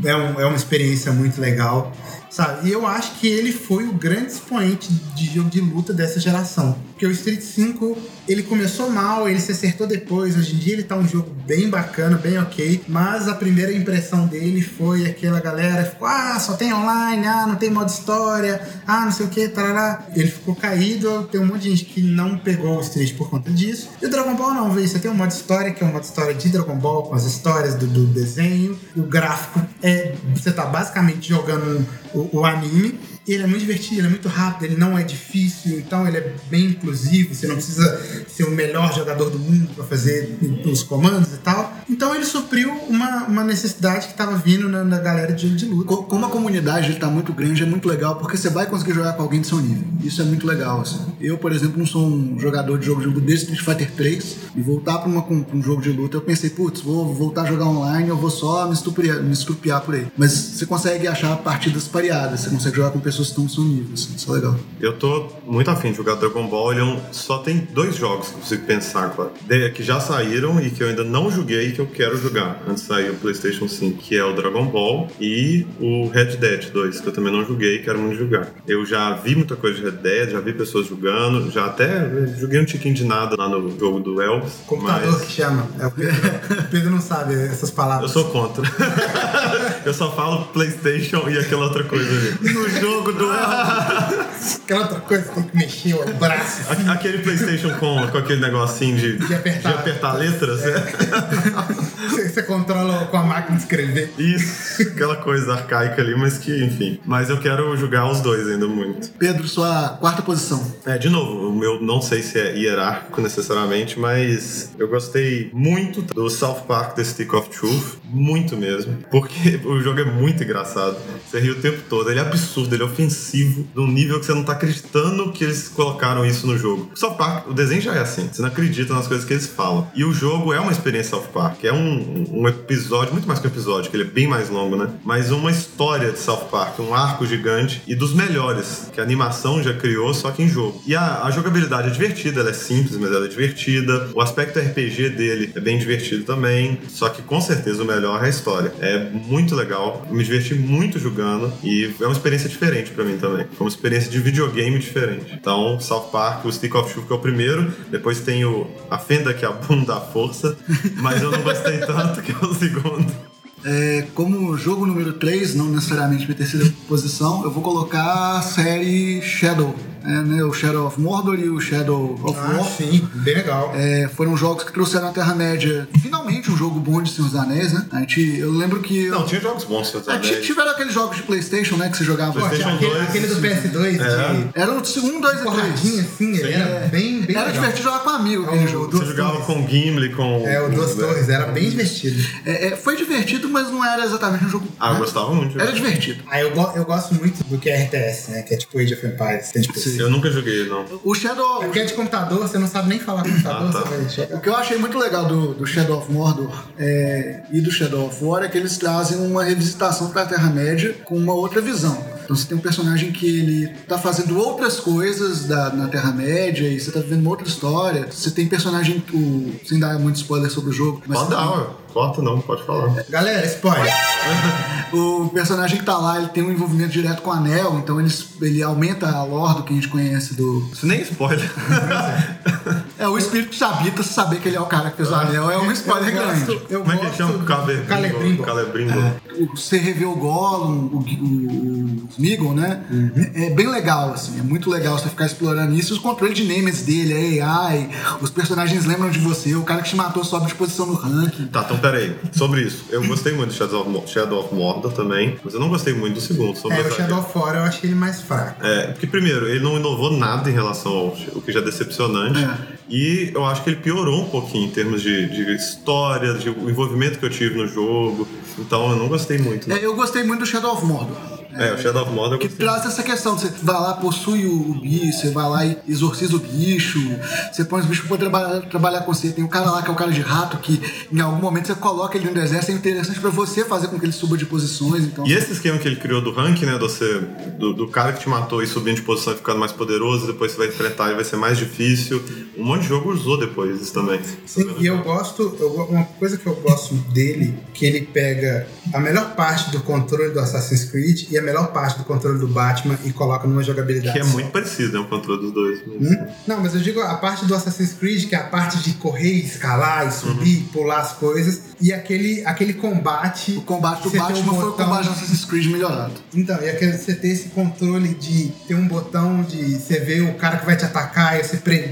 é, um- é uma experiência muito legal. Sabe? E eu acho que ele foi o grande expoente de jogo de luta dessa geração. Porque o Street 5, ele começou mal, ele se acertou depois. Hoje em dia ele tá um jogo bem bacana, bem ok. Mas a primeira impressão dele foi aquela galera ficou, ah, só tem online, ah, não tem modo história, ah, não sei o que, tarará. Ele ficou caído, tem um monte de gente que não pegou o Street por conta disso. E o Dragon Ball não, veio. Você tem um modo história, que é um modo história de Dragon Ball, com as histórias do, do desenho. O gráfico é. Você tá basicamente jogando o, o anime. Ele é muito divertido, ele é muito rápido, ele não é difícil, então ele é bem inclusivo. Você não precisa ser o melhor jogador do mundo para fazer os comandos e tal. Então ele supriu uma, uma necessidade que estava vindo na, na galera de jogo de luta. Co- Como a comunidade ele tá muito grande, é muito legal, porque você vai conseguir jogar com alguém do seu nível. Isso é muito legal, assim. Eu, por exemplo, não sou um jogador de jogo de luta desde Street Fighter 3, e voltar pra um jogo de luta, eu pensei, putz, vou voltar a jogar online, eu vou só me estupiar, me estrupiar por aí. Mas você consegue achar partidas pareadas, você consegue jogar com pessoas que estão nível, assim, isso é legal. Eu tô muito afim de jogar Dragon Ball. Ele é um- só tem dois jogos que eu consigo pensar agora. Que já saíram e que eu ainda não joguei e que eu quero jogar antes de sair o PlayStation 5, que é o Dragon Ball e o Red Dead 2, que eu também não joguei e quero muito jogar. Eu já vi muita coisa de Red Dead, já vi pessoas jogando, já até joguei um tiquinho de nada lá no jogo do Elvis. Computador mas que chama. É o Pedro, Pedro não sabe essas eu palavras. sou contra. eu só falo PlayStation e aquela outra coisa ali. No jogo do Aquela outra coisa que tem que mexer o braço. A- Aquele PlayStation com, com aquele negocinho de, De apertar. de apertar letras, é. Você, você controla com a máquina de escrever. Isso, aquela coisa arcaica ali, mas que, enfim. Mas eu quero jogar os dois ainda muito. Pedro, sua quarta posição. É, de novo, o meu não sei se é hierárquico necessariamente, mas eu gostei muito do South Park The Stick of Truth, muito mesmo, porque o jogo é muito engraçado. Você ri o tempo todo, ele é absurdo, ele é ofensivo, de um nível que você não tá acreditando que eles colocaram isso no jogo. South Park, o desenho já é assim, você não acredita nas coisas que eles falam. E o jogo é uma experiência South Park, é um, um episódio, muito mais que um episódio, que ele é bem mais longo, né? Mas uma história de South Park, um arco gigante e dos melhores que a animação já criou, só que em jogo. E a, a jogabilidade é divertida, ela é simples, mas ela é divertida. O aspecto RPG dele é bem divertido também, só que com certeza o melhor é a história. É muito legal, me diverti muito jogando e é uma experiência diferente pra mim também. Foi uma experiência de videogame diferente. Então, South Park, o Stick of Truth que é o primeiro, depois tem o A Fenda que é a bunda à força, mas eu não gostei tanto que é o segundo. É, como jogo número 3, não necessariamente minha terceira posição, eu vou colocar a série Shadow. É, né, o Shadow of Mordor e o Shadow of Ah, War. sim, bem legal. É, foram jogos que trouxeram a Terra-média. Finalmente um jogo bom de Senhor dos Anéis, né? A gente, eu lembro que. Não, tinha jogos bons, Senhor dos É, Anéis. tiveram aqueles jogos de Playstation, né? Que você jogava. Pô, PlayStation aquele, 2, aquele do PS2 É. de Era o 1, 2 e porradinha 3. assim, ele era bem, bem Era legal. divertido jogar com amigo É aquele o jogo. do- Você jogava com Gimli, com... É, o Duas Torres, era bem divertido. É, é, foi divertido, mas não era exatamente um jogo. Ah, eu né? gostava muito. de Era divertido. Ah, eu, go- eu gosto muito do que é RTS, né? Que é tipo Age of Empires. Tem, tipo, Sim. Eu nunca joguei, não. O Shadow. É porque é de computador, você não sabe nem falar computador, Ah, tá. você vai O que eu achei muito legal do, do Shadow of Mordor é, e do Shadow of War é que eles trazem uma revisitação para a Terra-média com uma outra visão. Então você tem um personagem que ele tá fazendo outras coisas da, na Terra-média e você tá vivendo uma outra história. Você tem personagem, o, sem dar muito spoiler sobre o jogo, mas Pode dar. Corta não, pode falar. Galera, spoiler. o personagem que tá lá, ele tem um envolvimento direto com o Anel, então ele, ele aumenta a lore do que a gente conhece do... Isso nem é spoiler. É, o espírito que habita saber que ele é o cara que fez o Anel, é um spoiler eu grande. gosto, eu Como é que chama? Calebrimbo. Calebrimbo. Calebrimbo. o- você rever o Gollum, o, o, o Smeagol, né? É, é bem legal, assim. É muito legal você ficar explorando isso. Os controles de names dele, a AI, os personagens lembram de você, o cara que te matou sobe de posição no ranking. Tá, peraí. Sobre isso, eu gostei muito do Shadow of, Mo- Shadow of Mordor também, mas eu não gostei muito do segundo. Sobre É, o Shadow of War eu achei ele mais fraco. É, porque primeiro, ele não inovou nada em relação ao o que já é decepcionante. É. E eu acho que ele piorou um pouquinho em termos de, de história, de o envolvimento que eu tive no jogo. Então eu não gostei muito. É, eu gostei muito do Shadow of Mordor. É, o Shadow of Mordor eu Que gostei. traz essa questão, você vai lá, possui o, bicho, você vai lá e exorciza o bicho, você põe os bichos pra trabalhar, trabalhar com você. Tem o cara lá que é o cara de rato, que em algum momento você coloca ele no deserto, é interessante pra você fazer com que ele suba de posições. Então, E esse esquema que ele criou do rank, né? Do, você, do, do cara que te matou e subindo de posição e ficando mais poderoso, depois você vai enfrentar e vai ser mais difícil. Um monte de jogo usou depois isso também. Sim, e eu gosto, eu uma coisa que eu gosto dele, que ele pega a melhor parte do controle do Assassin's Creed e a melhor parte do controle do Batman e coloca numa jogabilidade. Que é só. muito parecido, né? O controle dos dois. Hum? Não, mas eu digo a parte do Assassin's Creed, que é a parte de correr, escalar e subir, pular as coisas, e aquele, aquele combate. o combate do tem um Batman foi o botão- combate do Assassin's Creed melhorado. Então, e aquele você ter esse controle de ter um botão de você ver o cara que vai te atacar e você pre-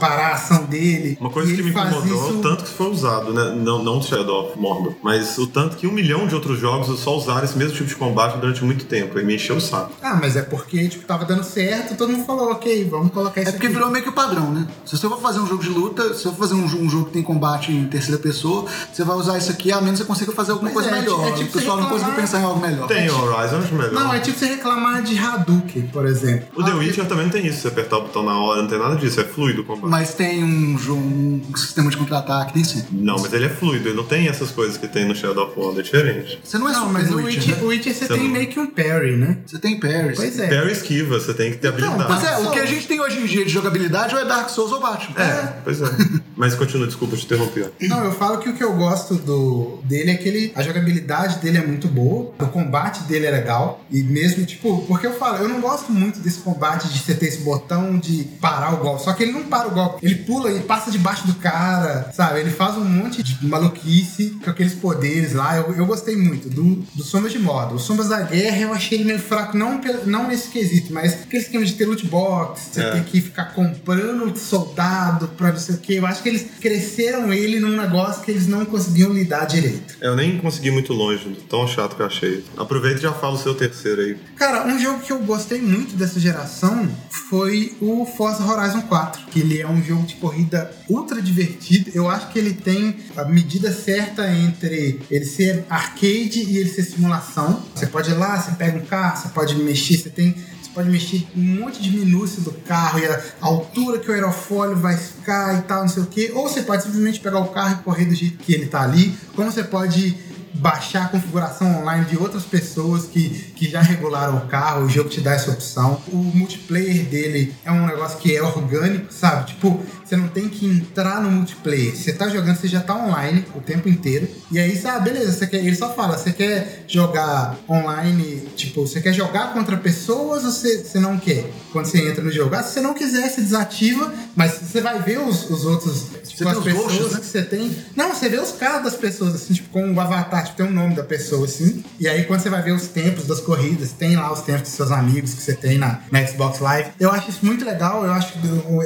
parar a ação dele. Uma coisa que me incomodou é isso- o tanto que foi usado, né? Não, não Shadow of Mordor, mas o tanto que um milhão de outros jogos só usaram esse mesmo tipo de combate durante muito tempo. E me encheu o saco. Ah, mas é porque, tipo, tava dando certo, todo mundo falou, ok, vamos colocar isso É porque aqui. virou meio que o padrão, né? Se você for fazer um jogo de luta, se eu for fazer um, um jogo que tem combate em terceira pessoa, você vai usar isso aqui, a menos que você consiga fazer alguma Mas coisa é, melhor. é tipo o pessoal você não conseguiu reclamar- pensar em algo melhor. Tem o Horizon, acho melhor. Não, é tipo você reclamar de Hadouken, por exemplo. O The Ah, Witcher também não tem isso, você apertar o botão na hora, não tem nada disso, é fluido o combate. Mas tem um, um sistema de contra-ataque, tem sim. Não, mas ele é fluido, ele não tem essas coisas que tem no Shadow of Mordor, é diferente. Você não é Não, mas no o Witcher, Witcher, né? o Witcher você Você tem não- meio que um parry, né? Você tem parries. Pois é. Parry esquiva, você tem que ter habilidade. Mas é, o que a gente tem hoje em dia de jogabilidade ou é Dark Souls ou Batman. É, pois é. Mas continua, desculpa te interromper. Não, eu falo que o que eu gosto do dele é que ele, a jogabilidade dele é muito boa, o combate dele é legal, e mesmo, tipo, porque eu falo, eu não gosto muito desse combate de você ter esse botão de parar o golpe, só que ele não para o golpe, ele pula e passa debaixo do cara, sabe? Ele faz um monte de maluquice com aqueles poderes lá, eu, eu gostei muito do, do Sombras de Moda. O Sombras da Guerra eu achei meio fraco, não, não nesse quesito, mas aquele esquema de ter loot box, você É. ter que ficar comprando soldado pra não sei o que, eu acho que eles cresceram ele num negócio que eles não conseguiam lidar direito. Eu nem consegui muito longe, tão chato que eu achei. Aproveita e já fala o seu terceiro aí. Cara, um jogo que eu gostei muito dessa geração foi o Forza Horizon 4, que ele é um jogo de corrida ultra divertido. Eu acho que ele tem a medida certa entre ele ser arcade e ele ser simulação. Você pode ir lá, você pega um carro, você pode mexer, você tem pode mexer um monte de minúcia do carro e a altura que o aerofólio vai ficar e tal, não sei o que. Ou você pode simplesmente pegar o carro e correr do jeito que ele tá ali. Como você pode baixar a configuração online de outras pessoas que, que já regularam o carro, o jogo te dá essa opção. O multiplayer dele é um negócio que é orgânico, sabe? Tipo, você não tem que entrar no multiplayer. Você tá jogando, você já tá online o tempo inteiro. E aí, sabe, beleza, você quer, ele só fala, você quer jogar online, tipo, você quer jogar contra pessoas ou você, você não quer? Quando você entra no jogo. Ah, se você não quiser, você desativa, mas você vai ver os, os outros, tipo, as pessoas ghosts, né? que você tem. Não, você vê os carros das pessoas, assim, tipo, com o avatar, tipo, tem o nome da pessoa, assim. E aí, quando você vai ver os tempos das corridas, tem lá os tempos dos seus amigos que você tem na, na Xbox Live. Eu acho isso muito legal, eu acho que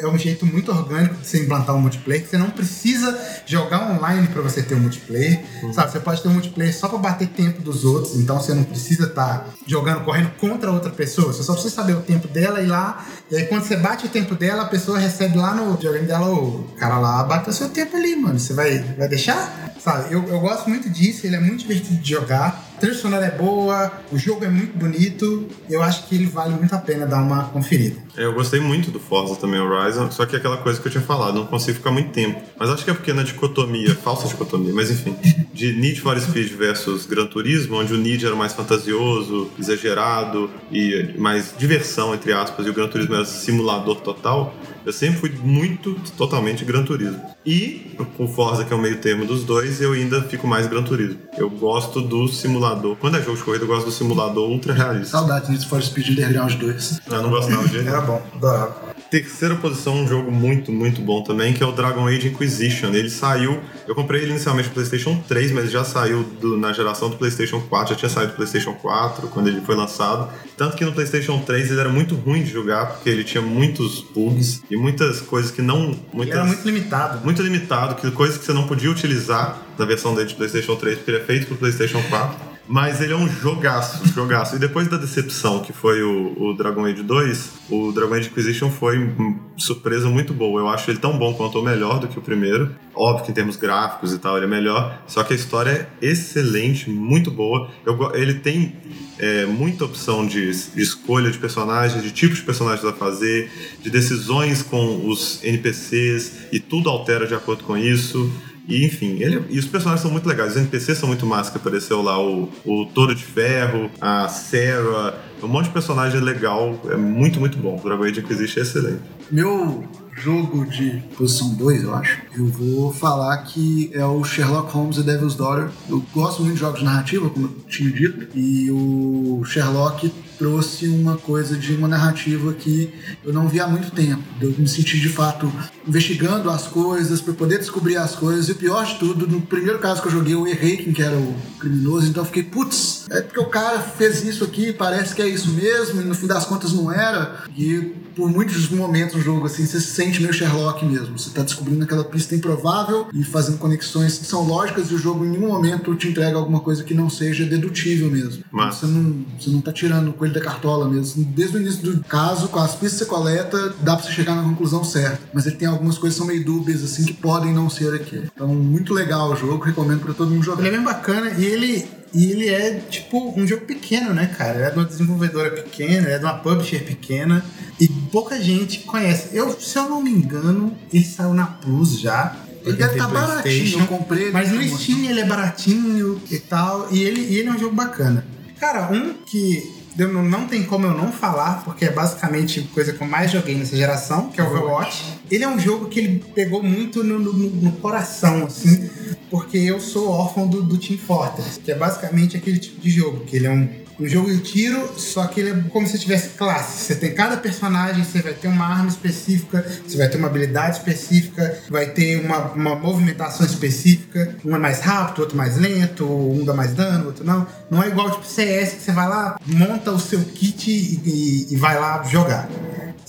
é um jeito muito orgânico de você implantar um multiplayer, que você não precisa jogar online pra você ter um multiplayer, sabe? Você pode ter um multiplayer só pra bater tempo dos outros, então você não precisa estar jogando, correndo contra outra pessoa, você só precisa saber o tempo dela e lá, e aí quando você bate o tempo dela, a pessoa recebe lá no joguinho dela, o cara lá bateu seu tempo ali, mano, você vai, vai deixar? Sabe, eu, eu gosto muito disso, ele é muito divertido de jogar. A trilha sonora é boa, o jogo é muito bonito. Eu acho que ele vale muito a pena dar uma conferida. É, Eu gostei muito do Forza também, Horizon, só que aquela coisa que eu tinha falado, não consigo ficar muito tempo. Mas acho que é porque na dicotomia, falsa dicotomia, mas enfim, de Need for Speed versus Gran Turismo, onde o Need era mais fantasioso, exagerado e mais diversão, entre aspas, e o Gran Turismo era simulador total, eu sempre fui muito, totalmente Gran Turismo. E com o Forza, que é o meio termo dos dois, eu ainda fico mais Gran Turismo. Eu gosto do simulador. Quando é jogo de corrida, eu gosto do simulador ultra realista. Saudades Need for Speed Underground 2. Eu não gosto nada de Era bom, adorava. Terceira posição, um jogo muito, muito bom também, que é o Dragon Age Inquisition. Ele saiu, eu comprei ele inicialmente no PlayStation 3, mas já saiu do- na geração do PlayStation 4, já tinha saído do PlayStation 4 quando ele foi lançado. Tanto que no PlayStation 3 ele era muito ruim de jogar, porque ele tinha muitos bugs e muitas coisas que não. Muitas, era muito limitado. muito limitado, que coisas que você não podia utilizar na versão dele de PlayStation 3, porque ele é feito pro PlayStation 4. Mas ele é um jogaço, jogaço. E depois da decepção que foi o, o Dragon Age 2, o Dragon Age Inquisition foi surpresa muito boa. Eu acho ele tão bom quanto ou melhor do que o primeiro. Óbvio que em termos gráficos e tal ele é melhor, só que a história é excelente, muito boa. Eu ele tem é, muita opção de, de escolha de personagens, de tipos de personagens a fazer, de decisões com os NPCs e tudo altera de acordo com isso. E enfim, ele, e os personagens são muito legais. Os NPCs são muito massa, que apareceu lá o, o Touro de Ferro, a Sarah, um monte de personagem legal. É muito, muito bom. O Dragon Age Inquisition é excelente. Meu jogo de posição 2, eu acho, eu vou falar que é o Sherlock Holmes e Devil's Daughter. Eu gosto muito de jogos de narrativa, como eu tinha dito, e o Sherlock trouxe uma coisa de uma narrativa que eu não vi há muito tempo. Eu me senti de fato investigando as coisas para poder descobrir as coisas. E o pior de tudo, no primeiro caso que eu joguei, eu errei quem que era o criminoso, então eu fiquei, putz, é porque o cara fez isso aqui, parece que é isso mesmo, e no fim das contas não era. E por muitos momentos no jogo, assim, você se sente meio Sherlock mesmo. Você tá descobrindo aquela pista improvável e fazendo conexões que são lógicas e o jogo em nenhum momento te entrega alguma coisa que não seja dedutível mesmo. Massa. Você não, você não tá tirando o coelho da cartola mesmo. Desde o início do caso, com as pistas que você coleta, dá pra você chegar na conclusão certa. Mas ele tem algumas coisas que são meio dúbias, assim, que podem não ser aqui. Então, muito legal o jogo, recomendo pra todo mundo jogar. Ele é bem bacana e ele, e ele é tipo um jogo pequeno, né, cara? Ele é de uma desenvolvedora pequena, é de uma publisher pequena e pouca gente conhece. Eu, se eu não me engano, ele saiu na Plus já. Ele deve tem tá baratinho, eu comprei ele Mas no na Steam ele é baratinho e tal. E ele, e ele é um jogo bacana. Cara, um que não, não tem como eu não falar, porque é basicamente a coisa que eu mais joguei nessa geração, que é o Overwatch. Ele é um jogo que ele pegou muito no, no- no coração, assim, porque eu sou órfão do, do Team Fortress, que é basicamente aquele tipo de jogo, que ele é um, um jogo de tiro, só que ele é como se tivesse classe. Você tem cada personagem, você vai ter uma arma específica, você vai ter uma habilidade específica, vai ter uma, uma movimentação específica, um é mais rápido, outro mais lento, um dá mais dano, outro não. Não é igual tipo CS que você vai lá, monta o seu kit e, e- e vai lá jogar.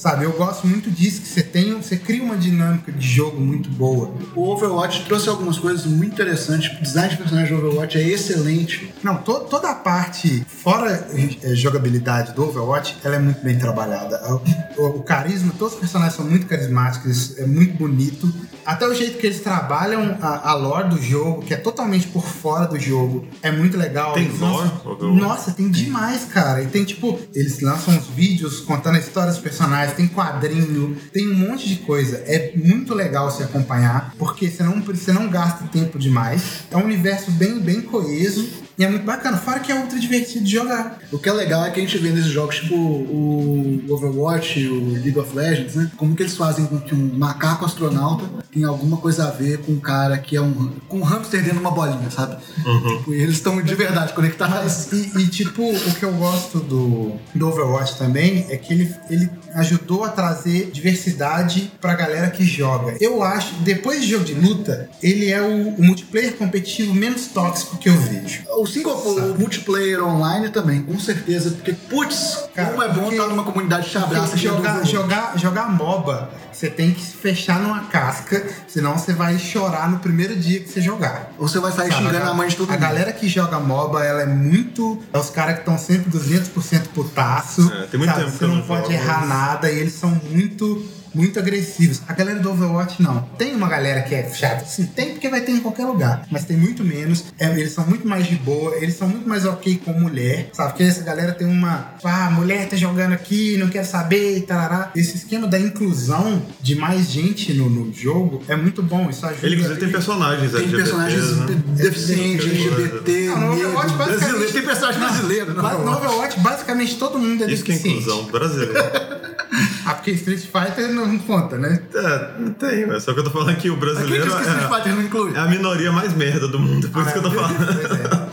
Sabe, eu gosto muito disso, que você tem, você cria uma dinâmica de jogo muito boa. O Overwatch trouxe algumas coisas muito interessantes. O design de personagem do Overwatch é excelente. Não, to- toda a parte fora eh, jogabilidade do Overwatch, ela é muito bem trabalhada. O, o- o carisma, todos os personagens são muito carismáticos, é muito bonito. Até o jeito que eles trabalham a, a lore do jogo, que é totalmente por fora do jogo, é muito legal. Tem Eles lore, lançam-? Nossa, tem demais, cara. E tem tipo, eles lançam uns vídeos contando a história dos personagens, tem quadrinho, tem um monte de coisa. É muito legal se acompanhar, porque você não, você não gasta tempo demais. É um universo bem, bem coeso. E é muito bacana, fora que é ultra divertido de jogar. O que é legal é que a gente vê nesses jogos, tipo o Overwatch, o League of Legends, né? Como que eles fazem com que um macaco astronauta tenha alguma coisa a ver com um cara que é um. com um hamster dentro de uma bolinha, sabe? Tipo, e eles estão de verdade conectados. E, e, tipo, o que eu gosto do, do Overwatch também é que ele, ele ajudou a trazer diversidade pra galera que joga. Eu acho, depois de jogo de luta, ele é o, o multiplayer competitivo menos tóxico que eu vejo. O single o multiplayer online também, com certeza, porque, putz, Cara, como é bom estar numa comunidade de abraço Porque jogar, jogar, jogar MOBA, você tem que se fechar numa casca, senão você vai chorar no primeiro dia que você jogar. Ou você vai sair Sabe, xingando a, a mãe de todo A mundo. galera que joga MOBA, ela é muito. É os caras que estão sempre 200% putaço. É, tem muito sabe? tempo que Você não não pode errar mas- nada e eles são muito. Muito agressivos. A galera do Overwatch não. Tem uma galera que é chata. Sim, tem porque vai ter em qualquer lugar. Mas tem muito menos. É, eles são muito mais de boa. Eles são muito mais ok com mulher. Sabe? Porque essa galera tem uma. Ah, mulher tá jogando aqui, não quer saber e tarará. Esse esquema da inclusão de mais gente no, no jogo é muito bom. Isso ajuda. Ele, inclusive, tem personagens Tem personagens né? deficientes. LGBT, Não, no Overwatch, basicamente- brasileiro. Tem personagem brasileiro. No Overwatch, basicamente todo mundo é Isso que é deficiente. inclusão brasileira. Ah, porque Street Fighter não conta, né? é, não tem, mas só que eu tô falando que o Quem brasileiro disse que Street é, Fighter não inclui? é a minoria mais merda do mundo, por isso que eu tô falando. Pois é.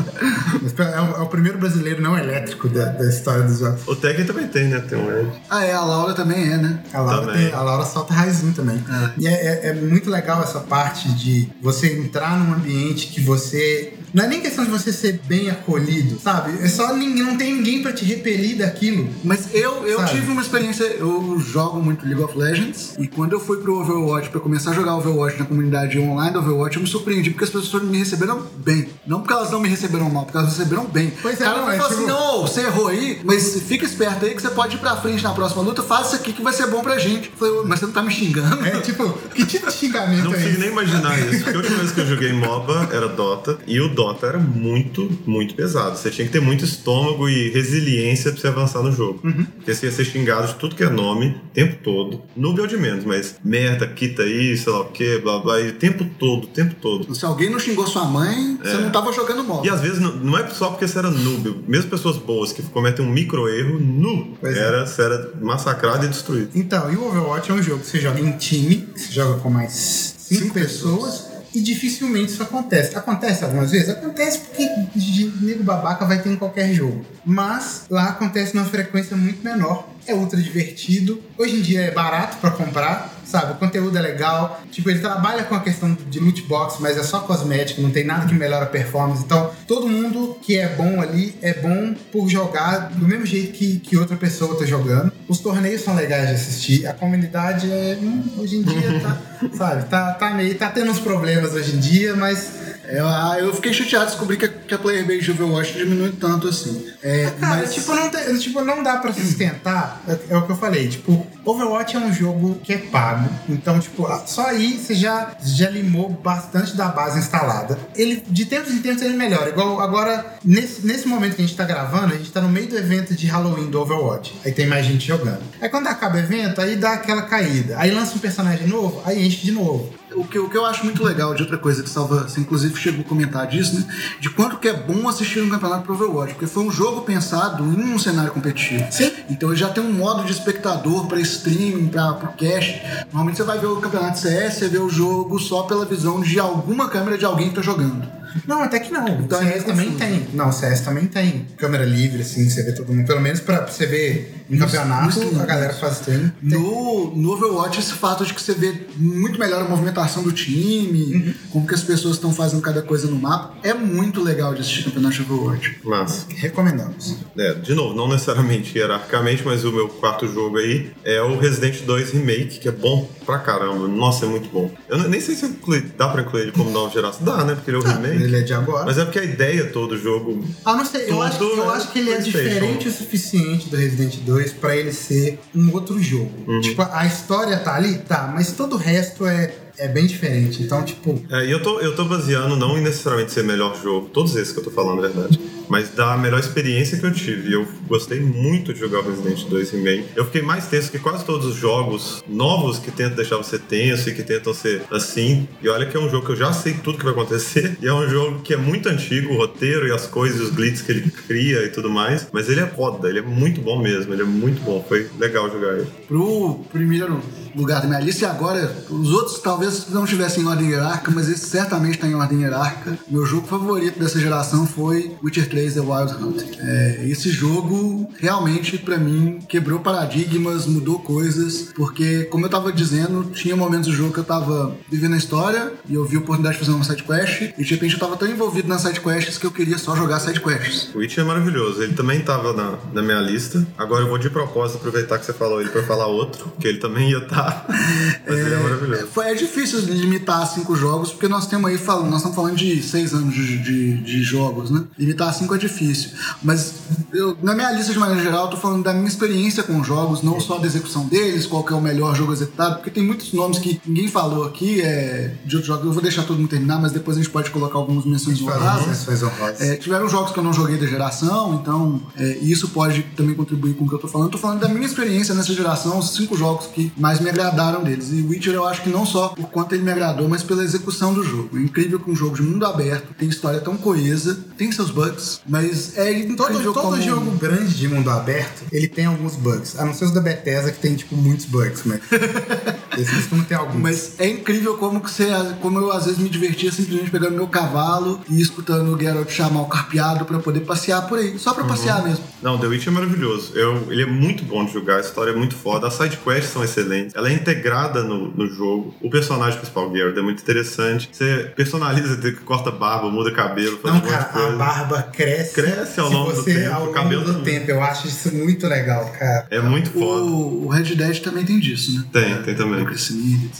É o, é o primeiro brasileiro não elétrico da, da história dos jogos. O Tekken também tem, né? Tem um Ed. Ah, é, a Laura também é, né? A Laura, Também. tem- a Laura solta raizinho também. E é, é- é muito legal essa parte de você entrar num ambiente que você Não é nem questão de você ser bem acolhido, sabe? É só ninguém, não tem ninguém pra te repelir daquilo. Mas eu, eu Sabe? tive uma experiência, eu jogo muito League of Legends, e quando eu fui pro Overwatch pra começar a jogar Overwatch na comunidade online do Overwatch, eu me surpreendi porque as pessoas me receberam bem. Não porque elas não me receberam mal, porque elas me receberam bem. Pois é, cara não, é falar tipo- assim, não, você errou aí, mas fica esperto aí que você pode ir pra frente na próxima luta, faz isso aqui que vai ser bom pra gente. Eu falei, mas você não tá me xingando? É tipo, que tipo de xingamento Não é consigo esse? nem imaginar isso, porque a última vez que eu joguei MOBA era Dota, e o Dota era muito, muito pesado. Você tinha que ter muito estômago e resiliência pra você avançar no jogo. Porque você ia ser xingado de tudo que é nome, o tempo todo. Noob é o de menos, mas merda, quita aí, sei lá o que, blá blá, e o tempo todo, o tempo todo. Se alguém não xingou sua mãe, você não tava jogando mob. E às vezes não, não é só porque você era noob, mesmo pessoas boas que cometem um micro erro, nu, é. era, você era massacrado e destruído. Então, e o Overwatch é um jogo que você joga em time, você joga com mais cinco, Cinco pessoas. E dificilmente isso acontece. Acontece algumas vezes? Acontece porque nego babaca vai ter em qualquer jogo. Mas lá acontece numa frequência muito menor. É ultra divertido. Hoje em dia é barato pra comprar, sabe? O conteúdo é legal. Tipo, ele trabalha com a questão de loot box, mas é só cosmético, não tem nada que melhora a performance. Então, todo mundo que é bom ali é bom por jogar do mesmo jeito que, que outra pessoa tá jogando. Os torneios são legais de assistir. A comunidade é. hum, hoje em dia tá. sabe? Tá, tá meio. Tá tendo uns problemas hoje em dia, mas. Eu, ah, eu fiquei chateado de descobrir que a, que a player base de Overwatch diminui tanto assim. É, Cara, mas tipo, não tem- tipo, não dá pra sustentar. É, é o que eu falei. Tipo, Overwatch é um jogo que é pago. Então, tipo, só aí você já, já limou bastante da base instalada. Ele, de tempos em tempos, ele melhora. Igual agora, nesse, nesse momento que a gente tá gravando, a gente tá no meio do evento de Halloween do Overwatch. Aí tem mais gente jogando. Aí quando acaba o evento, aí dá aquela caída. Aí lança um personagem novo, aí enche de novo. O que, o que eu acho muito legal de outra coisa que Salva, você inclusive chegou a comentar disso, né? De quanto que é bom assistir um campeonato pro Overwatch, porque foi um jogo pensado em um cenário competitivo. Sim. Então ele já tem um modo de espectador para streaming, para pro cache. Normalmente você vai ver o campeonato CS, você vê o jogo só pela visão de alguma câmera de alguém que tá jogando. Não, até que não. Então o CS também tem. Não, o CS também tem. Câmera livre, assim, você vê todo mundo. Pelo menos pra você ver em No- campeonato, a galera faz stream. No, no Overwatch, esse fato de que você vê muito melhor a movimentação do time, como que as pessoas estão fazendo cada coisa no mapa, é muito legal de assistir campeonato de Overwatch. Mas, Recomendamos. é, de novo, não necessariamente hierarquicamente, mas o meu quarto jogo aí é o Resident 2 Remake, que é bom pra caramba. Nossa, é muito bom. Eu nem sei se inclui- dá pra incluir ele como nova geração. Dá, né? Porque ele é o remake. Ele é de agora. Mas é porque a ideia toda do jogo. Ah, não sei, eu, acho, eu é acho que ele é diferente o suficiente do Resident 2 pra ele ser um outro jogo. Uhum. Tipo, a história tá ali, tá, mas todo o resto é, é bem diferente. Então, tipo, É, e eu tô, eu tô baseando não em necessariamente ser melhor jogo, todos esses que eu tô falando, na verdade, mas da melhor experiência que eu tive. Eu gostei muito de jogar o Resident 2 Remake. Eu fiquei mais tenso que quase todos os jogos novos que tentam deixar você tenso e que tentam ser assim. E olha que é um jogo que eu já sei tudo que vai acontecer. E é um jogo que é muito antigo, o roteiro e as coisas, os glitches que ele cria e tudo mais. Mas ele é foda, ele é muito bom mesmo, ele é muito bom. Foi legal jogar ele. Pro primeiro lugar da minha lista, e agora, os outros talvez não estivessem em ordem hierárquica, mas esse certamente está em ordem hierárquica. Meu jogo favorito dessa geração foi Witcher 3 The Wild Hunt. É, esse jogo realmente, pra mim, quebrou paradigmas, mudou coisas, porque, como eu tava dizendo, tinha momentos do jogo que eu tava vivendo a história e eu vi a oportunidade de fazer uma sidequest, e de repente eu tava tão envolvido nas sidequests que eu queria só jogar sidequests. O Witcher é maravilhoso, ele também tava na, na minha lista. Agora eu vou de propósito aproveitar que você falou ele pra falar outro, que ele também ia estar. Mas ele é maravilhoso. Foi, é difícil limitar a cinco jogos, porque nós temos aí falando, nós estamos falando de seis anos de, de, de jogos, né? Limitar a cinco é difícil. Mas eu, na minha lista, de maneira geral, eu tô falando da minha experiência com jogos, não só da execução deles, qual que é o melhor jogo executado, porque tem muitos nomes que ninguém falou aqui, é, de outros jogos. Eu vou deixar todo mundo terminar, mas depois a gente pode colocar algumas menções honrosas. É, tiveram jogos que eu não joguei da geração, então é, isso pode também contribuir com o que eu tô falando. Eu tô falando da minha experiência nessa geração, os cinco jogos que mais me agradaram deles. E Witcher eu acho que não só por quanto ele me agradou, mas pela execução do jogo. É incrível que um jogo de mundo aberto tem história tão coesa, tem seus bugs. Mas é Todo, incrível todo como... jogo grande de mundo aberto, ele tem alguns bugs. A não ser os da Bethesda, que tem, tipo, muitos bugs, mas... Eles costumam ter alguns. Mas é incrível como, que você, como eu às vezes me divertia simplesmente pegando meu cavalo e escutando o Geralt chamar o carpeado pra poder passear por aí. Só pra passear mesmo. Não, The Witch é maravilhoso. Eu, ele é muito bom de jogar, a história é muito foda, as sidequests são excelentes, ela é integrada no, no jogo. O personagem principal, Geralt, é muito interessante. Você personaliza, você corta barba, muda cabelo, faz Não, um monte cara, de coisa. a barba cresce. Cresce ao longo do você, tempo, Ao o longo cabelo do também. tempo. Eu acho isso muito legal, cara. É muito foda. O, o Red Dead também tem disso, né? Tem, tem também.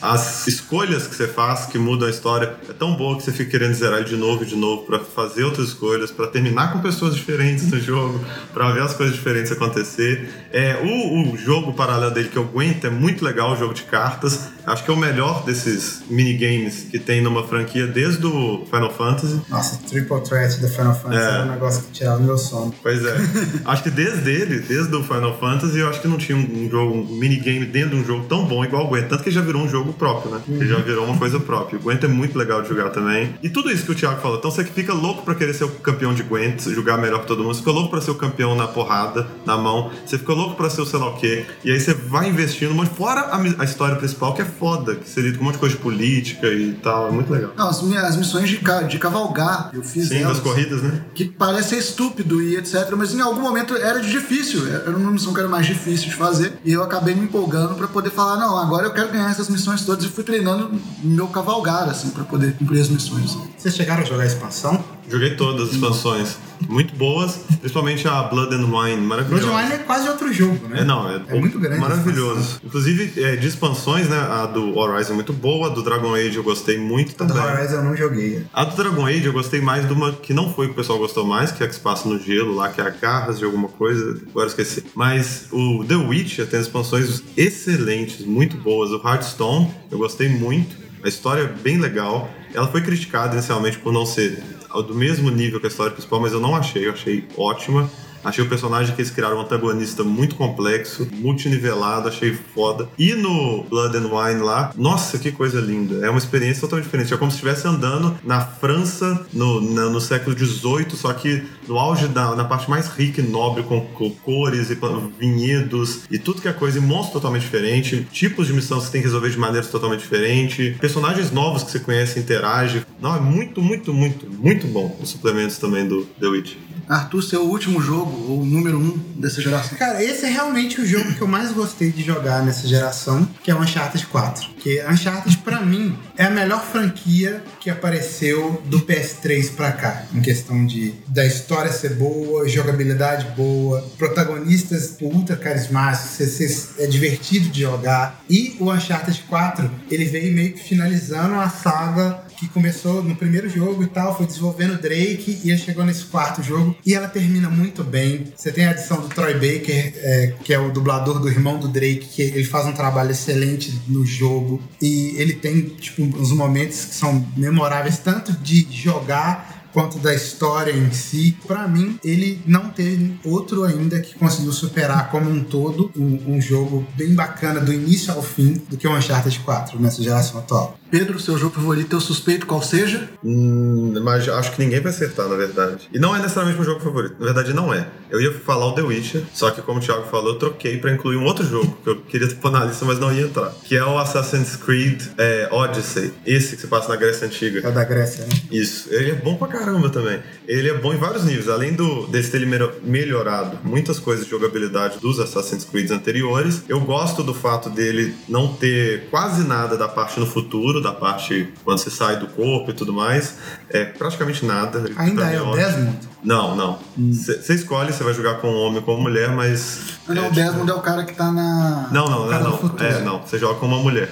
As escolhas que você faz que mudam a história é tão boa que você fica querendo zerar de novo e de novo pra fazer outras escolhas, pra terminar com pessoas diferentes no jogo, pra ver as coisas diferentes acontecer. É, o, o jogo paralelo dele que eu aguento é muito legal, o jogo de cartas. Acho que é o melhor desses minigames que tem numa franquia desde o Final Fantasy. Nossa, Triple Threat do Final Fantasy É. era um negócio que tirava meu sono. Pois é. acho que desde ele, desde o Final Fantasy, eu acho que não tinha um, jogo, um minigame dentro de um jogo tão bom igual o Gwent. Tanto que já virou um jogo próprio, né? Ele já virou uma coisa própria. O Gwent é muito legal de jogar também. E tudo isso que o Thiago falou. Então você que fica louco pra querer ser o campeão de Gwent, jogar melhor que todo mundo. Você fica louco pra ser o campeão na porrada, na mão. Você fica louco pra ser o sei lá o quê. E aí você vai investindo, mas fora a, a história principal, que é foda, que você lida com um monte de coisa de política e tal. É muito legal. Não, as, minhas, as missões de, de cavalgar, eu fiz Sim, elas, das corridas, né? Que parece ser estúpido e etc. Mas em algum momento era de difícil. Era uma missão que era mais difícil de fazer. E eu acabei me empolgando pra poder falar: não, agora eu quero ganhar essas missões todas. E fui treinando meu cavalgar, assim, pra poder cumprir as missões. Vocês chegaram a jogar a expansão? Joguei todas as expansões. Muito boas, principalmente a Blood and Wine, maravilhosa. Bloodline é quase outro jogo, né? É, não, é, É muito grande Maravilhoso. Inclusive, é, de expansões, né? A do Horizon é muito boa, a do Dragon Age eu gostei muito A do também. Horizon eu não joguei. A do Dragon Age eu gostei mais de uma que não foi que o pessoal gostou mais, que é a que se passa no gelo lá, que é a Garras de alguma coisa, agora eu esqueci. Mas o The Witcher tem expansões excelentes, muito boas. O Hearthstone eu gostei muito, a história é bem legal. Ela foi criticada inicialmente por não ser do mesmo nível que a história principal, mas eu não achei, eu achei ótima. Achei o personagem que eles criaram um antagonista muito complexo, multinivelado, achei foda. E no Blood and Wine lá, nossa, que coisa linda. É uma experiência totalmente diferente. É como se estivesse andando na França no, na- no século XVIII, só que no auge da na parte mais rica e nobre, com, com cores e vinhedos e tudo que é coisa, e monstros totalmente diferente, tipos de missão que você tem que resolver de maneiras totalmente diferentes, personagens novos que você conhece interage. Não, é muito, muito, muito, muito bom os suplementos também do The Witch. Arthur, seu último jogo, ou número um dessa geração. Cara, esse é realmente o jogo que eu mais gostei de jogar nessa geração, que é o Uncharted 4. Porque Uncharted, pra mim, é a melhor franquia que apareceu do PS3 pra cá. Em questão de da história ser boa, jogabilidade boa, protagonistas ultra carismáticos, é divertido de jogar. E o Uncharted 4, ele veio meio que finalizando a saga que começou no primeiro jogo e tal, foi desenvolvendo o Drake e ele chegou nesse quarto jogo e ela termina muito bem. Você tem a adição do Troy Baker, é, que é o dublador do irmão do Drake, que ele faz um trabalho excelente no jogo e ele tem tipo uns momentos que são memoráveis tanto de jogar quanto da história em si. Pra mim, ele não teve outro ainda que conseguiu superar como um todo um, um jogo bem bacana do início ao fim do que o Uncharted 4 nessa geração atual. Pedro, seu jogo favorito, eu suspeito qual seja. Hum, mas acho que ninguém vai acertar, na verdade. E não é necessariamente meu jogo favorito. Na verdade, não é. Eu ia falar o The Witcher, só que como o Thiago falou, eu troquei pra incluir um outro jogo que eu queria pôr na lista, mas não ia entrar. Que é o Assassin's Creed é, Odyssey. Esse que se passa na Grécia Antiga. É o da Grécia, né? Isso, ele é bom pra caramba também. Ele é bom em vários níveis, além do desse ter melhorado muitas coisas de jogabilidade dos Assassin's Creed anteriores. Eu gosto do fato dele não ter quase nada da parte no futuro, da parte quando você sai do corpo e tudo mais. É praticamente nada. Ainda pra é o. Desmond? Não, não. Você escolhe, você vai jogar com homem ou com mulher, mas. Não, é, o Desmond é o cara que tá na. não, não, o não. É, não. Você joga com uma mulher.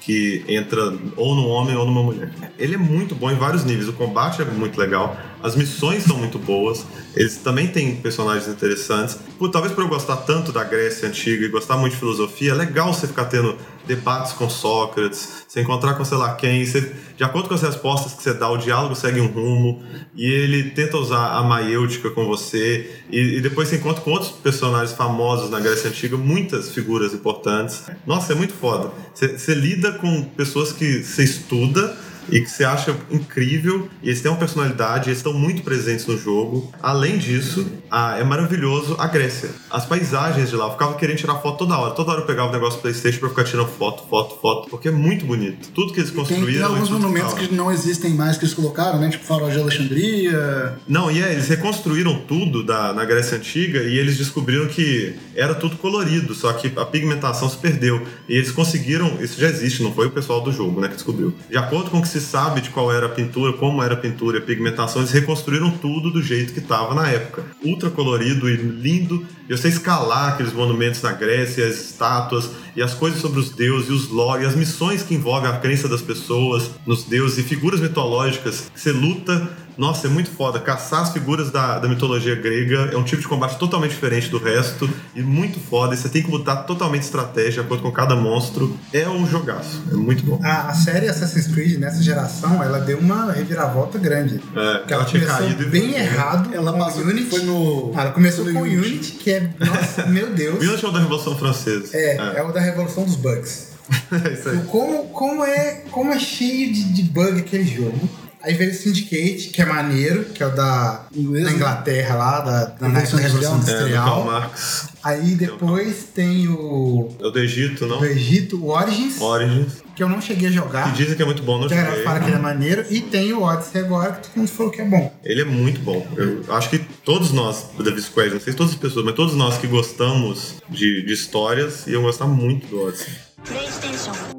Que entra ou num homem ou numa mulher. Ele é muito bom em vários níveis. O combate é muito legal. As missões são muito boas. Eles também têm personagens interessantes. Pô, talvez por eu gostar tanto da Grécia Antiga e gostar muito de filosofia, é legal você ficar tendo debates com Sócrates, você encontrar com sei lá quem. Você, de acordo com as respostas que você dá, o diálogo segue um rumo. E ele tenta usar a maiêutica com você. E, e depois você encontra com outros personagens famosos na Grécia Antiga, muitas figuras importantes. Nossa, é muito foda. Você, você lida com pessoas que você estuda e que você acha incrível. E eles têm uma personalidade, eles estão muito presentes no jogo. Além disso, ah, é maravilhoso a Grécia. As paisagens de lá, eu ficava querendo tirar foto toda hora. Toda hora eu pegava o negócio do PlayStation pra ficar tirando foto, foto, foto, porque é muito bonito. Tudo que eles Tem, construíram. tem alguns eles tudo monumentos que não existem mais que eles colocaram, né? Tipo Farol de Alexandria. Não, e é, eles reconstruíram tudo da, na Grécia Antiga e eles descobriram que era tudo colorido, só que a pigmentação se perdeu. E eles conseguiram, isso já existe, não foi o pessoal do jogo né, que descobriu. De acordo com o que se sabe de qual era a pintura, como era a pintura e a pigmentação, eles reconstruíram tudo do jeito que estava na época. Ultra colorido e lindo. E você escalar aqueles monumentos na Grécia, as estátuas e as coisas sobre os deuses e os e as missões que envolvem a crença das pessoas nos deuses e figuras mitológicas você luta nossa, é muito foda. Caçar as figuras da, da mitologia grega é um tipo de combate totalmente diferente do resto e muito foda. E você tem que lutar totalmente estratégia de acordo com cada monstro. É um jogaço. É muito bom. A, a série Assassin's Creed nessa geração, ela deu uma reviravolta grande. É, Porque ela ela tinha começou caído e bem voltou. errado Ela passou, Unity. foi no. Ah, ela começou foi com no o Unity, que é, nossa, meu Deus. Unity é o da Revolução Francesa. É, é, o da Revolução dos Bugs. É isso aí. Como, como, é, como é cheio de, de bug aquele jogo. Aí veio o Syndicate, que é maneiro, que é o da, Inglês, da né? Inglaterra lá, da, da Revolução Revolução Industrial. É. Aí depois tem o É o do Egito, não? do Egito, o Origins, Origins. que eu não cheguei a Que jogar. dizem que é muito bom, não Que a fala que ele é maneiro. E tem o Odyssey agora, que todo mundo falou que é bom. Ele é muito bom. Eu acho que todos nós, do David Square, não sei se todas as pessoas, mas todos nós que gostamos de, de histórias iam gostar muito do Odyssey. PlayStation.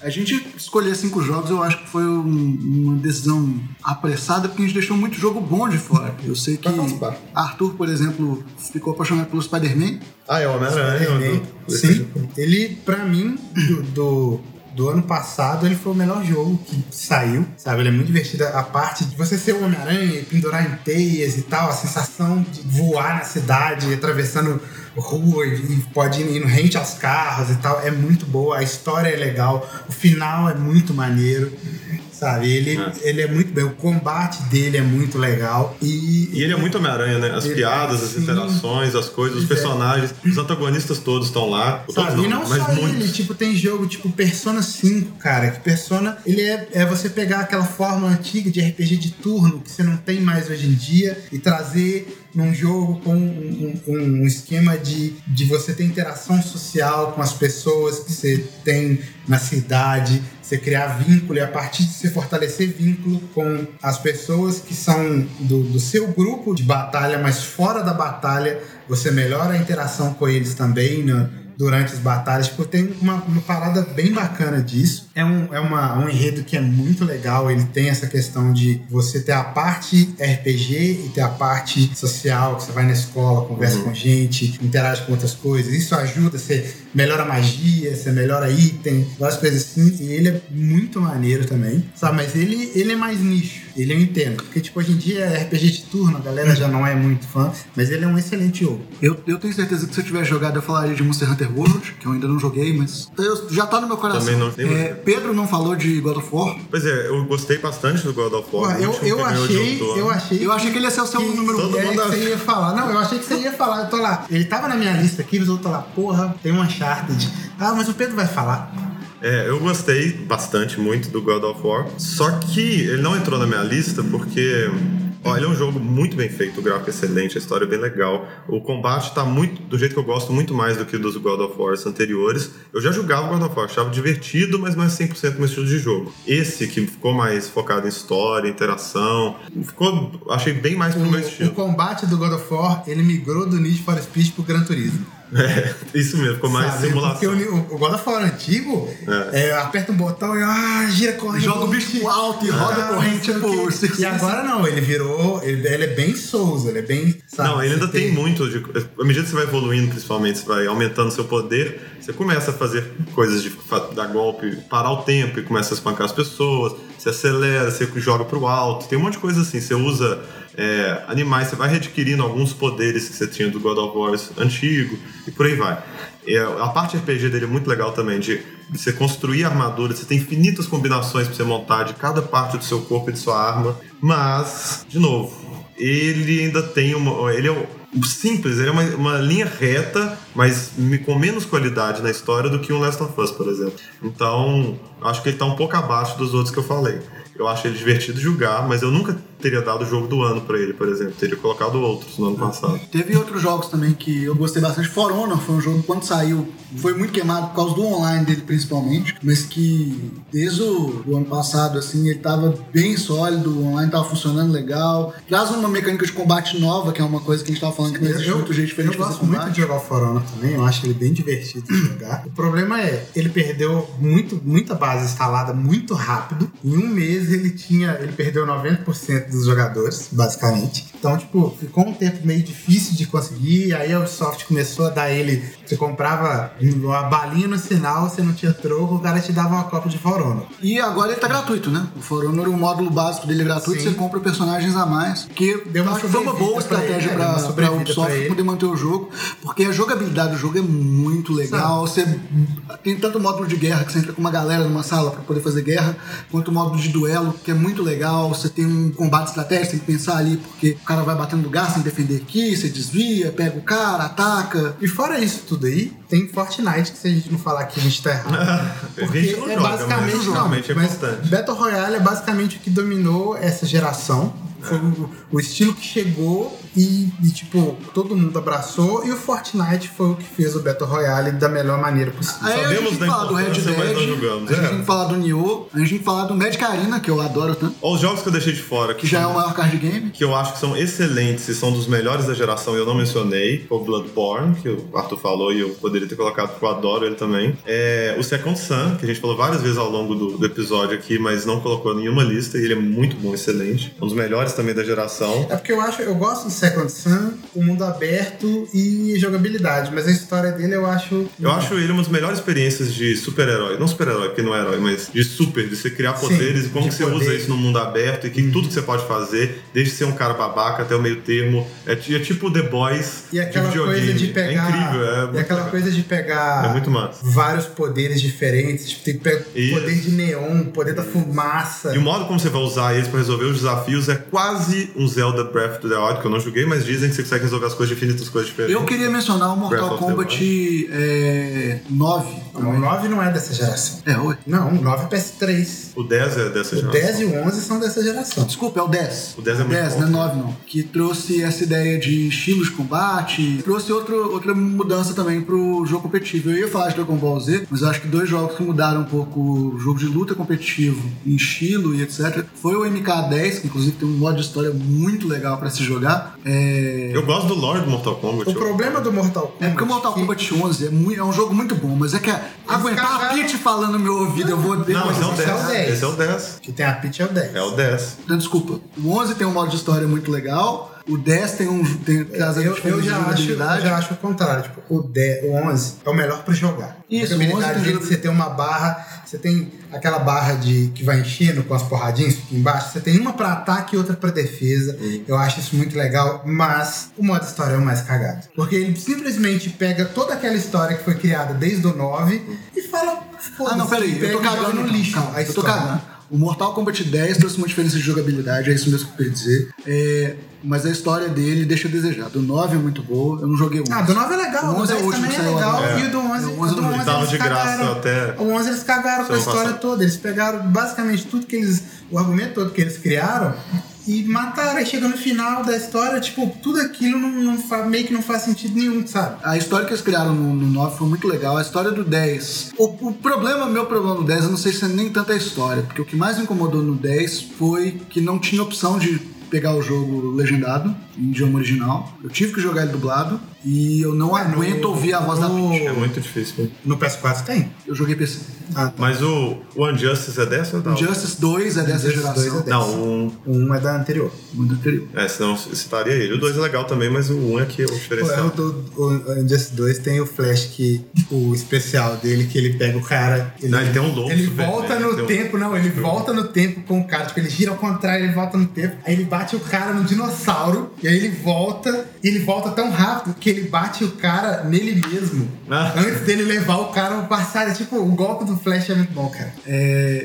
A gente escolher cinco jogos, eu acho que foi um- uma decisão apressada, porque a gente deixou muito jogo bom de fora. Eu sei que. Arthur, por exemplo, ficou apaixonado pelo Spider-Man. Ah, é o Homem-Aranha. do- Sim, ele, pra mim, do, do, do ano passado, ele foi o melhor jogo que saiu, sabe? Ele é muito divertido. A parte de você ser o Homem-Aranha e pendurar em teias e tal, a sensação de voar na cidade, atravessando rua e pode ir indo rente aos carros e tal, é muito boa. A história é legal, o final é muito maneiro. Sabe, ele É. ele é muito bem, o combate dele é muito legal e, E ele é muito Homem-Aranha, né? As Ele- piadas, as sim. interações, as coisas, os é. personagens, os antagonistas todos estão lá. Sabe? e não mas só muitos. ele, tipo, tem jogo tipo Persona 5, cara. Que Persona, ele é, é você pegar aquela forma antiga de RPG de turno que você não tem mais hoje em dia e trazer num jogo com um, um- um esquema de, de você ter interação social com as pessoas que você tem na cidade, você criar vínculo e a partir de você fortalecer vínculo com as pessoas que são do, do seu grupo de batalha, mas fora da batalha, você melhora a interação com eles também né, durante as batalhas. Tipo, tem uma, uma parada bem bacana disso. É, um, é uma, um enredo que é muito legal. Ele tem essa questão de você ter a parte RPG e ter a parte social, que você vai na escola, conversa com gente, interage com outras coisas. Isso ajuda, você melhora a magia, você melhora item, várias coisas assim. E ele é muito maneiro também, sabe? Mas ele, ele é mais nicho. Ele eu entendo. Porque, tipo, hoje em dia é RPG de turno, a galera já não é muito fã, mas ele é um excelente jogo. Eu, eu tenho certeza que se eu tivesse jogado, eu falaria de Monster Hunter World, que eu ainda não joguei, mas eu- já tá no meu coração. Também não, nem É, Pedro não falou de God of War. Pois é, eu gostei bastante do God of War. O eu, eu achei, eu achei. Eu achei que ele ia ser o seu que- número Todo é, mundo que você ia falar. Não, eu achei que você ia falar. Eu tô lá. Ele tava na minha lista aqui, mas eu tô lá, porra, tem um Uncharted. Ah, mas o Pedro vai falar. É, eu gostei bastante, muito do God of War. Só que ele não entrou na minha lista porque. Ele é um jogo muito bem feito, o gráfico é excelente, a história é bem legal. O combate tá muito do jeito que eu gosto, muito mais do que dos God of War anteriores. Eu já jogava God of War, achava divertido, mas não é 100% meu estilo de jogo. Esse que ficou mais focado em história, interação, ficou, achei bem mais pro meu O, o estilo. combate do God of War, ele migrou do Need for Speed pro Gran Turismo. É, isso mesmo, ficou mais sabe? simulação. Porque o, o God of War antigo, é, aperta um botão e ah, gira correndo. Joga o bicho pro alto e roda Ah, corrente, tipo... E agora não, ele virou. Ele, ele é bem Souls, ele é bem. sabe, Não, ele ainda você tem muito. De, à medida que você vai evoluindo, principalmente, você vai aumentando seu poder, você começa a fazer coisas de dar golpe, parar o tempo e começa a espancar as pessoas, você acelera, você joga pro alto, tem um monte de coisa assim. Você usa é, animais, você vai readquirindo alguns poderes que você tinha do God of War antigo e por aí vai. A parte RPG dele é muito legal também, de, de você construir armadura, você tem infinitas combinações pra você montar de cada parte do seu corpo e de sua arma, mas, de novo, ele ainda tem uma. Ele é o- simples, ele é uma, uma linha reta, mas com menos qualidade na história do que um Last of Us, por exemplo. Então, acho que ele tá um pouco abaixo dos outros que eu falei. Eu acho ele divertido jogar, mas eu nunca teria dado o jogo do ano pra ele, por exemplo. Teria colocado outros no ano passado. Teve outros jogos também que eu gostei bastante. For Honor foi um jogo que quando saiu foi muito queimado por causa do online dele principalmente, mas que desde o do ano passado assim ele tava bem sólido, o online tava funcionando legal. Traz uma mecânica de combate nova, que é uma coisa que a gente tava falando que não existe muito jeito diferente eu gosto muito de jogar o For Honor também, eu acho ele bem divertido de jogar. O problema é, ele perdeu muito, muita base instalada muito rápido. Em um mês ele tinha, ele perdeu 90% dos jogadores, basicamente. Então, tipo, ficou um tempo meio difícil de conseguir. Aí a Ubisoft começou a dar ele. Você comprava uma balinha no sinal, você não tinha troco, o cara te dava uma cópia de For Honor. E agora ele tá gratuito, né? O For Honor, o módulo básico dele é gratuito, Sim. você compra personagens a mais. Que Deu uma foi uma boa pra estratégia pra, uma pra, sobrevida Ubisoft pra poder manter o jogo. Porque a jogabilidade do jogo é muito legal. Você tem tanto módulo de guerra que você entra com uma galera numa sala pra poder fazer guerra, quanto o módulo de duelo, que é muito legal. Você tem um combate estratégico, tem que pensar ali, porque o cara vai batendo tem que defender aqui, você desvia, pega o cara, ataca. E fora isso tudo aí, tem Fortnite, que se a gente não falar que a gente tá errado. Porque é joga, basicamente, mas não, é mas. Battle Royale é basicamente o que dominou essa geração. Foi o, o estilo que chegou e, e, tipo, todo mundo abraçou. E o Fortnite foi o que fez o Battle Royale da melhor maneira possível. Aí a gente Sabemos tem que da falar do Red Dead, a gente é. tem que falar do Nioh, a gente tem que falar do Magic Arena, que eu adoro tanto, Ó, os jogos que eu deixei de fora, que já é o maior card game. que eu acho que são excelentes e são dos melhores da geração e eu não mencionei, o Bloodborne, que o Arthur falou e eu poderia ter colocado porque eu adoro ele também. É o Second Sun, que a gente falou várias vezes ao longo do, do episódio aqui, mas não colocou em nenhuma lista e ele é muito bom, excelente. Um dos melhores também da geração. É porque eu acho, eu gosto do Second Sun, o mundo aberto e jogabilidade, mas a história dele eu acho. Eu acho ele uma das melhores experiências de super-herói. Não super-herói, porque não é herói, mas de super, de você criar Sim, poderes e como que você poder. usa isso no mundo aberto e que Uhum. tudo que você pode fazer, desde ser um cara babaca até o meio termo. É, é tipo The Boys E aquela de coisa de pegar. É incrível, é e aquela legal. coisa de pegar. É muito massa. Vários poderes diferentes. Tipo, tem que pegar Isso. poder de neon, poder da fumaça. E o modo como você vai usar eles pra resolver os desafios é quase um Zelda Breath of the Wild, que eu não joguei, mas dizem que você consegue resolver as coisas infinitas coisas diferentes. Eu queria mencionar o Mortal Kombat é, 9. Não, o 9 não é dessa geração. É, oi. Não, o 9 é PS3. O 10 é dessa O geração. 10 e o 11 são dessa geração. Desculpa, é o 10. O 10 é muito 10, bom. não é 9 não. Que trouxe essa ideia de estilo de combate, trouxe outro, outra mudança também pro jogo competitivo. Eu ia falar de Dragon Ball Z, mas eu acho que dois jogos que mudaram um pouco o jogo de luta competitivo em estilo e etc. Foi o MK10, que inclusive tem um modo de história muito legal pra se jogar. É... Eu gosto do lore do Mortal Kombat. O eu- problema do Mortal Kombat. É porque o Mortal que- Kombat 11 é, mui- é um jogo muito bom, mas é que aguentar a Pete falando no meu ouvido, eu vou... Não, esse é o Esse é o 10. 10. Esse é o 10. Que tem a Peach é o 10. É o 10. Não, desculpa. O 11 tem um modo de história muito legal. O 10 tem um tem, traz Eu, eu já acho, eu já acho o contrário. Tipo, o, 10, o 11 é o melhor pra jogar. Isso, a o 11 jogabilidade tem você tem uma barra, você tem aquela barra de que vai enchendo com as porradinhas aqui embaixo. Você tem uma pra ataque e outra pra defesa. Eu acho isso muito legal, mas o modo história é o mais cagado. Porque ele simplesmente pega toda aquela história que foi criada desde o 9 e fala. Ah, não, peraí, eu tô cagando no então. lixo. Calma, a eu tô história. cagando. O Mortal Kombat 10 trouxe uma diferença de jogabilidade, é isso mesmo que eu queria dizer. É, mas a história dele deixa a desejar. Do 9 é muito boa, eu não joguei o 11. Ah, do 9 é legal, O o 11 é o 10 último também é legal. agora. E o do 11, É, o 11 o do não 11 tava eles de graça cagaram. até O 11 eles cagaram com a história toda. Eles pegaram basicamente tudo que eles. O argumento todo que eles criaram e mataram. Aí chega no final da história, tipo, tudo aquilo não, não meio que não faz sentido nenhum, sabe? A história que eles criaram no, no 9 foi muito legal. A história do 10. O, o problema, meu problema no 10, eu não sei se é nem tanta a história, porque o que mais me incomodou no 10 foi que não tinha opção de pegar o jogo legendado, em idioma original. Eu tive que jogar ele dublado e eu não no- aguento ouvir a voz da no- Peach. É muito difícil. No PS4 tem. Eu joguei PC. Ah, Mas o, o Unjustice é dessa ou não? Injustice 2 é dessa Injustice geração. 2 é dessa. Não, o 1. O 1 é da anterior. Muito anterior. É, senão eu citaria ele. O 2 é legal também, mas o 1 é que é o é diferencial. o, o Injustice 2 tem o Flash que. O especial dele, que ele pega o cara. Ele, Não, ele tem um lobo Ele volta velho, no tem um- tempo, não, ele volta no tempo com o cara. Tipo, ele gira ao contrário, ele volta no tempo. Aí ele bate o cara no dinossauro. E aí ele volta. E ele volta tão rápido que ele bate o cara nele mesmo. Ah. Antes dele levar o cara ao passado. É tipo o golpe do Flash é muito bom, cara.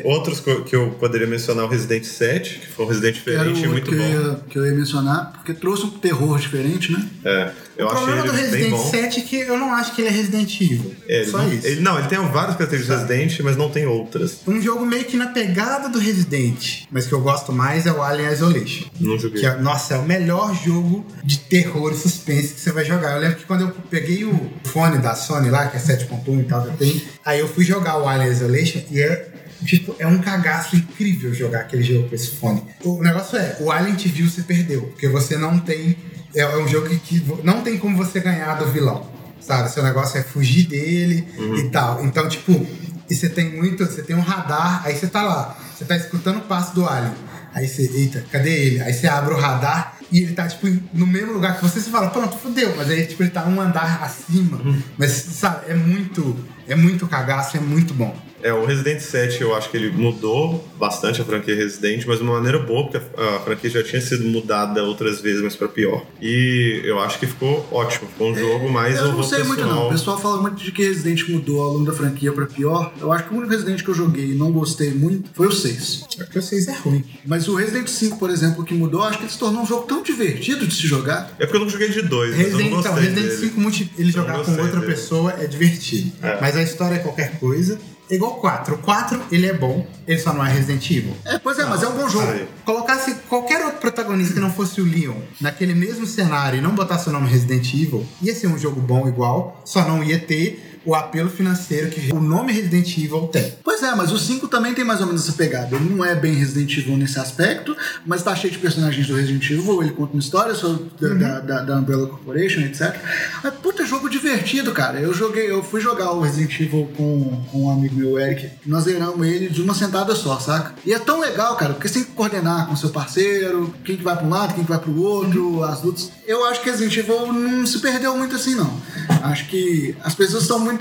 Outros co- que eu poderia mencionar o Resident 7, que foi um Resident diferente e muito que eu, bom. ia, que eu ia mencionar, porque trouxe um terror diferente, né? É, eu o problema do Resident bom. 7 é que eu não acho que ele é Resident Evil. É, Só não, isso. ele- não, ele tem várias características de Resident, mas não tem outras. Um jogo meio que na pegada do Resident, mas que eu gosto mais é o Alien Isolation. Não joguei. Que é, nossa, é o melhor jogo de terror e suspense que você vai jogar. Eu lembro que quando eu peguei o fone da Sony lá, que é 7.1 e tal, que eu tenho, aí eu fui jogar o Alien Isolation e é. Tipo, é um cagaço incrível jogar aquele jogo com esse fone. O negócio é, o Alien te viu, você perdeu. Porque você não tem. É, é um jogo que, que não tem como você ganhar do vilão. Sabe? Seu negócio é fugir dele e tal. Então, tipo, e você tem muito. Você tem um radar, aí você tá lá. Você tá escutando o passo do Alien. Aí você, eita, cadê ele? Aí você abre o radar e ele tá, tipo, no mesmo lugar que você, você fala, pronto, fodeu. Mas aí, tipo, ele tá um andar acima. Mas, sabe, é muito, é muito cagaço, é muito bom. É, o Resident 7 eu acho que ele mudou bastante a franquia Resident, mas de uma maneira boa, porque a, a franquia já tinha sido mudada outras vezes, mas pra pior. E eu acho que ficou ótimo. Ficou um jogo mais Eu não sei muito não. pessoal. O pessoal fala muito de que Resident mudou ao longo da franquia pra pior. Eu acho que o único Resident que eu joguei e não gostei muito foi o 6. É que vocês é ruim. Mas o Resident 5, por exemplo, que mudou, eu acho que ele se tornou um jogo tão divertido de se jogar. É porque eu não joguei de dois, mas eu Resident, não então, Resident dele. 5, multi- ele Eu jogar com outra dele. pessoa é divertido. É. Mas a história é qualquer coisa. É igual 4. O 4, ele é bom, ele só não é Resident Evil. É, pois é, mas é um bom jogo. Aí. Colocasse qualquer outro protagonista que não fosse o Leon naquele mesmo cenário e não botasse o nome Resident Evil, ia ser um jogo bom igual, só não ia ter o apelo financeiro que o nome Resident Evil tem. Pois é, mas o 5 também tem mais ou menos essa pegada. Ele não é bem Resident Evil nesse aspecto, mas tá cheio de personagens do Resident Evil. Ele conta uma história sobre, da- da, da, da Umbrella Corporation, etc. Mas, puta, jogo divertido, cara. Eu joguei, eu fui jogar o Resident Evil com, com um amigo meu, Eric. Nós zeramos ele de uma sentada só, saca? E é tão legal, cara, porque você tem que coordenar com seu parceiro, quem que vai pra um lado, quem que vai pro outro, as lutas. Eu acho que Resident Evil não se perdeu muito assim, não. Acho que as pessoas são muito,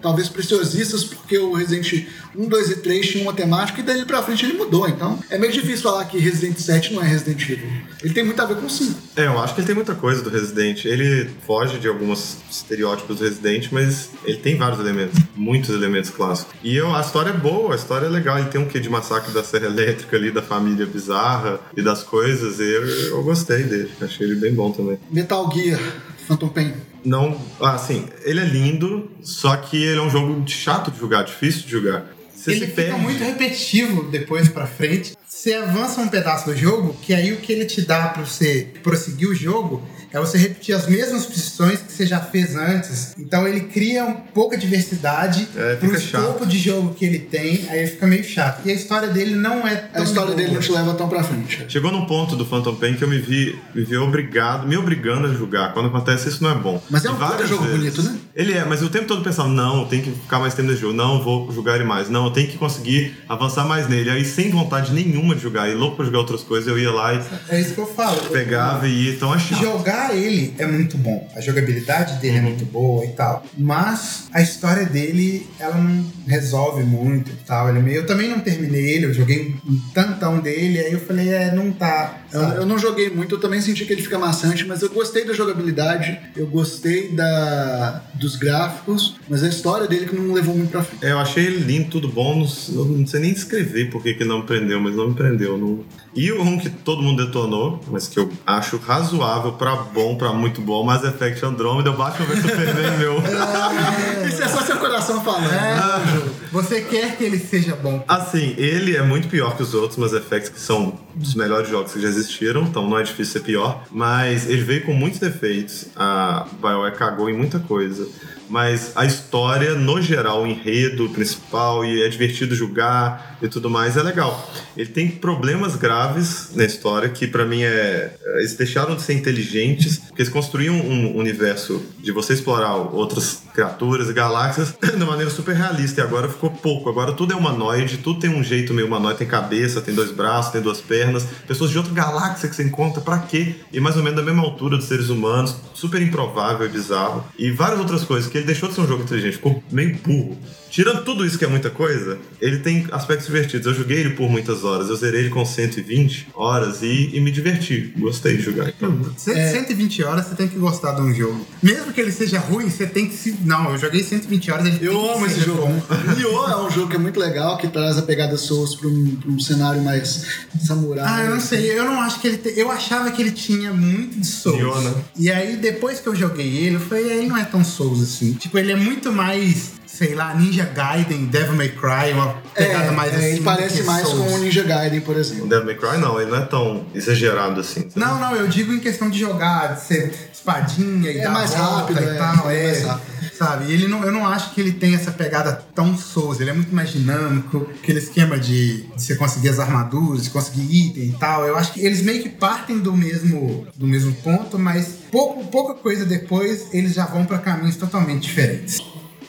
talvez, preciosistas, porque o Resident 1, 2 e 3 tinham uma temática e daí pra frente ele mudou. Então é meio difícil falar que Resident 7 não é Resident Evil. Ele tem muito a ver com o 5. É, eu acho que ele tem muita coisa do Resident. Ele foge de alguns estereótipos do Resident, mas ele tem vários elementos, muitos elementos clássicos. E eu, a história é boa, a história é legal. Ele tem um quê de massacre da Serra Elétrica ali, da família bizarra e das coisas. E eu, eu gostei dele, achei ele bem bom também. Metal Gear, Phantom Pain. Não, assim, ele é lindo, só que ele é um jogo chato de jogar, difícil de jogar. Você ele fica perde. muito repetitivo depois pra frente. Você avança um pedaço do jogo, que aí o que ele te dá pra você prosseguir o jogo é você repetir as mesmas posições que você já fez antes. Então ele cria um pouca diversidade É, pro escopo chato. de jogo que ele tem, aí fica meio chato. E a história dele não é tão A história boa. dele não te leva tão pra frente. Chegou num ponto do Phantom Pain que eu me vi, me vi obrigado, me obrigando a jogar. Quando acontece isso não é bom. Mas é um várias puta jogo bonito, né? Ele é, mas o tempo todo pensando, não, eu tenho que ficar mais tempo nesse jogo, não, eu vou jogar ele mais, não, eu tenho que conseguir avançar mais nele. Aí sem vontade nenhuma de jogar, e louco pra jogar outras coisas, eu ia lá e É isso que eu falo. pegava e ia, então é chato. Jogar ele é muito bom. A jogabilidade dele é Uhum. muito boa e tal. Mas a história dele, ela não resolve muito e tal. Ele é meio... Eu também não terminei ele, eu joguei um tantão dele, aí eu falei, é, não tá. Eu, eu não joguei muito, eu também senti que ele fica maçante, mas eu gostei da jogabilidade, eu gostei da, dos gráficos, mas a história dele que não levou muito pra frente. É, eu achei ele lindo, tudo bom, não, eu não sei nem descrever por que não me prendeu, mas não me prendeu. Não... E um que todo mundo detonou, mas que eu acho razoável pra bom, pra muito bom, Mass Effect Andromeda, eu baixo ver Superman meu. Isso é só seu coração falando. É, você quer que ele seja bom. Assim, ele é muito pior que os outros Mass Effects, que são dos melhores jogos que já existiram, então não é difícil ser pior. Mas ele veio com muitos defeitos. A BioWare cagou em muita coisa. Mas a história, no geral, o enredo principal, e é divertido jogar e tudo mais, é legal. Ele tem problemas graves na história, que pra mim é. Eles deixaram de ser inteligentes, porque eles construíam um universo de você explorar outras criaturas e galáxias de maneira super realista. E agora ficou pouco. Agora tudo é humanoide, tudo tem um jeito meio humanoide, tem cabeça, tem dois braços, tem duas pernas. Pessoas de outra galáxia que você encontra, pra quê? E mais ou menos da mesma altura dos seres humanos, super improvável e bizarro. E várias outras coisas, que ele deixou de ser um jogo inteligente, ficou meio burro. Tirando tudo isso que é muita coisa, ele tem aspectos divertidos. Eu joguei ele por muitas horas. Eu zerei ele com 120 horas e, e me diverti. Gostei de jogar. Então, Cê- 120 horas você tem que gostar de um jogo. Mesmo que ele seja ruim, você tem que se. Não, eu joguei 120 horas, ele tem Eu que amo esse jogo. Nioh é um jogo que é muito legal, que traz a pegada Souls pra um, pra um cenário mais samurai. Ah, eu não sei, eu não acho que ele. te- Eu achava que ele tinha muito de Souls. Nioh, né? E aí, depois que eu joguei ele, eu falei, ele não é tão Souls assim. Tipo, ele é muito mais, sei lá, Ninja Gaiden, Devil May Cry, uma pegada É, mais é, assim. ele parece mais Souls. com o Ninja Gaiden, por o exemplo. Devil May Cry não, ele não é tão exagerado assim. Não, não, eu digo em questão de jogar, de ser espadinha e É dar mais rápido, e é, tal, é é. mais rápido. Sabe? Ele não, eu não acho que ele tem essa pegada tão Souls, ele é muito mais dinâmico, aquele esquema de, de você conseguir as armaduras, de conseguir item e tal. Eu acho que eles meio que partem do mesmo, do mesmo ponto, mas pouco, pouca coisa depois eles já vão pra caminhos totalmente diferentes.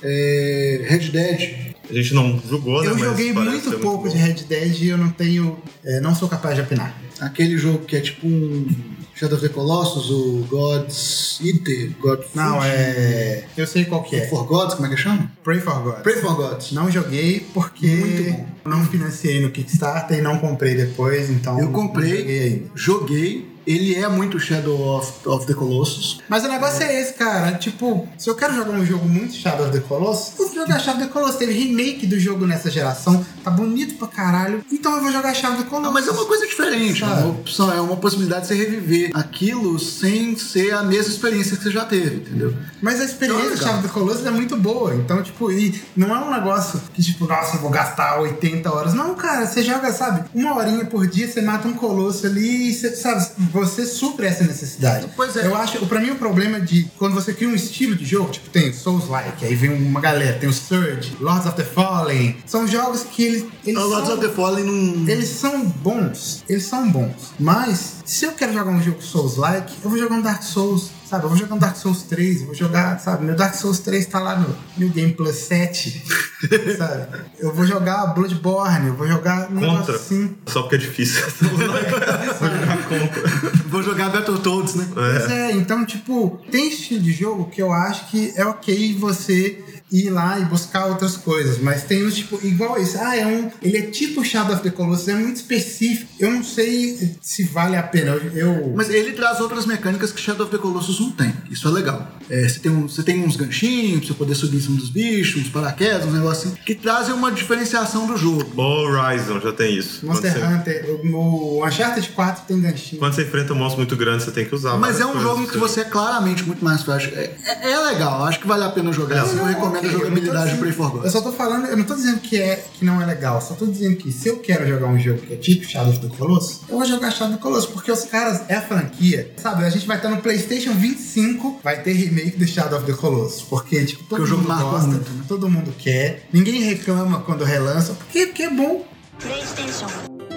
É, Red Dead. A gente não jogou, né? eu joguei muito pouco bom. de Red Dead e eu não tenho. é, não sou capaz de opinar. Aquele jogo que é tipo um Shadow of the Colossus, o God's Eater, God Não, Food, é. Eu sei qual que é. For Gods, como é que chama? Pray for God. Pray for Gods. Não joguei porque Muito bom. não financiei no Kickstarter e não comprei depois, então. Eu não comprei, joguei ainda. joguei. Ele é muito Shadow of, of the Colossus. Mas o negócio é esse, cara. Tipo, se eu quero jogar um jogo muito Shadow of the Colossus, eu vou jogar Shadow of the Colossus. Teve remake do jogo nessa geração, tá bonito pra caralho. Então eu vou jogar Shadow of the Colossus. Não, mas é uma coisa diferente, é Sabe? uma opção, é uma possibilidade de você reviver aquilo sem ser a mesma experiência que você já teve, entendeu? Mas a Então, experiência legal. de Shadow of the Colossus é muito boa. Então, tipo, e não é um negócio que, tipo, nossa, eu vou gastar 80 horas. Não, cara, você joga, sabe, uma horinha por dia, você mata um colosso ali e você, sabe, você supre essa necessidade. Pois é. Eu acho, pra mim, o problema de quando você cria um estilo de jogo, tipo, tem Souls-like, aí vem uma galera, tem o Surge, Lords of the Fallen. São jogos que eles. eles O Lords são- of the Fallen não... eles são bons, eles são bons. Mas, se eu quero jogar um jogo Souls-like, eu vou jogar um Dark Souls, sabe? Eu vou jogar um Dark Souls 3, eu vou jogar, sabe? Meu Dark Souls 3 tá lá no New Game Plus 7, sabe? Eu vou jogar Bloodborne, eu vou jogar um Contra. assim. Só porque é difícil. Vou jogar contra. Vou jogar Battletoads, né? Pois é, então, tipo, tem estilo de jogo que eu acho que é ok você ir lá e buscar outras coisas, mas tem uns, tipo, igual esse, ah, é um, ele é tipo Shadow of the Colossus, é muito específico, eu não sei se vale a pena, eu... Mas ele traz outras mecânicas que Shadow of the Colossus não tem. Isso é legal. É, você, tem um- você tem uns ganchinhos pra você poder subir em cima dos bichos, uns paraquedas, uns negócios assim, que trazem uma diferenciação do jogo. O Horizon já tem isso. Monster você, Hunter, o, o Uncharted 4 tem ganchinho. quando você enfrenta um monstro muito grande, você tem que usar. Mas é um jogo que pra você é claramente muito mais fácil. É, é- é legal, acho que vale a pena jogar. assim, eu recomendo Ok, a jogabilidade Pray for God. Eu só tô falando, eu não tô dizendo que, é, que não é legal, só tô dizendo que se eu quero jogar um jogo que é tipo Shadow of the Colossus, eu vou jogar Shadow of the Colossus, porque os caras, é a franquia, sabe? A gente vai estar no PlayStation 25, vai ter remake do Shadow of the Colossus, porque, tipo, todo Porque o jogo mundo gosta, muito, né? todo mundo quer, ninguém reclama quando relança, porque, porque é bom. PlayStation.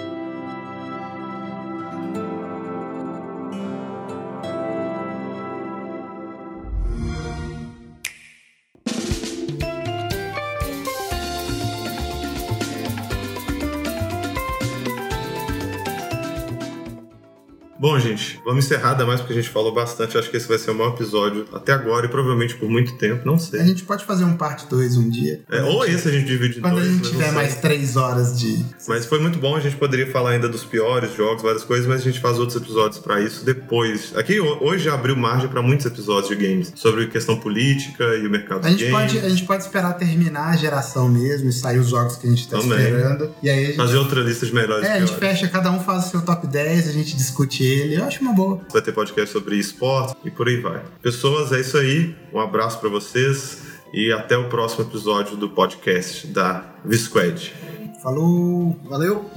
Bom, gente, vamos encerrar, ainda mais porque a gente falou bastante. Acho que esse vai ser o maior episódio até agora e provavelmente por muito tempo, não A sei. gente pode fazer um parte 2 um dia. É, ou esse a gente divide em Quando a dois, gente mas não tiver mais 3 horas de. Mas foi muito bom, a gente poderia falar ainda dos piores jogos, várias coisas, mas a gente faz outros episódios pra isso depois. Aqui ho- hoje já abriu margem pra muitos episódios de games sobre questão política e o mercado A de gente, games. pode, a gente pode esperar terminar a geração mesmo e sair os jogos que a gente tá Também. esperando. E aí a gente, Fazer outra lista de melhores é, a gente fecha, cada um faz o seu top 10, a gente discute ele. Eu acho uma boa. Vai ter podcast sobre esportes e por aí vai. Pessoas, é isso aí. Um abraço pra vocês e até o próximo episódio do podcast da Visquad. Falou! Valeu?